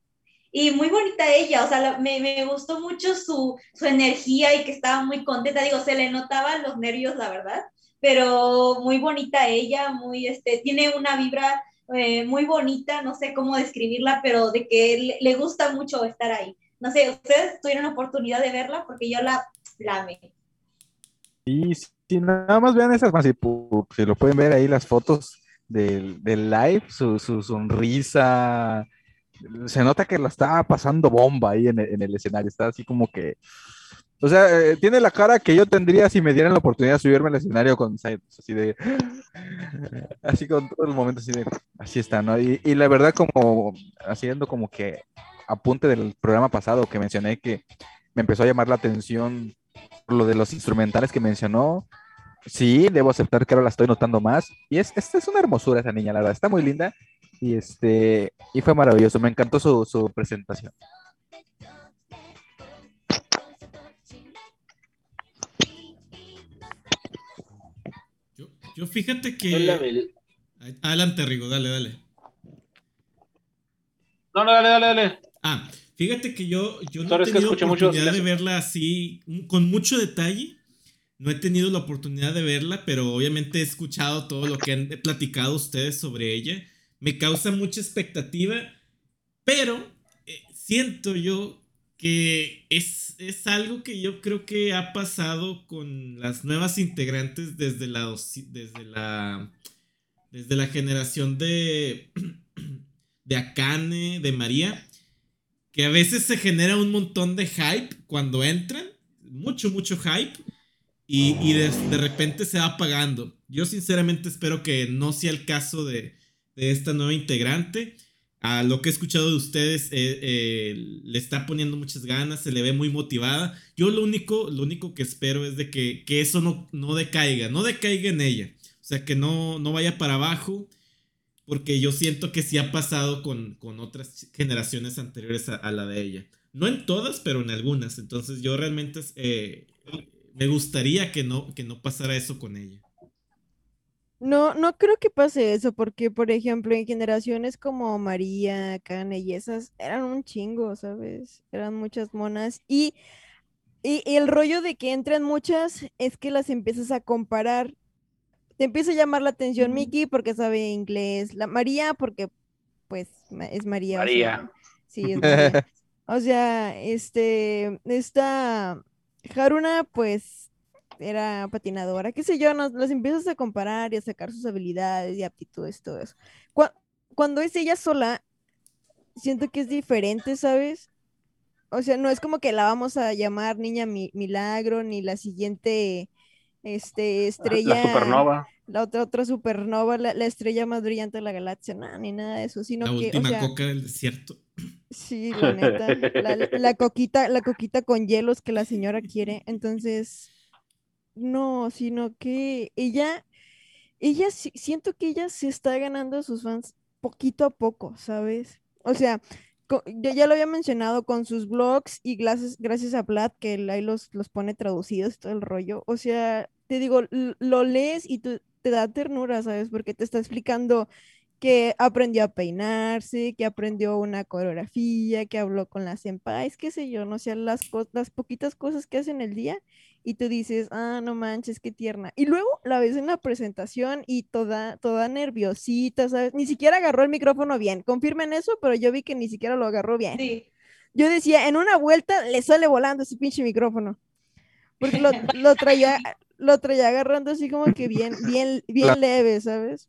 y muy bonita ella, o sea, me, me gustó mucho su, su energía y que estaba muy contenta, digo, se le notaban los nervios, la verdad, pero muy bonita ella, muy, este, tiene una vibra eh, muy bonita, no sé cómo describirla, pero de que le, gusta mucho estar ahí. No sé, ustedes tuvieron oportunidad de verla porque yo la, la amé. Y si nada más vean esas, más si, si lo pueden ver ahí las fotos del, del live, su, su sonrisa, se nota que la estaba pasando bomba ahí en el, en el escenario, está así como que, o sea, eh, tiene la cara que yo tendría si me dieran la oportunidad de subirme al escenario con Said, así de, así con todo el momento así de, así está, ¿no? Y, y la verdad como, haciendo como que apunte del programa pasado que mencioné que me empezó a llamar la atención lo de los instrumentales que mencionó, sí, debo aceptar que ahora la estoy notando más. Y es, esta es una hermosura esa niña, la verdad, está muy linda. Y este, y fue maravilloso, me encantó su, su presentación. Yo, fíjate la que. Adelante, Rigo, dale, dale. No, no, dale, dale, dale. Ah, fíjate que yo, yo no he tenido mucho oportunidad de silencio. verla así, con mucho detalle. No he tenido la oportunidad de verla, pero obviamente he escuchado todo lo que han platicado ustedes sobre ella. Me causa mucha expectativa, pero eh, siento yo que es, es algo que yo creo que ha pasado con las nuevas integrantes desde la, desde la, desde la generación de, (clears throat) de Akane, de María, que a veces se genera un montón de hype cuando entran, mucho, mucho hype, y, y de, de repente se va apagando. Yo sinceramente espero que no sea el caso de, de esta nueva integrante. A lo que he escuchado de ustedes, eh, eh, le está poniendo muchas ganas, se le ve muy motivada. Yo lo único, lo único que espero es de que, que eso no, no decaiga, no decaiga en ella. O sea, que no, no vaya para abajo, porque yo siento que sí ha pasado con, con otras generaciones anteriores a, la de ella. No en todas, pero en algunas. Entonces yo realmente eh, me gustaría que no, que no pasara eso con ella. No, no creo que pase eso, porque, por ejemplo, en generaciones como María, Kane y esas, eran un chingo, ¿sabes? Eran muchas monas. Y, y, y el rollo de que entran muchas es que las empiezas a comparar. Te empieza a llamar la atención Mickey porque sabe inglés, la María porque, pues, es María. o sea, María. sí, es (laughs) María. O sea, este, esta Haruna, pues, era patinadora, qué sé yo, nos, los empiezas a comparar y a sacar sus habilidades y aptitudes, todo eso. Cua- Cuando es ella sola, siento que es diferente, ¿sabes? O sea, no es como que la vamos a llamar niña mi- milagro, ni la siguiente, este, estrella. La supernova. La otra, otra supernova, la, la estrella más brillante de la galaxia, nada, ni nada de eso, sino La que, o última sea, coca del desierto. Sí, la neta. La, la- la coquita, la coquita con hielos que la señora quiere. Entonces, no, sino que ella, ella siento que ella se está ganando a sus fans poquito a poco, ¿sabes? O sea, yo ya lo había mencionado con sus blogs y gracias, gracias a Vlad que ahí los, los pone traducidos todo el rollo. O sea, te digo, lo lees y tú- te da ternura, ¿sabes? Porque te está explicando que aprendió a peinarse, que aprendió una coreografía, que habló con las senpais, qué sé yo, no sé, las, co- las poquitas cosas que hace en el día y tú dices, ah, no manches, qué tierna. Y luego la ves en la presentación y toda, toda nerviosita, ¿sabes? Ni siquiera agarró el micrófono bien. Confirmen eso, pero yo vi que ni siquiera lo agarró bien. Sí. Yo decía, en una vuelta le sale volando ese pinche micrófono. Porque lo, lo traía, lo traía agarrando así como que bien, bien, bien leve, ¿sabes?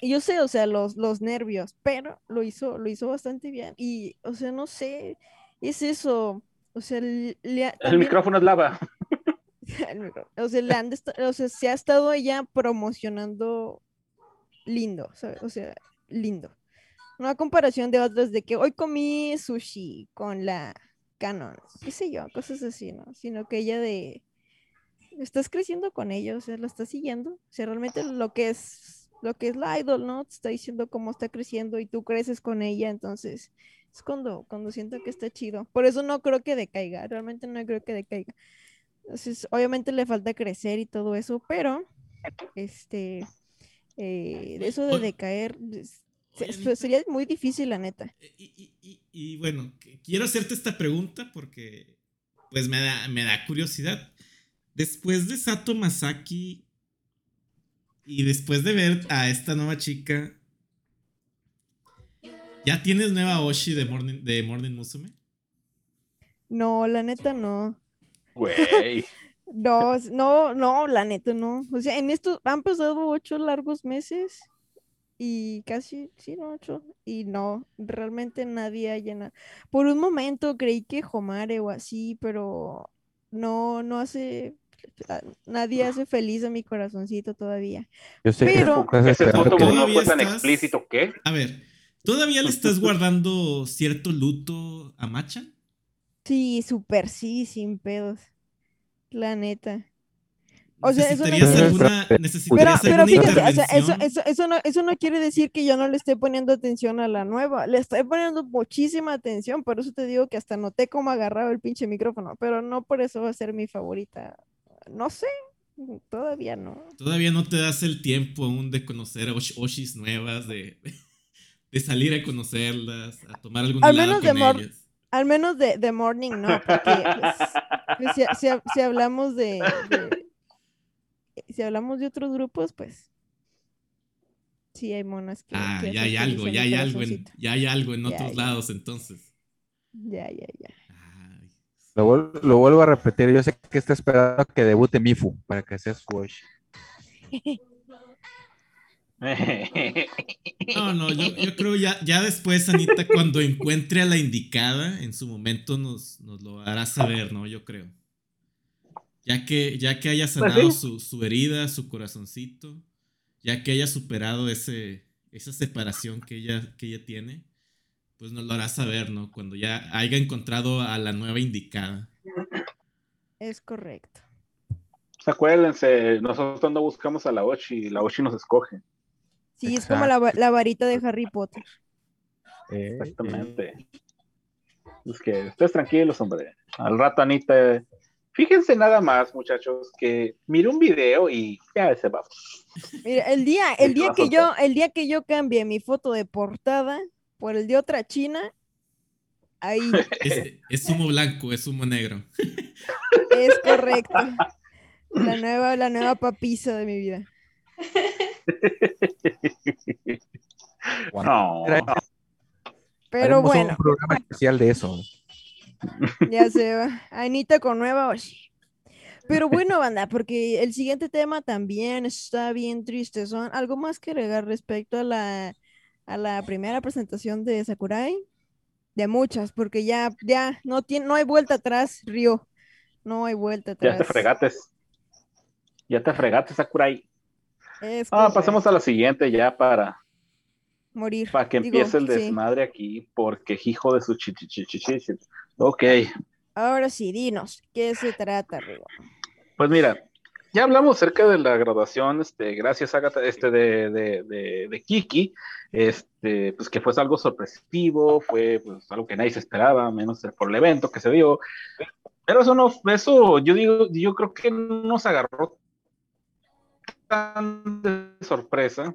Y yo sé, o sea, los, los nervios, pero lo hizo, lo hizo bastante bien. Y, o sea, no sé, es eso. O sea, le- El micrófono es lava. (laughs) O sea, le han o sea, se ha estado ella promocionando lindo, ¿sabes? O sea, lindo. No a comparación de otras de que hoy comí sushi con la Canon, qué sé yo, cosas así, ¿no? Sino que ella de estás creciendo con ella, o sea, la estás siguiendo. O sea, realmente lo que es lo que es la idol, ¿no? Te está diciendo cómo está creciendo y tú creces con ella, entonces es cuando cuando siento que está chido. Por eso no creo que decaiga, realmente no creo que decaiga. Entonces, obviamente le falta crecer y todo eso, pero este, eh, de eso de decaer oye, sería muy difícil, la neta. Y, y- y- y bueno, quiero hacerte esta pregunta porque pues me da, me da curiosidad. Después de Sato Masaki y después de ver a esta nueva chica, ¿ya tienes nueva Oshi de Morning, de Morning Musume? No, la neta no. Güey. No, no, no, la neta no. O sea, en esto han pasado ocho largos meses y casi, sí, no, ocho. Y no, realmente nadie ha llenado. Por un momento creí que Homare o así, pero no, no hace, nadie hace feliz a mi corazoncito todavía. Yo sé Pero- que estás Ese esperando foto que- no Todavía fue tan estás- explícito, ¿qué? A ver, ¿todavía le estás (laughs) guardando cierto luto a Macha? Sí, súper sí, sin pedos. La neta. O sea, eso no ¿Necesitarías quiere- alguna, Pero, necesitarías pero alguna fíjate, o sea, eso, eso, eso, no, eso no quiere decir que yo no le esté poniendo atención a la nueva. Le estoy poniendo muchísima atención, por eso te digo que hasta noté cómo agarraba el pinche micrófono, pero no por eso va a ser mi favorita. No sé, todavía no. Todavía no te das el tiempo aún de conocer Osh- Oshis nuevas, de, (laughs) de salir a conocerlas, a tomar algún Al helado menos de con mor- ellas. Al menos de, de Morning no, porque pues, pues, si, si ha- si hablamos de, de- si hablamos de otros grupos, pues sí hay monas que, Ah, que ya hay algo, ya hay algo, en, ya hay algo en Ya, otros ya. lados entonces. Ya, ya, ya. Lo, vuel- lo vuelvo a repetir, yo sé que está esperando que debute Mifu para que sea su Oshi. (laughs) No, no, yo, yo creo ya, ya después, Anita, cuando encuentre a la indicada, en su momento nos, nos lo hará saber, ¿no? Yo creo. Ya que, ya que haya sanado sí. su, su herida, su corazoncito, ya que haya superado ese, esa separación que ella, que ella tiene, pues nos lo hará saber, ¿no? Cuando ya haya encontrado a la nueva indicada. Es correcto. Pues acuérdense, nosotros no buscamos a la Ochi, la Ochi nos escoge. Sí, es como la, la varita de Harry Potter. Eh, Exactamente. Es que ustedes tranquilos, hombre. Al rato, Anita. Fíjense nada más, muchachos, que miré un video y ya se va. Mira, el día, el día que yo, el día que yo cambie mi foto de portada por el de otra china, ahí (laughs) Es, es humo blanco, es humo negro. es correcto. La nueva, la nueva papisa de mi vida. (laughs) No. Pero haremos bueno, un programa especial de eso. ya se va. Anita con nueva Oshi. Pero bueno, banda, porque el siguiente tema también está bien triste. Son algo más que agregar respecto a la, a la primera presentación de Sakurai. De muchas, porque ya, ya no tiene, no hay vuelta atrás, Río. No hay vuelta Ya atrás. te fregates. Ya te fregates, Sakurai. Es Ah, correcto. pasemos a la siguiente ya para, morir. para que Digo, empiece el sí. desmadre aquí, porque hijo de su chichichichichi. Ok, Ahora sí, dinos, ¿qué se trata, Río? pues mira, ya hablamos acerca de la graduación, este, gracias Agatha, este, de, de, de, de Kiki, este, pues que fue algo sorpresivo, fue pues, algo que nadie se esperaba, menos por el evento que se dio. Pero eso no, eso yo digo, yo creo que no nos agarró tan de sorpresa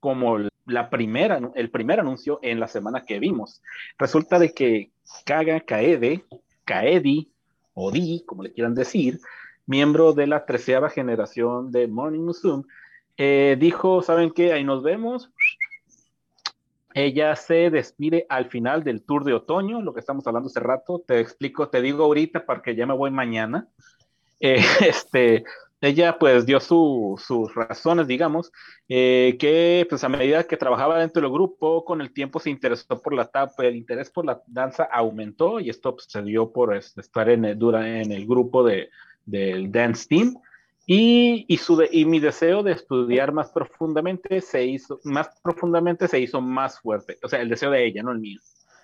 como la primera, el primer anuncio en la semana que vimos. Resulta de que Kaga Kaede, Kaedi, o Di, como le quieran decir, miembro de la treceava generación de Morning Musume, eh, dijo, ¿saben qué? Ahí nos vemos. Ella se despide al final del tour de otoño, lo que estamos hablando hace rato. Te explico, te digo ahorita porque ya me voy mañana. (laughs) Eh, este, ella pues dio su, sus razones, digamos, eh, que pues a medida que trabajaba dentro del grupo, con el tiempo se interesó por la tapa, el interés por la danza aumentó y esto pues, se dio por estar en el, dura, en el grupo de, del dance team. Y, y, su y mi deseo de estudiar más profundamente se hizo, más profundamente se hizo más fuerte. O sea, el deseo de ella, no el mío.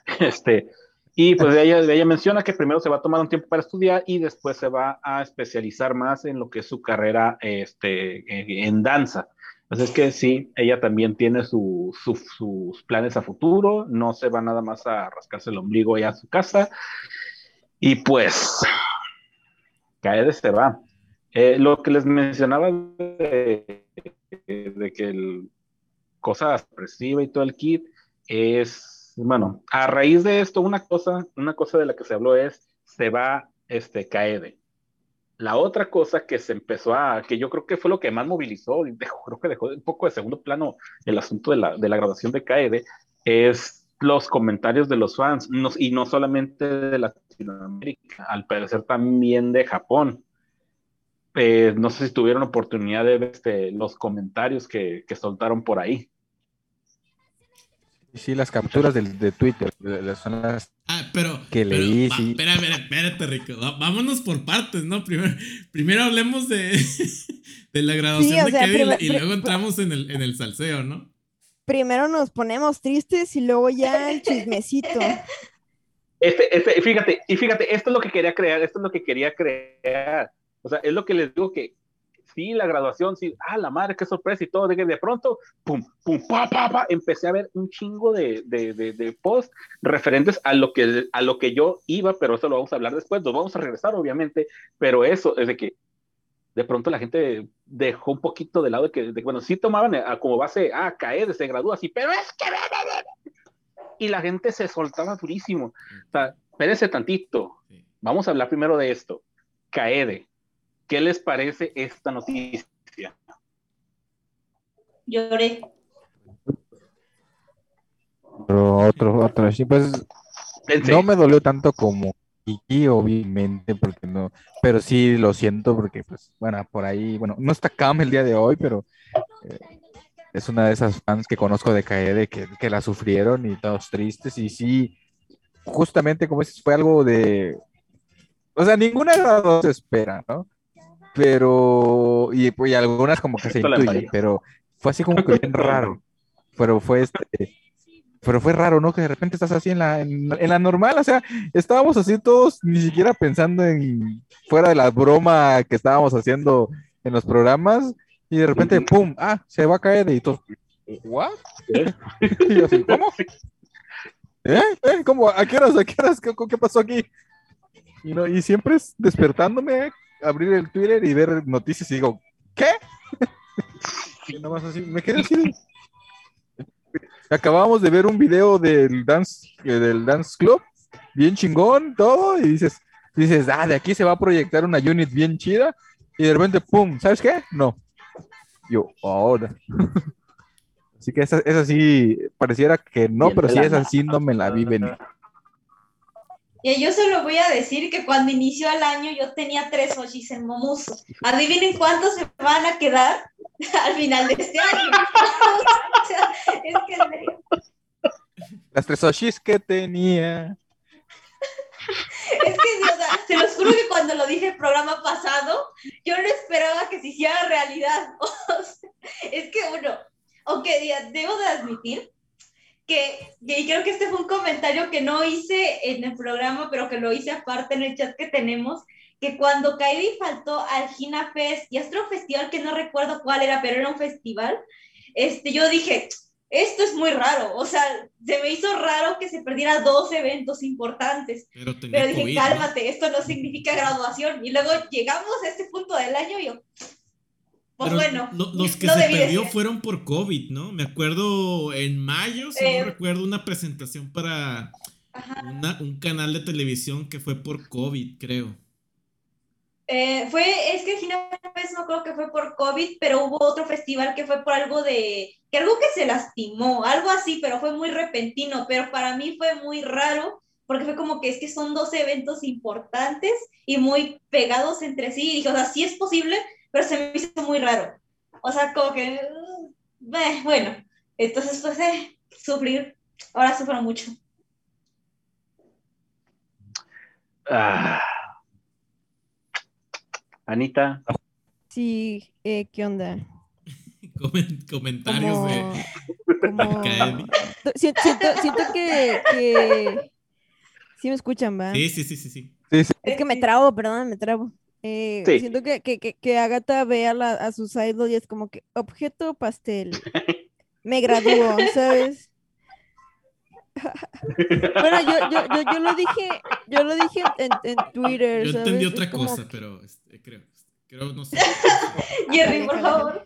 (laughs) Este, y pues ella, ella menciona que primero se va a tomar un tiempo para estudiar y después se va a especializar más en lo que es su carrera este, en danza. Así es que sí, ella también tiene su, su, sus planes a futuro, no se va nada más a rascarse el ombligo ya a su casa. Y pues, Kaede se va. Eh, lo que les mencionaba de, de que el cosa expresiva y todo el kit es, bueno, a raíz de esto, una cosa, una cosa de la que se habló es, se va este Kaede. La otra cosa que se empezó a, que yo creo que fue lo que más movilizó, dejó, creo que dejó un poco de segundo plano el asunto de la, de la graduación de Kaede, es los comentarios de los fans, no, y no solamente de Latinoamérica, al parecer también de Japón. Eh, no sé si tuvieron oportunidad de ver este, los comentarios que, que, soltaron por ahí. Sí, las capturas de, de Twitter, son las ah, pero, que pero, leí. Va, sí. espera, espera, espérate, Rico. Vámonos por partes, ¿no? Primero, primero hablemos de, (laughs) de la graduación Sí, de sea, Kevin primer- y luego entramos en el, en el salseo, ¿no? Primero nos ponemos tristes y luego ya el chismecito. Este, este, fíjate, y fíjate, esto es lo que quería crear, esto es lo que quería crear. O sea, es lo que les digo que sí, la graduación, sí, ah, la madre, qué sorpresa y todo, de que de pronto, pum, pum, pa, pa, pa, empecé a ver un chingo de, de, de, de posts referentes a lo, que, a lo que yo iba, pero eso lo vamos a hablar después, nos vamos a regresar, obviamente, pero eso es de que de pronto la gente dejó un poquito de lado de que, de, bueno, sí tomaban a, como base, ah, caer, se gradúa así, pero es que... Y la gente se soltaba durísimo. O sea, espérense tantito. Vamos a hablar primero de esto. Caede. ¿Qué les parece esta noticia? Lloré. Pero otro, otro, sí, pues Pensé, no me dolió tanto como Kiki, obviamente, porque no, pero sí lo siento porque, pues, bueno, por ahí, bueno, no está Cam el día de hoy, pero eh, es una de esas fans que conozco de Kaede que, que la sufrieron y todos tristes, y sí, justamente como dices, fue algo de, o sea, ninguna graduación se espera, ¿no? Pero, y, pues, y algunas como que se Esto intuyen, pero fue así como que bien (laughs) raro, pero fue este, pero fue raro, ¿no? Que de repente estás así en la, en, en la normal, o sea, estábamos así todos ni siquiera pensando en fuera de la broma que estábamos haciendo en los programas y de repente. ¡pum! Ah, se va a caer y todos, ¿what? (laughs) Y yo así, ¿cómo? ¿Eh? ¿Eh? ¿Cómo? ¿A qué horas? ¿A qué horas? ¿Qué, qué pasó aquí? Y, no, y siempre es despertándome, abrir el Twitter y ver noticias y digo, ¿qué? Y nomás así, me quedé así. Acabamos de ver un video del dance, eh, del dance club, bien chingón, todo, y dices, dices, ah, de aquí se va a proyectar una unit bien chida, y de repente, pum, ¿sabes qué? No. Yo, ahora. (laughs) Así que esa, esa sí, pareciera que no, Bien pero sí, de la esa sí no me la vi venir. Y yo solo voy a decir que cuando inició el año yo tenía tres Oshis en Momuso. Adivinen cuántos se van a quedar (laughs) al final de este año. O (laughs) sea, es que Las tres Oshis que tenía. es que, o sea, se los juro que cuando lo dije el programa pasado, yo no esperaba que se hiciera realidad. (laughs) O sea, es que uno, aunque debo de admitir que, y creo que este fue un comentario que no hice en el programa, pero que lo hice aparte en el chat que tenemos, que cuando Kaidi faltó al Gina Fest y otro festival que no recuerdo cuál era, pero era un festival, este, yo dije, esto es muy raro, o sea, se me hizo raro que se perdiera dos eventos importantes, Pero, pero dije, COVID, ¿no? cálmate, esto no significa graduación, y luego llegamos a este punto del año y yo, pues Pero bueno, lo- los que no se perdió ser. fueron por COVID, ¿no? Me acuerdo en mayo, si Eh. no recuerdo, una presentación para una- un canal de televisión que fue por COVID, creo. Eh, fue, es que Gina Fest no creo que fue por COVID, pero hubo otro festival que fue por algo de, que algo que se lastimó, algo así, pero fue muy repentino, pero para mí fue muy raro, porque fue como que es que son dos eventos importantes y muy pegados entre sí, y dije, o sea, sí es posible, pero se me hizo muy raro. O sea, como que, uh, eh, bueno, entonces pues, eh, sufrir, ahora sufro mucho. Ah. Anita, Sí, eh, ¿qué onda? (laughs) Comen- comentarios Como, de como- (laughs) siento, siento, siento que, que sí me escuchan, ¿va? Sí, sí, sí, sí, sí. Sí, sí. Es que me trabo, perdón, me trabo. Eh, Sí. Siento que, que, que, que Agatha ve a, la- a sus idols y es como que objeto pastel. (laughs) Me graduó, ¿sabes? (laughs) Bueno, yo, yo, yo, yo lo dije, yo lo dije en, en Twitter, Yo ¿sabes? entendí otra como cosa, que- pero este, creo, creo, no sé. (laughs) Jerry, por favor.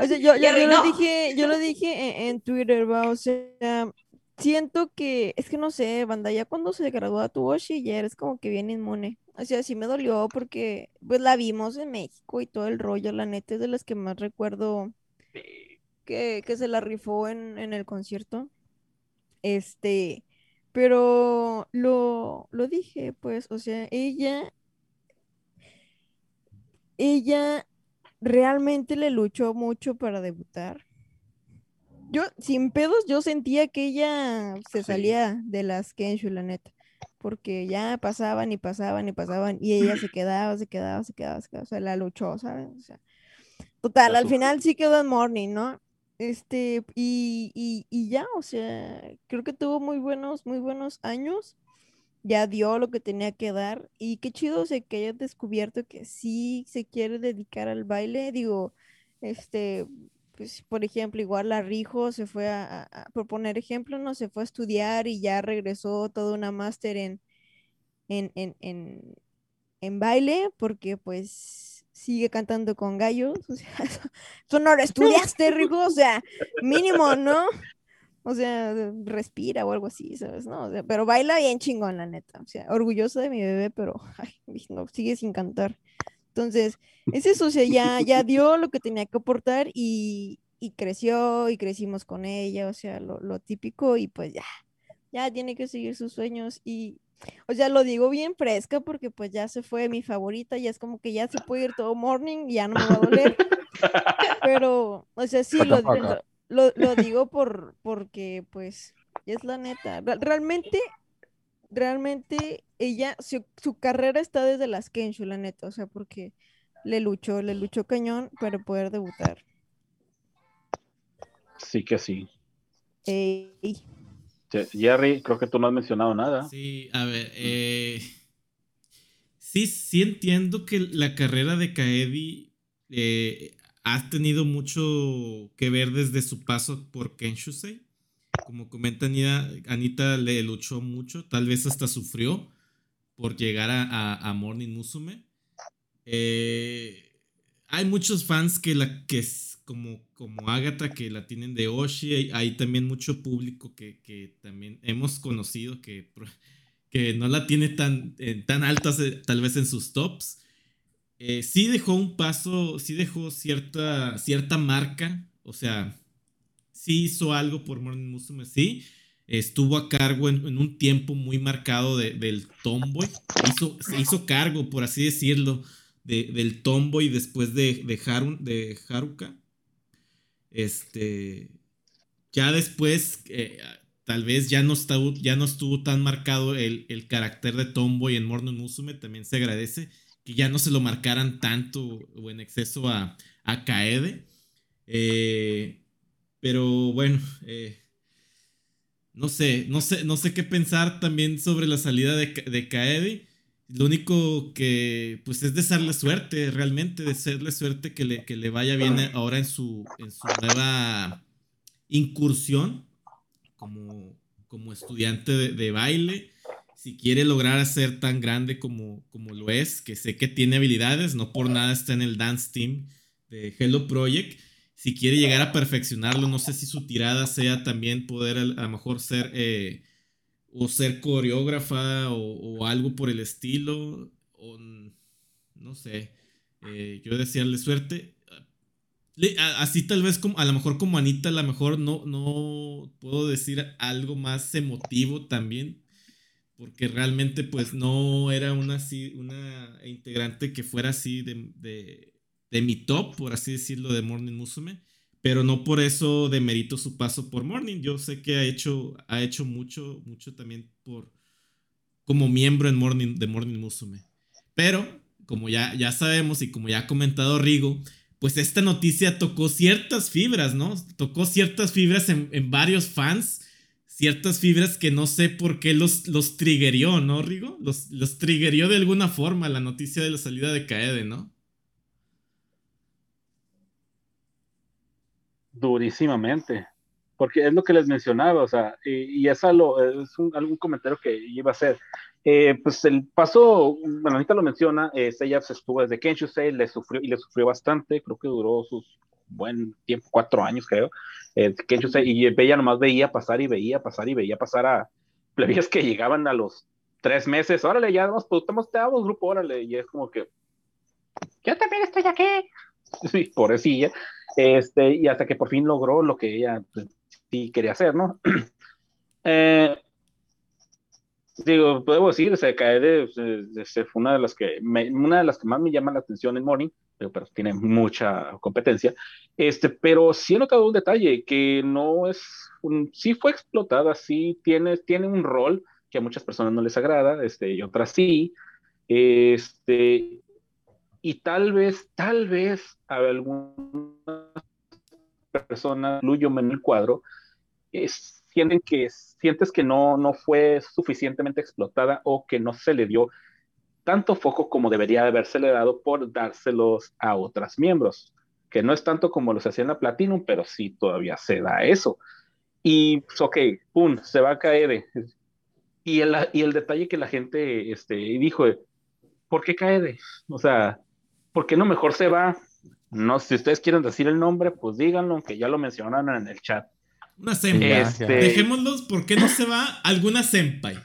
O sea, yo, yo, Jerry, yo lo no. dije, yo lo dije en, en Twitter, va, o sea, siento que, es que no sé, banda, ya cuando se graduó a Tuoshi ya eres como que bien inmune. O sea, sí me dolió porque, pues la vimos en México y todo el rollo, la neta es de las que más recuerdo que, que se la rifó en, en el concierto. Este, pero lo, lo dije, pues, o sea, ella, ella realmente le luchó mucho para debutar. Yo, sin pedos, yo sentía que ella se Sí. salía de las Kenshu, la neta. Porque ya pasaban y pasaban y pasaban y ella se quedaba, se quedaba, se quedaba, se quedaba. O sea, la luchó, ¿sabes? O sea, total, La al final sí quedó en Morning, ¿no? Este, y, y, y ya, o sea, creo que tuvo muy buenos, muy buenos años. Ya dio lo que tenía que dar. Y qué chido, o sea, que haya descubierto que sí se quiere dedicar al baile. Digo, este, pues, por ejemplo, igual la Rijo se fue a, por poner ejemplo, ¿no? Se fue a estudiar y ya regresó toda una máster en, en, en, en, en baile, porque pues sigue cantando con gallos. O sea, (laughs) eso no lo estudiaste, Rijo, o sea, mínimo, ¿no? O sea, respira o algo así, ¿sabes? No, pero baila bien chingón, la neta. O sea, orgullosa de mi bebé, pero (laughs) no, sigue sin cantar. Entonces, es eso, o sea, ya, ya dio lo que tenía que aportar y, y creció y crecimos con ella, o sea, lo, lo típico y pues ya, ya tiene que seguir sus sueños y, o sea, lo digo bien fresca porque pues ya se fue mi favorita, ya es como que ya se puede ir todo morning y ya no me va a doler, (laughs) pero, o sea, sí, lo, Chacapaca. lo, lo digo por, porque pues es la neta, Re- realmente realmente ella, su, su carrera está desde las Kenshu, la neta, o sea, porque le luchó, le luchó cañón para poder debutar. sí que sí. Ey, Je- Jerry, creo que tú no has mencionado nada. Sí, a ver, eh, sí, sí entiendo que la carrera de Kaedi eh, ha tenido mucho que ver desde su paso por Kenshusei. Como comenta Anita, Anita le luchó mucho, tal vez hasta sufrió por llegar a, a- Morning Musume. Eh, hay muchos fans que la que es como, como Agatha que la tienen de Oshi. Hay, también mucho público que, que también hemos conocido que, que no la tiene tan, tan altas eh, tal vez en sus tops. Eh, sí dejó un paso, sí dejó cierta, cierta marca. O sea, sí hizo algo por Morning Musume, sí. Estuvo a cargo en, un tiempo muy marcado de- del Tomboy. Hizo, se hizo cargo, por así decirlo, de- del Tomboy después de, de, Haru- de Haruka. Este. Ya después, eh, tal vez ya no, está, ya no estuvo tan marcado el, el carácter de Tomboy en Morning Musume. También se agradece que ya no se lo marcaran tanto o en exceso a, a Kaede. Eh, pero bueno, eh, no sé, no sé, no sé qué pensar también sobre la salida de, de Kaede. Lo único que, pues, es desearle suerte, realmente, desearle suerte que le, que le vaya bien ahora en su, en su nueva incursión como, como estudiante de, de baile. Si quiere lograr ser tan grande como, como lo es, que sé que tiene habilidades, no por nada está en el dance team de Hello Project. Si quiere llegar a perfeccionarlo, no sé si su tirada sea también poder a, lo mejor ser eh, o ser coreógrafa o, algo por el estilo, o no sé. Eh, yo desearle suerte. Así tal vez como, a lo mejor como Anita, a lo mejor no, no puedo decir algo más emotivo también, porque realmente pues no era una, una integrante que fuera así de, de mi top, por así decirlo, de Morning Musume, pero no por eso demerito su paso por Morning. Yo sé que ha hecho, ha hecho mucho, mucho también por como miembro en Morning, de Morning Musume. Pero, como ya, ya sabemos y como ya ha comentado Rigo, pues esta noticia tocó ciertas fibras, ¿no? Tocó ciertas fibras en, en varios fans, ciertas fibras que no sé por qué los, los triggerió, ¿no, Rigo? Los, los triggerió de alguna forma la noticia de la salida de Kaede, ¿no? Durísimamente, porque es lo que les mencionaba, o sea, y, y es, algo, es un, algún comentario que iba a hacer. Eh, pues el paso, bueno, ahorita lo menciona, eh, Seiya estuvo desde Kenshusei, le sufrió y le sufrió bastante, creo que duró sus buen tiempo, cuatro años creo, eh, y Bella nomás veía pasar y veía pasar y veía pasar a plebeyas que llegaban a los tres meses, órale, ya nos estamos, te damos grupo, órale, y es como que, yo también estoy aquí, (laughs) sí, pobrecilla, este, y hasta que por fin logró lo que ella pues, sí quería hacer, ¿no? (clears throat) eh, digo, puedo decir, se cae de, de- fue una de las que me- una de las que más me llama la atención en Morning, pero, pero tiene mucha competencia. Este, pero sí he notado un detalle que no es, un, sí fue explotada, sí tiene, tiene un rol que a muchas personas no les agrada, este, y otras sí. Este, y tal vez, tal vez a algunas personas, incluyo en el cuadro, sienten que, sientes que no, no fue suficientemente explotada o que no se le dio tanto foco como debería de habérsele dado por dárselos a otras miembros, que no es tanto como los hacía en la Platinum, pero sí todavía se da eso. Y, pues, ok, pum, se va a caer. Y el, y el detalle que la gente este, dijo, ¿por qué cae? O sea, ¿por qué no mejor se va? No, si ustedes quieren decir el nombre, pues díganlo, aunque ya lo mencionaron en el chat. Una senpai. Este. Dejémoslos, ¿por qué no se va alguna senpai?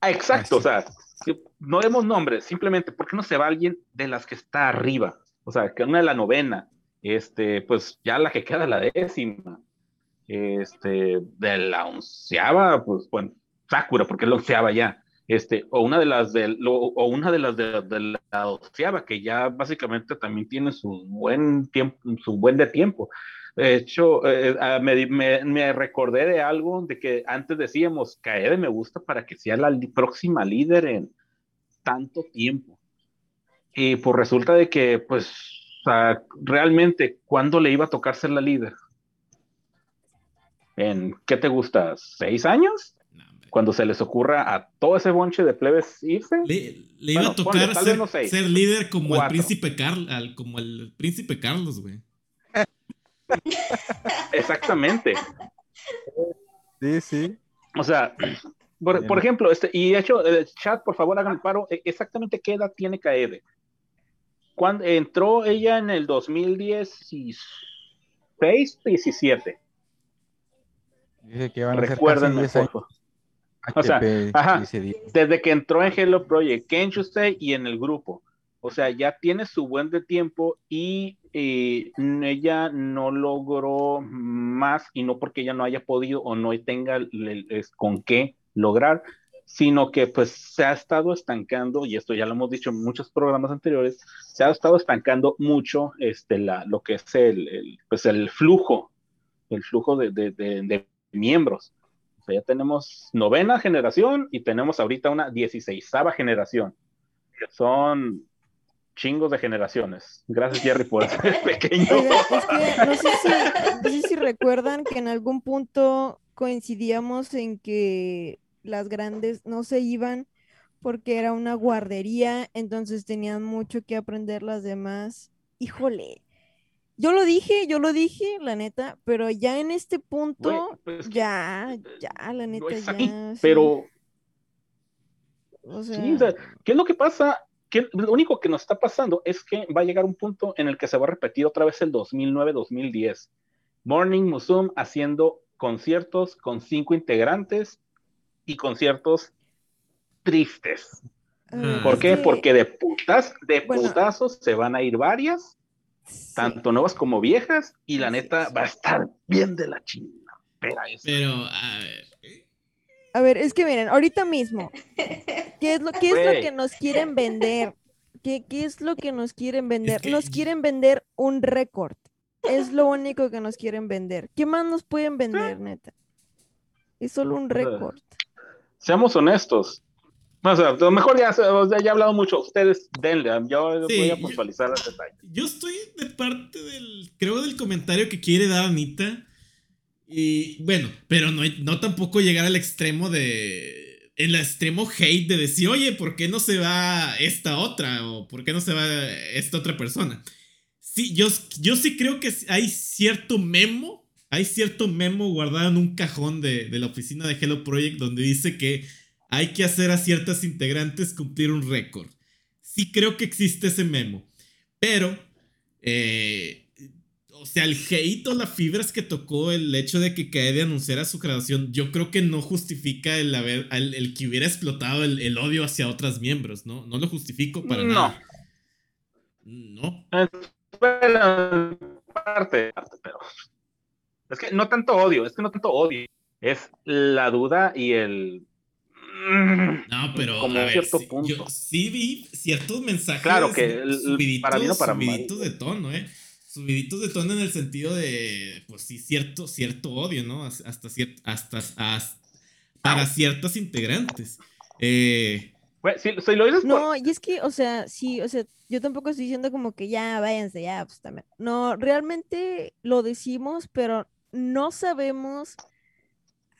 Ah, exacto, o sea, no demos nombres, simplemente, ¿por qué no se va alguien de las que está arriba? O sea, que una de la novena, este, pues ya la que queda la décima, este, de la onceava, pues bueno, Sakura, porque es la onceava ya, este, o una de las de, lo- o una de las de, de la onceava, que ya básicamente también tiene su buen tiempo, su buen de tiempo. De hecho, eh, ah, me, me, me recordé de algo de que antes decíamos, Kaede me gusta para que sea la próxima líder en tanto tiempo. Y pues resulta de que, pues, realmente, ¿cuándo le iba a tocar ser la líder? ¿En qué te gusta? ¿Seis años? Cuando se les ocurra a todo ese bonche de plebes irse. Le, le iba Bueno, a tocar ponle, ser, no seis, ser líder como el príncipe Carl, al- como el príncipe Carlos, güey. (laughs) Exactamente. Sí, sí. O sea, por, ejemplo, este, y de hecho, el chat, por favor, hagan el paro. e- Exactamente qué edad tiene Kaede. Cuando entró ella en el 2016, 17. Dice que van a ser casi Recuérdenme, 10 por años. O sea, HP, ajá. dice 10. Desde que entró en Hello Project, Kenshusei y en el grupo. O sea, ya tiene su buen de tiempo y eh, ella no logró más y no porque ella no haya podido o no tenga es con qué lograr, sino que pues se ha estado estancando, y esto ya lo hemos dicho en muchos programas anteriores, se ha estado estancando mucho este, la, lo que es el, el, pues el flujo, el flujo de, de, de, de miembros. O sea, ya tenemos novena generación y tenemos ahorita una dieciséisava generación. Que son chingos de generaciones. Gracias, Jerry, por (laughs) ser pequeño. Es que no sé, si, no sé si recuerdan que en algún punto coincidíamos en que las grandes no se iban porque era una guardería, entonces tenían mucho que aprender las demás. Híjole, yo lo dije, yo lo dije, la neta, pero ya en este punto, pues, ya, ya, la neta, no ya. sí. pero O Sí, sea, o sea, ¿qué es lo que pasa? ¿Qué- lo único que nos está pasando es que va a llegar un punto en el que se va a repetir otra vez el 2009-2010. Morning Musume haciendo conciertos con cinco integrantes y conciertos tristes. ah, ¿Por qué? que- Porque de putas, de Bueno. putazos se van a ir varias, sí. tanto nuevas como viejas, y la neta va a estar bien de la chingada. Pero, a ver. A ver, es que miren, ahorita mismo, ¿qué es lo, qué es lo Güey. que nos quieren vender? ¿Qué, qué es lo que nos quieren vender? que- Nos quieren vender un récord. Es lo único que nos quieren vender. ¿Qué más nos pueden vender, neta? Es solo un récord. Seamos honestos. O sea, a lo mejor ya, se- o sea, ya he hablado mucho. Ustedes denle. Yo Sí, voy a yo- puntualizar el detalle. Yo estoy de parte del, creo, del comentario que quiere dar Anita. Y bueno, pero no, no tampoco llegar al extremo de, el extremo hate de decir, oye, ¿por qué no se va esta otra? O ¿por qué no se va esta otra persona? Sí, yo, yo sí creo que hay cierto memo, hay cierto memo guardado en un cajón de, de la oficina de Hello Project donde dice que hay que hacer a ciertas integrantes cumplir un récord. Sí creo que existe ese memo. Pero, eh, o sea, el hate o las fibras que tocó el hecho de que Kaede anunciara su graduación, yo creo que no justifica el, haber, el, el que hubiera explotado el, el odio hacia otros miembros, ¿no? No lo justifico para No. nada. No. Bueno, parte, parte, pero. Es que no tanto odio, es que no tanto odio. Es la duda y el. Mm, No, pero Como a ver, cierto sí, punto. yo sí vi ciertos mensajes Claro que el- subiditos, para bien o para subiditos de tono, ¿eh? Subiditos de tono en el sentido de, pues sí, cierto, cierto odio, ¿no? Hasta, hasta, hasta- para ciertas integrantes. Eh, Güey, si, si lo dices por- No, y es que, o sea, sí, o sea, yo tampoco estoy diciendo como que ya váyanse, ya, pues también. No, realmente lo decimos, pero no sabemos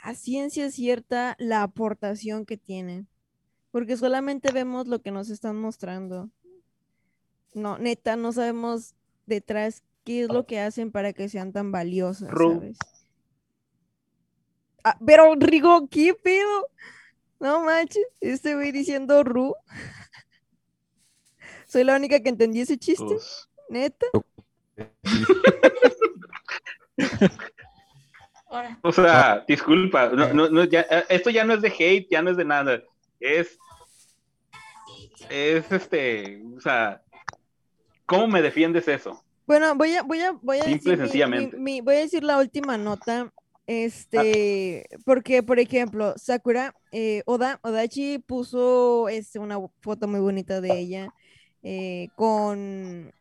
a ciencia cierta la aportación que tienen, porque solamente vemos lo que nos están mostrando. No, neta, no sabemos detrás qué es lo que hacen para que sean tan valiosas, Ru. ¿sabes? Ah, pero Rigo, ¿qué pedo? No manches, este güey diciendo Ru. (laughs) Soy la única que entendí ese chiste, pues, neta. (laughs) (laughs) Ahora, o sea, disculpa, no, no, no, ya, eh, esto ya no es de hate, ya no es de nada. Es. Es este. O sea, ¿cómo me defiendes eso? Bueno, voy a, voy a, voy a Simple decir mi- mi- voy a decir la última nota. Este, porque, por ejemplo, Sakura, eh, Oda, Odachi puso este, una foto muy bonita de ella eh, con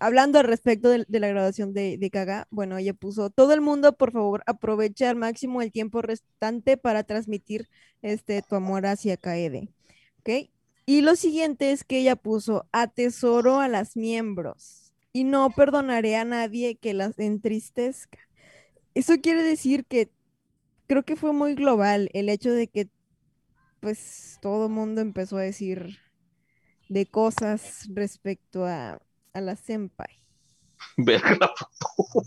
hablando al respecto de, la graduación de, Kaga. Bueno, ella puso, todo el mundo, por favor, aprovecha al máximo el tiempo restante para transmitir este tu amor hacia Kaede. ¿Ok? Y lo siguiente es que ella puso, atesoro a las miembros y no perdonaré a nadie que las entristezca. Eso quiere decir que creo que fue muy global el hecho de que pues todo mundo empezó a decir de cosas respecto a, a la senpai. Ver la foto.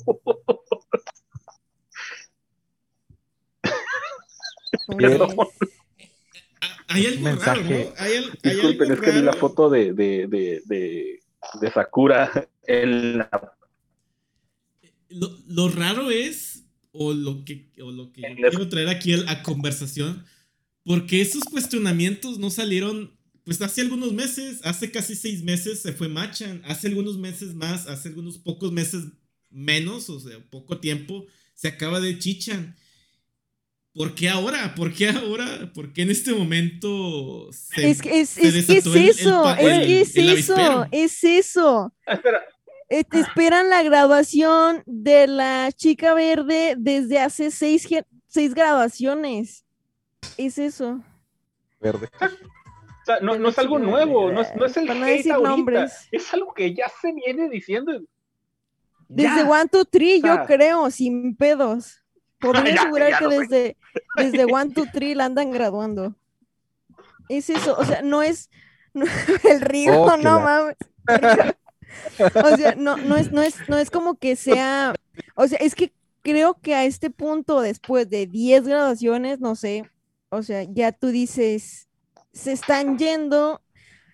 Ah, hay algo Mensaje. raro, ¿no? Hay, al- hay Disculpen, algo es que vi la foto de, de, de, de, de Sakura en la Lo, lo raro es, o lo que, o lo que yo quiero traer aquí a conversación, porque esos cuestionamientos no salieron, pues hace algunos meses, hace casi seis meses se fue Machan, hace algunos meses más, hace algunos pocos meses menos, o sea, poco tiempo, se acaba de Chichan. ¿Por qué ahora? ¿Por qué ahora? ¿Por qué en este momento se, es que es, se es, que es desató el- el eso, es el- que es el eso, es eso. Ah, espera, Eh, te esperan la graduación de la chica verde desde hace seis, seis graduaciones. Es eso. Verde. (laughs) Sea, no, no es algo nuevo, no es, no es el Para no hate decir ahorita, nombres. es algo que ya se viene diciendo. Desde Ya. One, Two, Three, yo sea. creo, sin pedos. Podría (laughs) Ya, asegurar ya que sé. desde, desde One, Two, Three la andan graduando. Es eso, o sea, no es no- (laughs) el río, Oh, no la- mames. (laughs) O sea, no, no es, no es, no es como que sea, o sea, es que creo que a este punto, después de 10 graduaciones, no sé, o sea, ya tú dices, se están yendo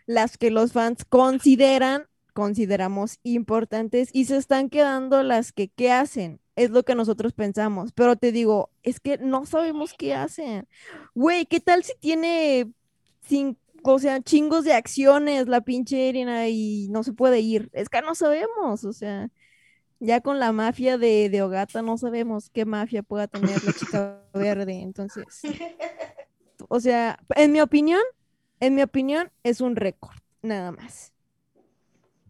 las que los fans consideran, consideramos importantes, y se están quedando las que, ¿qué hacen? Es lo que nosotros pensamos, pero te digo, es que no sabemos qué hacen. Güey, ¿qué tal si tiene cinco, o sea, chingos de acciones la pinche Erina y no se puede ir? Es que no sabemos, o sea, ya con la mafia de, de Ogata no sabemos qué mafia pueda tener la chica (laughs) verde, entonces, o sea, en mi opinión, en mi opinión, es un récord, nada más.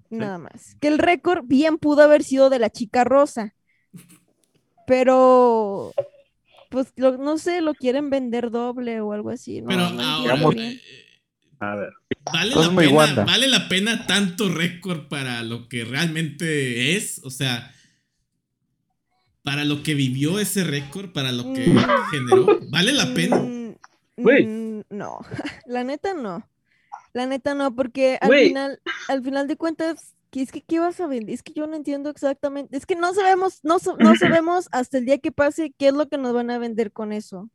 Nada más. Que el récord bien pudo haber sido de la chica rosa. Pero, pues, lo- no sé, lo quieren vender doble o algo así. no- Pero no ahora, eh, A ver. ¿vale la, pena. ¿vale la pena tanto récord para lo que realmente es? O sea, para lo que vivió ese récord, para lo que Mm. generó, ¿vale la pena? Mm, Güey. No, (laughs) la neta no. La neta no, porque al final, al final de cuentas, ¿qué es que qué vas a vender? Es que yo no entiendo exactamente. Es que no sabemos, no, no (clears throat) sabemos hasta el día que pase qué es lo que nos van a vender con eso.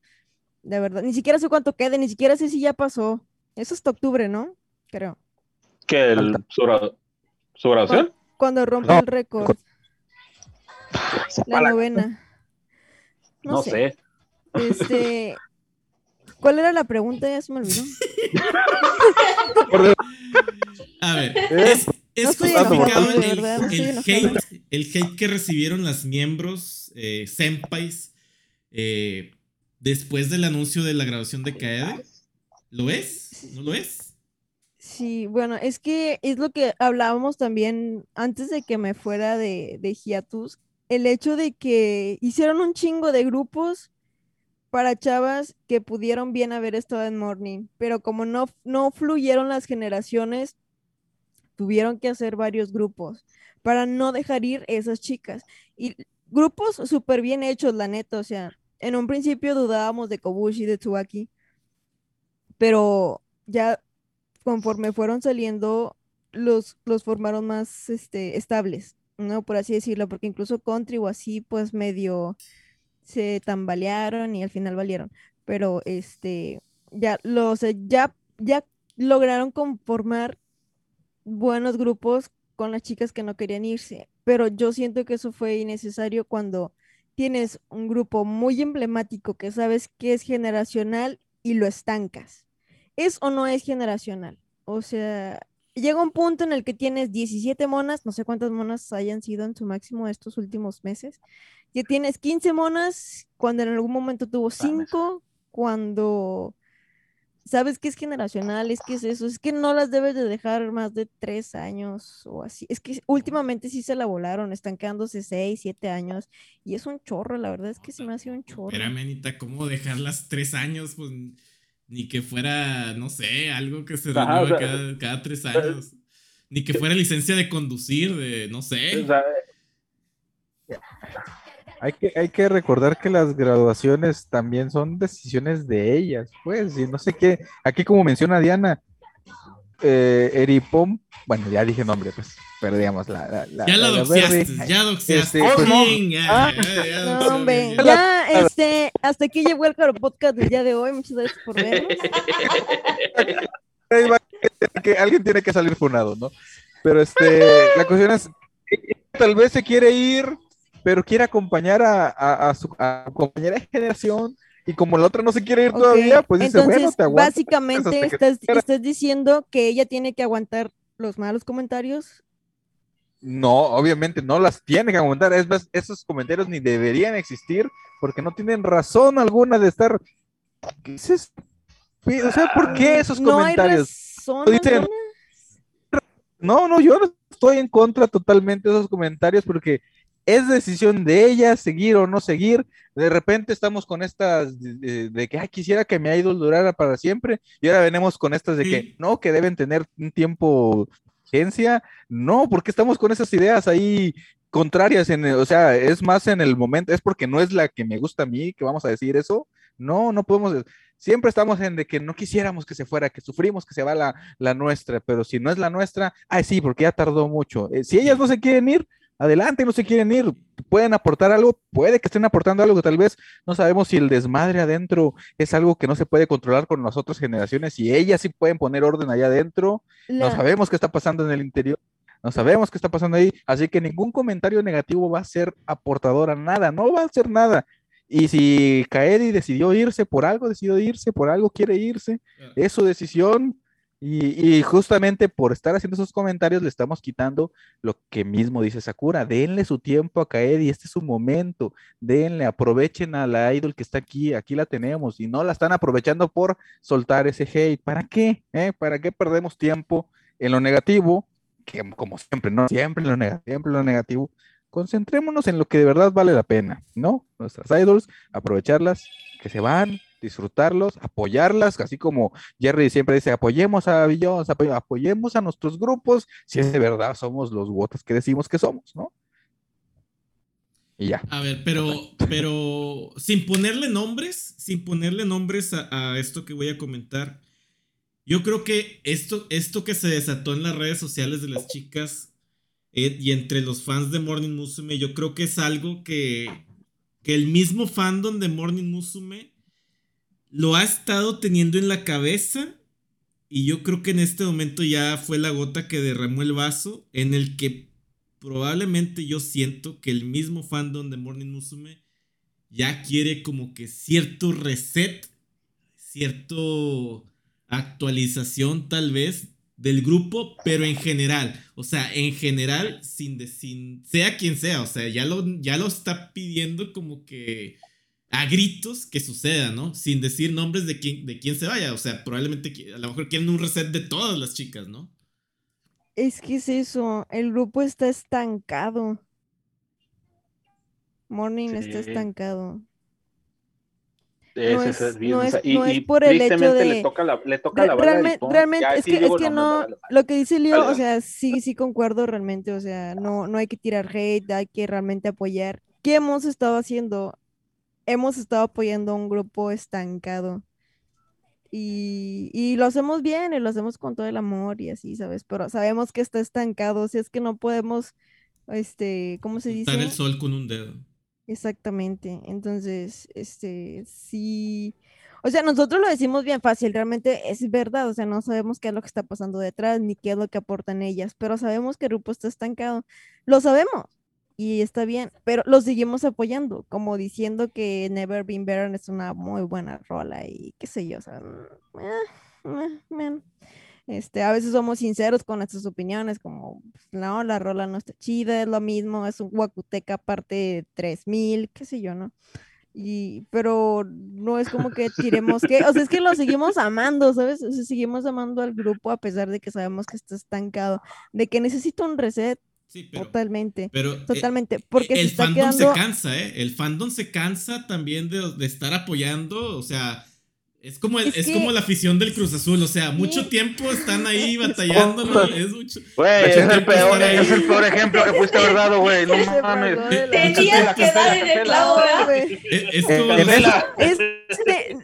De verdad, ni siquiera sé cuánto quede, ni siquiera sé si ya pasó. Eso hasta octubre, ¿no? Creo. ¿Qué? El, su, gra- ¿Su graduación? Cuando rompe No, el récord, la novena. No, No sé. sé. Este, ¿cuál era la pregunta? Ya se me olvidó. (laughs) A ver, ¿Eh? es, es No justificado el, hate, el hate que recibieron las miembros eh, senpais eh, después del anuncio de la grabación de Kaede. ¿Lo es? ¿No lo es? Sí, bueno, es que es lo que hablábamos también antes de que me fuera de, de hiatus, el hecho de que hicieron un chingo de grupos para chavas que pudieron bien haber estado en Morning, pero como no, no fluyeron las generaciones, tuvieron que hacer varios grupos para no dejar ir esas chicas. Y grupos súper bien hechos, la neta, o sea, en un principio dudábamos de Kobushi, de Tsubaki, pero ya conforme fueron saliendo, los, los formaron más este, estables, ¿no? Por así decirlo, porque incluso Country o así, pues medio se tambalearon y al final valieron. Pero este, ya, los, ya, ya lograron conformar buenos grupos con las chicas que no querían irse. Pero yo siento que eso fue innecesario cuando tienes un grupo muy emblemático que sabes que es generacional y lo estancas. ¿Es o no es generacional? O sea, llega un punto en el que tienes 17 monas, no sé cuántas monas hayan sido en su máximo estos últimos meses, que tienes 15 monas cuando en algún momento tuvo 5, cuando sabes que es generacional, es que es eso, es que no las debes de dejar más de 3 años o así. Es que últimamente sí se la volaron, están quedándose 6, 7 años y es un chorro, la verdad es que se me hace un chorro. Espérame, Anita, ¿cómo dejarlas tres años? Pues ni que fuera, no sé, algo que se o renueva sea, cada, cada tres años. Ni que fuera licencia de conducir, de no sé. O sea, Hay que, hay que recordar que las graduaciones también son decisiones de ellas, pues, y no sé qué. Aquí, como menciona Diana, eh, Eripom, bueno, ya dije nombre, pues, pero digamos, la. la, la- ya la la doxiaste, verde, ya doxiaste. Este, pues, Ah. ya, ya, ya No, doxiaste, hombre, ya. este, hasta aquí llegó el Caro Podcast del día de hoy. Muchas gracias por vernos. (laughs) que alguien tiene que salir funado, ¿no? Pero este, la cuestión es, tal vez se quiere ir, pero quiere acompañar a, a- a su, a su compañera de generación, y como la otra no se quiere ir Ok, todavía, pues dice, Entonces, bueno, te aguanto. básicamente estás, estás diciendo que ella tiene que aguantar los malos comentarios. No, obviamente no las tiene que aguantar. Es más, esos comentarios ni deberían existir porque no tienen razón alguna de estar. ¿Qué es eso? O sea, ¿por qué esos no hay comentarios? razón Dicen- alguna. No, no, yo no estoy en contra totalmente de esos comentarios porque es decisión de ella seguir o no seguir. De repente estamos con estas de, que ay, quisiera que mi idol durara para siempre, y ahora venimos con estas de que no, que deben tener un tiempo de vigencia. No, porque estamos con esas ideas ahí contrarias, en, el- o sea, es más en el momento, es porque no es la que me gusta a mí que vamos a decir eso. No, no podemos. Siempre estamos en de que no quisiéramos que se fuera, que sufrimos que se va la, la nuestra, pero si no es la nuestra, ay, sí, porque ya tardó mucho. Eh, si ellas no se quieren ir, adelante, no se quieren ir, pueden aportar algo, puede que estén aportando algo que tal vez no sabemos si el desmadre adentro es algo que no se puede controlar con las otras generaciones, y ellas sí pueden poner orden allá adentro, no sabemos qué está pasando en el interior, no sabemos qué está pasando ahí, así que ningún comentario negativo va a ser aportador a nada, no va a hacer nada. Y si Kaedi decidió irse por algo, decidió irse, por algo quiere irse, es su decisión. Y, y justamente por estar haciendo esos comentarios le estamos quitando lo que mismo dice Sakura. Denle su tiempo a Kaedi, este es su momento. Denle, aprovechen a la idol que está aquí, aquí la tenemos. Y no la están aprovechando por soltar ese hate. ¿Para qué? eh? ¿Para qué perdemos tiempo en lo negativo? Que como siempre, no siempre lo negativo, siempre lo negativo. Concentrémonos en lo que de verdad vale la pena, ¿no? Nuestras idols, aprovecharlas, que se van, disfrutarlos, apoyarlas, así como Jerry siempre dice, apoyemos a apoy- apoyemos a nuestros grupos, si es de verdad somos los votos que decimos que somos, ¿no? Y ya. A ver, pero, (laughs) pero sin ponerle nombres, sin ponerle nombres a, a esto que voy a comentar, yo creo que esto, esto que se desató en las redes sociales de las chicas eh, y entre los fans de Morning Musume, yo creo que es algo que, que el mismo fandom de Morning Musume lo ha estado teniendo en la cabeza y yo creo que en este momento ya fue la gota que derramó el vaso en el que probablemente yo siento que el mismo fandom de Morning Musume ya quiere como que cierto reset, cierto actualización tal vez del grupo, pero en general, o sea, en general sin de, sin sea quien sea, o sea, ya lo ya lo está pidiendo como que a gritos que suceda, ¿no? Sin decir nombres de quién de quién se vaya, o sea, probablemente a lo mejor quieren un reset de todas las chicas, ¿no? Es que es eso, el grupo está estancado. Morning está estancado. No es es- bien, no o es- sea, y, no es y por el hecho de- le toca la, le toca la bala realmente, Pong. realmente, Ya, es sí que, es que no, lo que dice Leo, o sea, sí, sí concuerdo realmente, o sea, no, no hay que tirar hate, hay que realmente apoyar. ¿Qué hemos estado haciendo? Hemos estado apoyando a un grupo estancado. Y, y lo hacemos bien, y lo hacemos con todo el amor y así, ¿sabes? Pero sabemos que está estancado, o sea, es que no podemos, este, ¿cómo se Juntar el dice? sol con un dedo. Exactamente. Entonces, este, sí. O sea, nosotros lo decimos bien fácil, realmente es verdad, o sea, no sabemos qué es lo que está pasando detrás, ni qué es lo que aportan ellas, pero sabemos que el grupo está estancado. Lo sabemos y está bien, pero lo seguimos apoyando, como diciendo que Never Been Better es una muy buena rola y qué sé yo, o mm, eh, eh. Este, a veces somos sinceros con nuestras opiniones, como, no, la rola no está chida, es lo mismo, es un Huacuteca parte 3000, qué sé yo, ¿no? Y, pero no es como que tiremos que, o sea, es que lo seguimos amando, ¿sabes? Seguimos amando al grupo a pesar de que sabemos que está estancado, de que necesita un reset Sí, pero, totalmente, pero eh, totalmente, porque el está fandom quedando, se cansa, ¿eh? El fandom se cansa también de, de estar apoyando, o sea, es como, el- Es es que- como la afición del Cruz Azul, o sea, mucho tiempo están ahí (laughs) batallando, ¿no? es mucho... Güey, es el, peor, estar ahí. es el peor ejemplo que pudiste haber dado, güey. (laughs) No mames. Tenías que dar en el clavo, ¿verdad? güey. Es, es Eh, como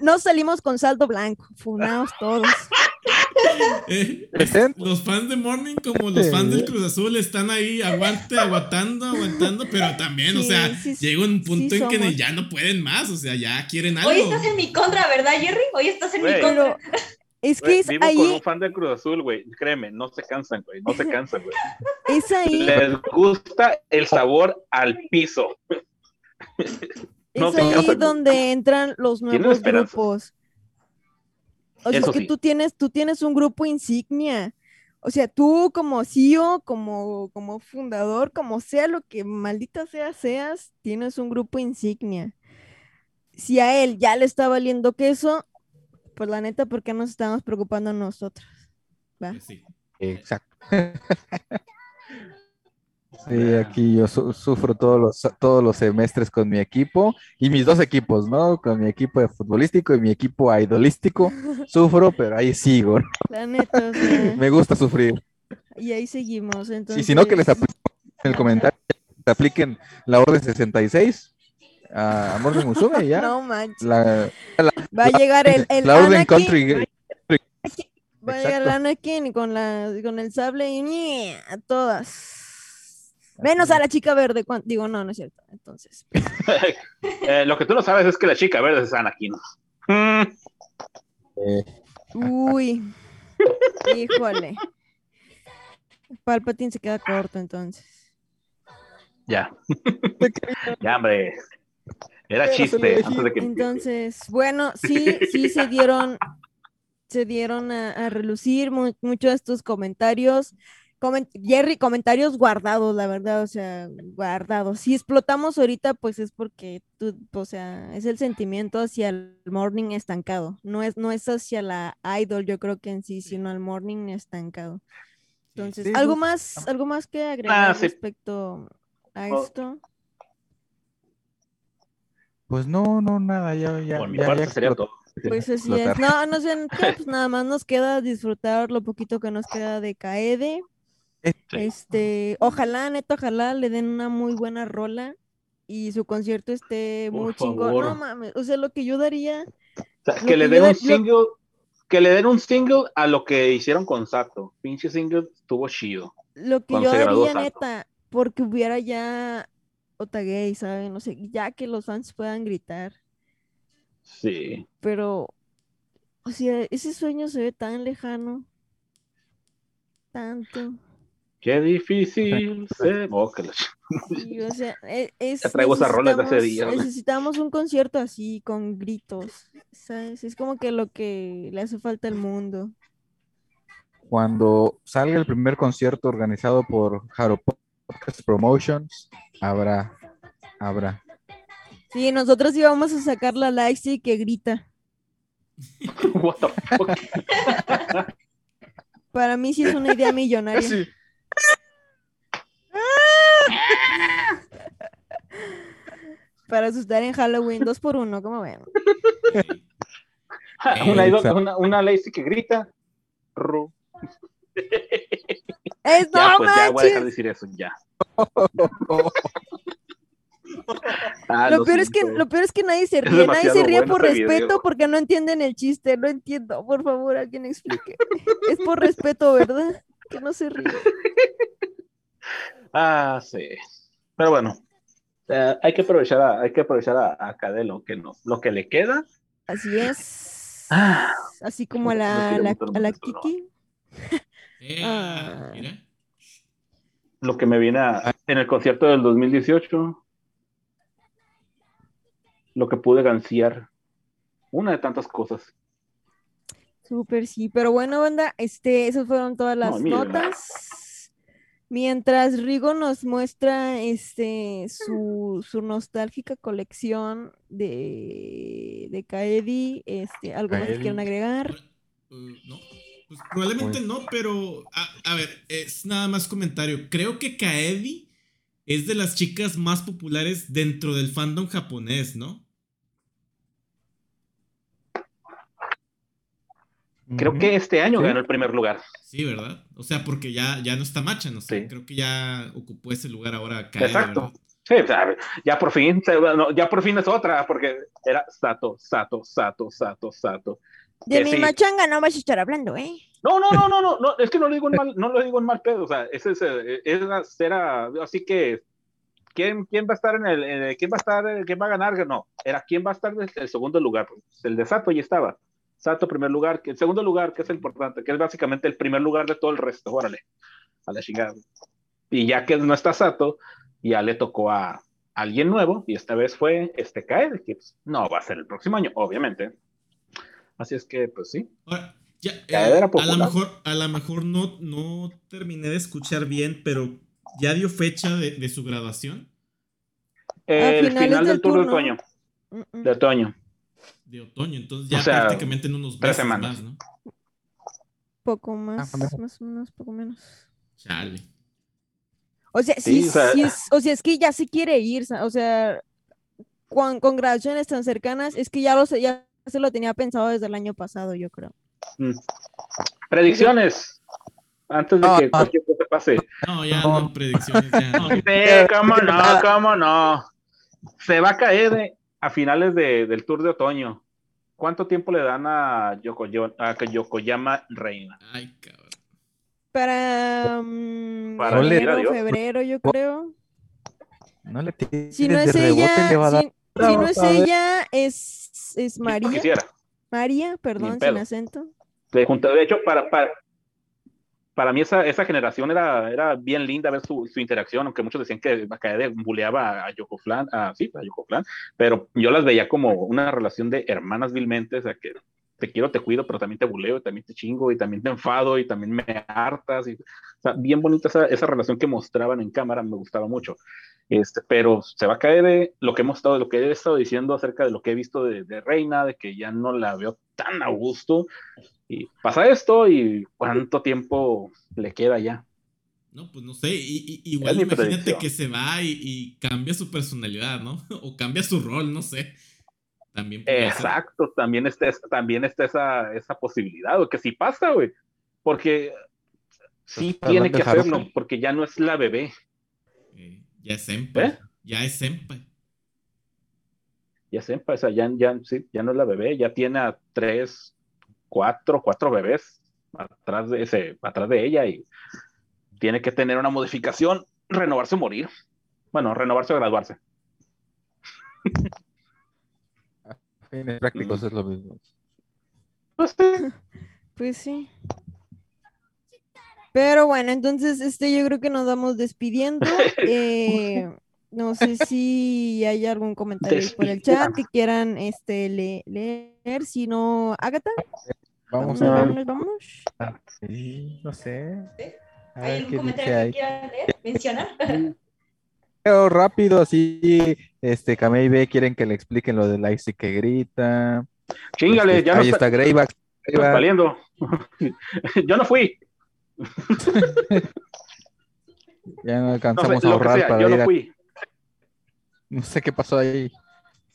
no salimos con saldo blanco, funados todos. eh, los fans de Morning como los fans del Cruz Azul están ahí aguante, aguantando, aguantando, pero también, o sea, sí, llega un punto sí en que ya no pueden más, o sea, ya quieren algo. Hoy estás en mi contra, ¿verdad, Jerry? Hoy estás en mi contra. Pero es que Güey, es vivo con ahí, un fan del Cruz Azul, güey. Créeme, no se cansan, güey. No se cansan, güey. es ahí, Les gusta el sabor al piso. No es ahí donde entran los nuevos grupos. O sea, Eso que sí. tú tienes, tú tienes un grupo insignia. O sea, tú como CEO, como, como fundador, como sea lo que maldita sea seas, tienes un grupo insignia. Si a él ya le está valiendo queso, pues la neta, ¿por qué nos estamos preocupando nosotros? ¿Va? Sí. Exacto. (laughs) Sí, aquí yo su- sufro todos los, todos los semestres con mi equipo y mis dos equipos, ¿no? Con mi equipo de futbolístico y mi equipo idolístico. Sufro, pero ahí sigo. ¿no? La neta, o sea, (laughs) Me gusta sufrir. y ahí seguimos. Y Entonces, si no, que les apliquen en el comentario, que les apliquen la orden 66 a Amor de Musume y ya. No manches. La, Va a llegar el, el la orden country. Va a llegar. Anakin con, la, con el sable y a todas. Menos a la chica verde. cuan- Digo, no, no es cierto. Entonces, (laughs) Eh, lo que tú no sabes es que la chica verde es Anakin. Eh, uy. (laughs) Híjole. Palpatine se queda corto entonces. ya. ya, hombre. Era chiste elegí. antes de que Entonces, bueno, sí, sí se dieron, se dieron a, a relucir mu- muchos de estos comentarios. Jerry, comentarios guardados, la verdad, o sea, guardados. Si explotamos ahorita, pues es porque tú, o sea, es el sentimiento hacia el morning estancado. No es, no es hacia la idol, yo creo que en sí, sino al morning estancado. Entonces, algo más, algo más que agregar sí. respecto a Oh. esto. Pues no, no, nada, ya, ya. por mi ya- parte ya sería todo. Pues así es. No, no sé, (laughs) pues nada más nos queda disfrutar lo poquito que nos queda de Kaede. Este, ojalá, neta, ojalá le den una muy buena rola y su concierto esté Por muy chingón. No mames, o sea, lo que yo daría, O sea, Lo que le den un single, que le den un single a lo que hicieron con Sato. Pinche single estuvo chido. lo que yo daría, Sato. neta, porque hubiera ya Otagay, ¿saben? No sé, ya que los fans puedan gritar. Sí. Pero, o sea, ese sueño se ve tan lejano. Tanto. Qué difícil (laughs) se. Oh, que la Sí, o sea, e- es, Ya traigo esas rolas de hace necesitamos- días. Necesitamos un concierto así, con gritos, ¿sabes? Es como que lo que le hace falta al mundo. Cuando salga el primer concierto organizado por Haro Podcast Promotions, habrá, habrá. Sí, nosotros íbamos a sacar la Lexi que grita. (laughs) What the fuck? Para mí sí es una idea millonaria. (laughs) Sí. (laughs) Para asustar en Halloween, dos por uno, ¿cómo ven? (laughs) una, una, una Lacey que grita. Ru. ¡Es Ya, no pues ya voy a dejar de decir eso, ya. (laughs) Ah, Lo peor, es que, siento. lo peor es que nadie se ríe, nadie se ríe bueno por respeto video. porque no entienden el chiste, no entiendo. Por favor, alguien explique. Es por respeto, ¿verdad? Que no se ríe. (laughs) Ah, sí. Pero bueno, eh, hay que aprovechar a, hay que aprovechar a, a lo que no, lo que le queda. Así es. Ah. Así como a la, la- a Kiki. (laughs) Eh, Ah. mira. Lo que me viene a- en el concierto del 2018. Lo que pude ganciar. Una de tantas cosas. Súper, sí. Pero bueno, banda, este, esas fueron todas las notas. Mientras Rigo nos muestra este su, su nostálgica colección de, de Kaedi, este, ¿algo más que Kaedi. quieran agregar? Eh, no. Pues probablemente no, pero a, a ver, es nada más comentario. Creo que Kaedi es de las chicas más populares dentro del fandom japonés, ¿no? Creo Ujú. que este año Sí. ganó el primer lugar. Sí, ¿verdad? O sea, porque ya, ya no está Macha, no sé. Sí. Creo que ya ocupó ese lugar ahora Exacto. ¿verdad? Sí, o sea, ya por fin, no, ya por fin es otra, porque era Sato, Sato, Sato, Sato, Sato. De mi sí. machanga no vas a estar hablando, ¿eh? No, no, no, no, no, no, es que no lo digo en mal, no lo digo en mal pedo, o sea, ese es, era, así que, ¿quién, quién va a estar en el, en el- quién va a estar, quién va a ganar? No, era quién va a estar en el segundo lugar, el de Sato ya estaba, Sato primer lugar, que el segundo lugar, que es el importante, que es básicamente el primer lugar de todo el resto, órale, a la chingada. Y ya que no está Sato, ya le tocó a alguien nuevo, y esta vez fue este Kaede, que pues, no va a ser el próximo año, obviamente. Así es que, pues sí. Ahora, ya, eh, a lo mejor, a lo mejor no, no terminé de escuchar bien, pero ya dio fecha de, de su graduación El final del del tour de otoño, Mm, mm. de otoño. De otoño, entonces ya O sea, prácticamente en unos tres semanas. más, ¿no? Poco más, Ah, más o menos, poco menos. Chale. O sea, sí, Sí, o sea- sí es, o sea, es que ya se quiere ir, o sea, con, con graduaciones tan cercanas, es que ya lo ya se lo tenía pensado desde el año pasado, yo creo. Mm. Predicciones. Antes de No, que no. cualquier cosa pase. No, ya no, predicciones ya. no. (laughs) Sí, cómo no, cómo no. Se va a caer eh, a finales de- del tour de otoño. ¿Cuánto tiempo le dan a, Yokoyo- a Yokoyama Reina? Ay, cabrón. Para, mm, Para enero, adiós. febrero, yo creo. No le Si no de es rebote, ella, le va a dar. si, si no es ella, es, es María. María, perdón, sin acento. De, de hecho, para, para, para mí esa, esa generación era, era bien linda ver su, su interacción, aunque muchos decían que Bakayade buleaba a Yoko Flan, a, sí, a Yoko Flan, pero yo las veía como una relación de hermanas vilmente, o sea, que te quiero, te cuido, pero también te buleo, y también te chingo, y también te enfado, y también me hartas, y, o sea, bien bonita esa, esa relación que mostraban en cámara, me gustaba mucho. Este, pero se va a caer de lo que hemos estado, lo que he estado diciendo acerca de lo que he visto de, de Reina, de que ya no la veo tan a gusto, y pasa esto y cuánto tiempo le queda ya. No, pues no sé. y- y- igual imagínate que se va y, y cambia su personalidad, ¿no? (laughs) O cambia su rol, no sé. También podría ser. Exacto, también está, esa- también está esa, esa posibilidad, o que si pasa, güey, porque sí Estás tiene que Haruka. hacerlo, porque ya no es la bebé. Eh, ya es senpai. ¿Eh? Ya es senpai. Ya sepa, o sea, ya, ya, sí, ya no es la bebé, ya tiene a tres, cuatro, cuatro bebés atrás de ese, atrás de ella y tiene que tener una modificación, renovarse o morir. Bueno, renovarse o graduarse. (laughs) Fines prácticos es lo mismo. Pues sí. (laughs) Pues sí. Pero bueno, entonces este yo creo que nos vamos despidiendo. (laughs) Eh, no sé si hay algún comentario por el chat que quieran este le- leer. Si no, Agatha, Vamos vámonos, a ver. vámonos, vámonos. Sí, no sé. A ¿Hay ver algún comentario que quieran leer, mencionar? Pero rápido, así, este, Kamei B quieren que le expliquen lo del Icy que grita. Chingale, Este, ya no ahí está, está Greyback. saliendo. (laughs) Yo no fui, (laughs) Ya no no alcanzamos sé, a ahorrar sea, para yo ir no a- fui. No sé qué pasó ahí.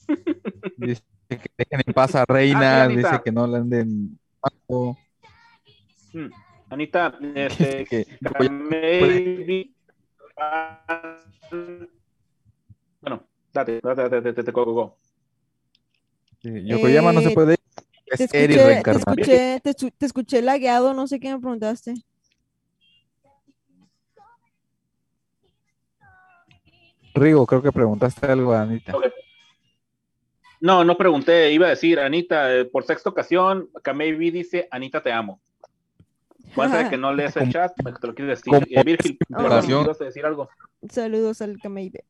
(laughs) Dice que dejen en paz a Reina, Ah, sí, Anita. dice que no le anden matando. Mm, Anita, este, que maybe- Bueno, date, date, date, date, date, go, go, go. Sí, Yokoyama no se Eh, puede ir. Te Es Eri escuché, te reencarnado. escuché, te, te escuché lagueado, no sé qué me preguntaste. Rigo, creo que preguntaste algo a Anita. No, no pregunté, iba a decir, Anita, eh, por sexta ocasión, Kamei dice, Anita, te amo. Puede ser que no lees el chat, te lo quieres decir. Eh, Virgil, ocasión. perdón, ¿ibas a decir algo? Saludos al Kameibe.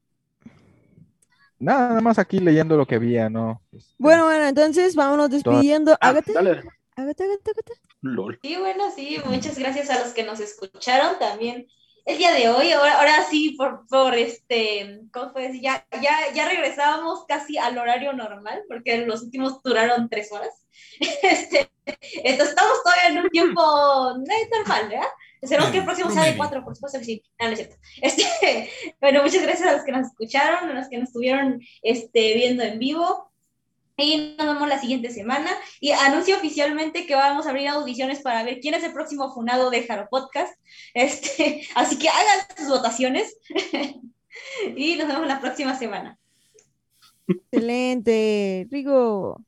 Nada, nada más aquí leyendo lo que había, ¿no? Este, Bueno, bueno, entonces vámonos despidiendo. Ah, Agatha, dale. Agatha, Agatha, Agatha. Lol. Sí, bueno, sí, muchas gracias a los que nos escucharon también el día de hoy. Ahora, ahora sí, por, por este, ¿cómo fue? Ya, ya, ya regresábamos casi al horario normal, porque los últimos duraron tres horas. (laughs) Este, entonces estamos todavía en un (laughs) tiempo no es normal, ¿verdad? Esperemos que el próximo sea de cuatro, por supuesto que sí. Ah, no es cierto. (laughs) Este, bueno, muchas gracias a los que nos escucharon, a los que nos estuvieron este, viendo en vivo. Y nos vemos la siguiente semana. Y anuncio oficialmente que vamos a abrir audiciones para ver quién es el próximo funado de Jaro Podcast. Este, así que hagan sus votaciones. y nos vemos la próxima semana. Excelente. Rigo.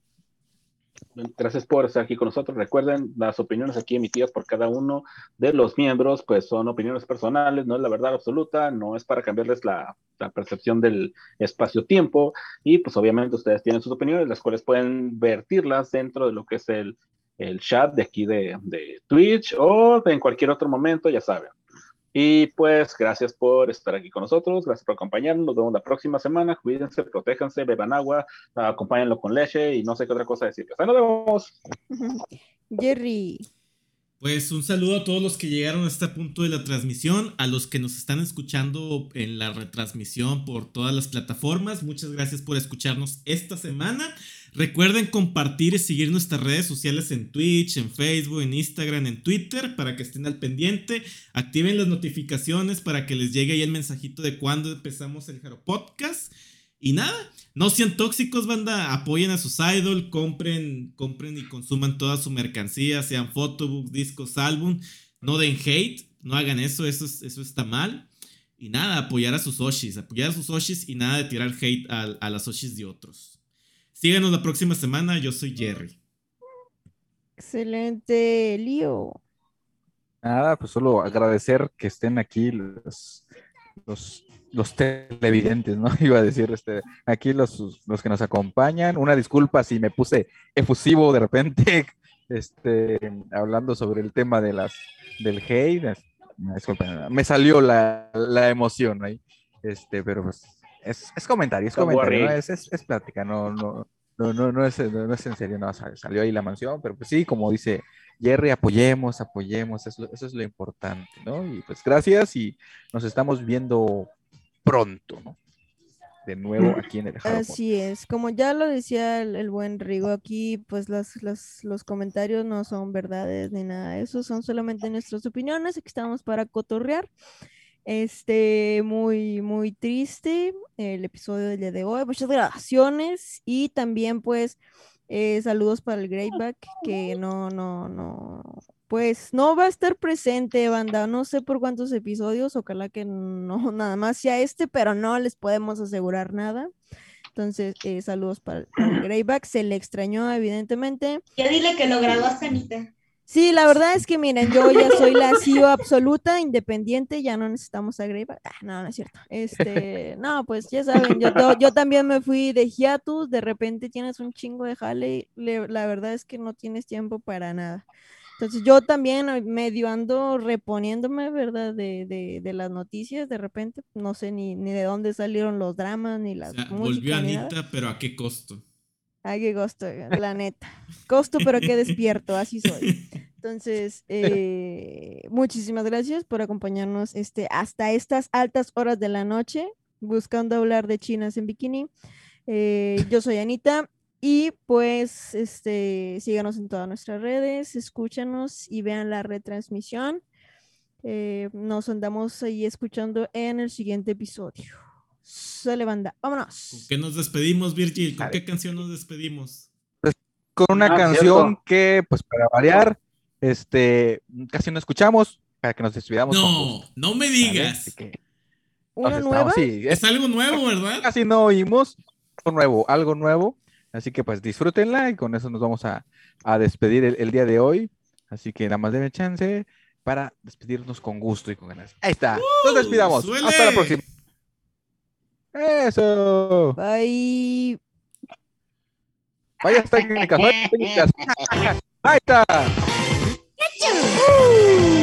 Gracias por estar aquí con nosotros. Recuerden, las opiniones aquí emitidas por cada uno de los miembros, pues son opiniones personales, no es la verdad absoluta, no es para cambiarles la, percepción del espacio-tiempo. Y pues obviamente ustedes tienen sus opiniones, las cuales pueden vertirlas dentro de lo que es el, el chat de aquí de, de Twitch o en cualquier otro momento, ya saben. Y pues gracias por estar aquí con nosotros, gracias por acompañarnos, nos vemos la próxima semana, cuídense, protéjanse, beban agua, acompáñenlo con leche y no sé qué otra cosa decir. Ahí nos vemos. (laughs) Jerry. Pues un saludo a todos los que llegaron a este punto de la transmisión, a los que nos están escuchando en la retransmisión por todas las plataformas. Muchas gracias por escucharnos esta semana. Recuerden compartir y seguir nuestras redes sociales en Twitch, en Facebook, en Instagram, en Twitter para que estén al pendiente. Activen las notificaciones para que les llegue ahí el mensajito de cuando empezamos el Jaro Podcast. Y nada, no sean tóxicos, banda. Apoyen a sus idols, compren, compren y consuman toda su mercancía, sean photobooks, discos, álbum. No den hate, no hagan eso, eso, es- eso está mal. Y nada, apoyar a sus Oshis, apoyar a sus Oshis y nada de tirar hate a, a las Oshis de otros. Síganos la próxima semana, yo soy Jerry. Excelente, Lío. Nada, pues solo agradecer que estén aquí los, los, los televidentes, ¿no? (laughs) Iba a decir, este, aquí los, los que nos acompañan. Una disculpa si me puse efusivo de repente, (laughs) este, hablando sobre el tema de las, del hate. disculpen, me salió la, la emoción ahí. Este, pero pues es, es comentario, es comentario, ¿no? worry. Es, es, es plática, no, no, no, no, no es, no, no es en serio, no, sal- salió ahí la mansión, pero pues sí, como dice Jerry, apoyemos, apoyemos, eso, eso es lo importante, ¿no? Y pues gracias y nos estamos viendo pronto, ¿no? De nuevo aquí en el Jaro Así es, como ya lo decía el, el buen Rigo aquí, pues las, las- los comentarios no son verdades ni nada de eso, son solamente nuestras opiniones, aquí estamos para cotorrear. Este, muy, muy triste el episodio del día de hoy, muchas grabaciones y también pues eh, saludos para el Greyback que no, no, no, pues no va a estar presente, banda, no sé por cuántos episodios, ojalá que no (laughs) nada más sea este, pero no les podemos asegurar nada. Entonces, eh, saludos para, el- para el (clears throat) Greyback, se le extrañó evidentemente. Ya dile que lo graduaste, Anita. Sí, la verdad es que miren, yo ya soy la (laughs) CEO absoluta, independiente, ya no necesitamos a Greyback. Ah, no, no es cierto. Este, no, pues ya saben, yo, yo, también me fui de hiatus, de repente tienes un chingo de jale, le- la verdad es que no tienes tiempo para nada. Entonces yo también medio ando reponiéndome, ¿verdad? De, de, de las noticias, de repente, no sé ni, ni de dónde salieron los dramas, ni O las sea, música, volvió ni nada. Anita, pero ¿a qué costo? Ay, qué costo, la neta. Costo, pero que despierto, así soy. (laughs) Entonces, (laughs) eh, muchísimas gracias por acompañarnos este, hasta estas altas horas de la noche, buscando hablar de chinas en bikini. Eh, yo soy Anita y pues este, síganos en todas nuestras redes, escúchanos y vean la retransmisión. Eh, nos andamos ahí escuchando en el siguiente episodio. Sale banda, ¿Con vámonos. qué nos despedimos, Virgil? ¿Con qué canción nos despedimos? con una Ah, canción cierto. que, pues para variar, este, casi no escuchamos, para que nos despidamos. No, no me digas. Que ¿Una nos nueva? estamos- sí, es- Es algo nuevo, ¿verdad? casi no oímos, algo nuevo, algo nuevo. Así que pues disfrútenla y con eso nos vamos a, a despedir el, el día de hoy. Así que nada más denme chance para despedirnos con gusto y con ganas. Ahí está, nos ¡Uh! despidamos. ¡Suele! Hasta la próxima. Eso. Bye. Vaya técnicas, vaya técnicas. Ahí está. Woo!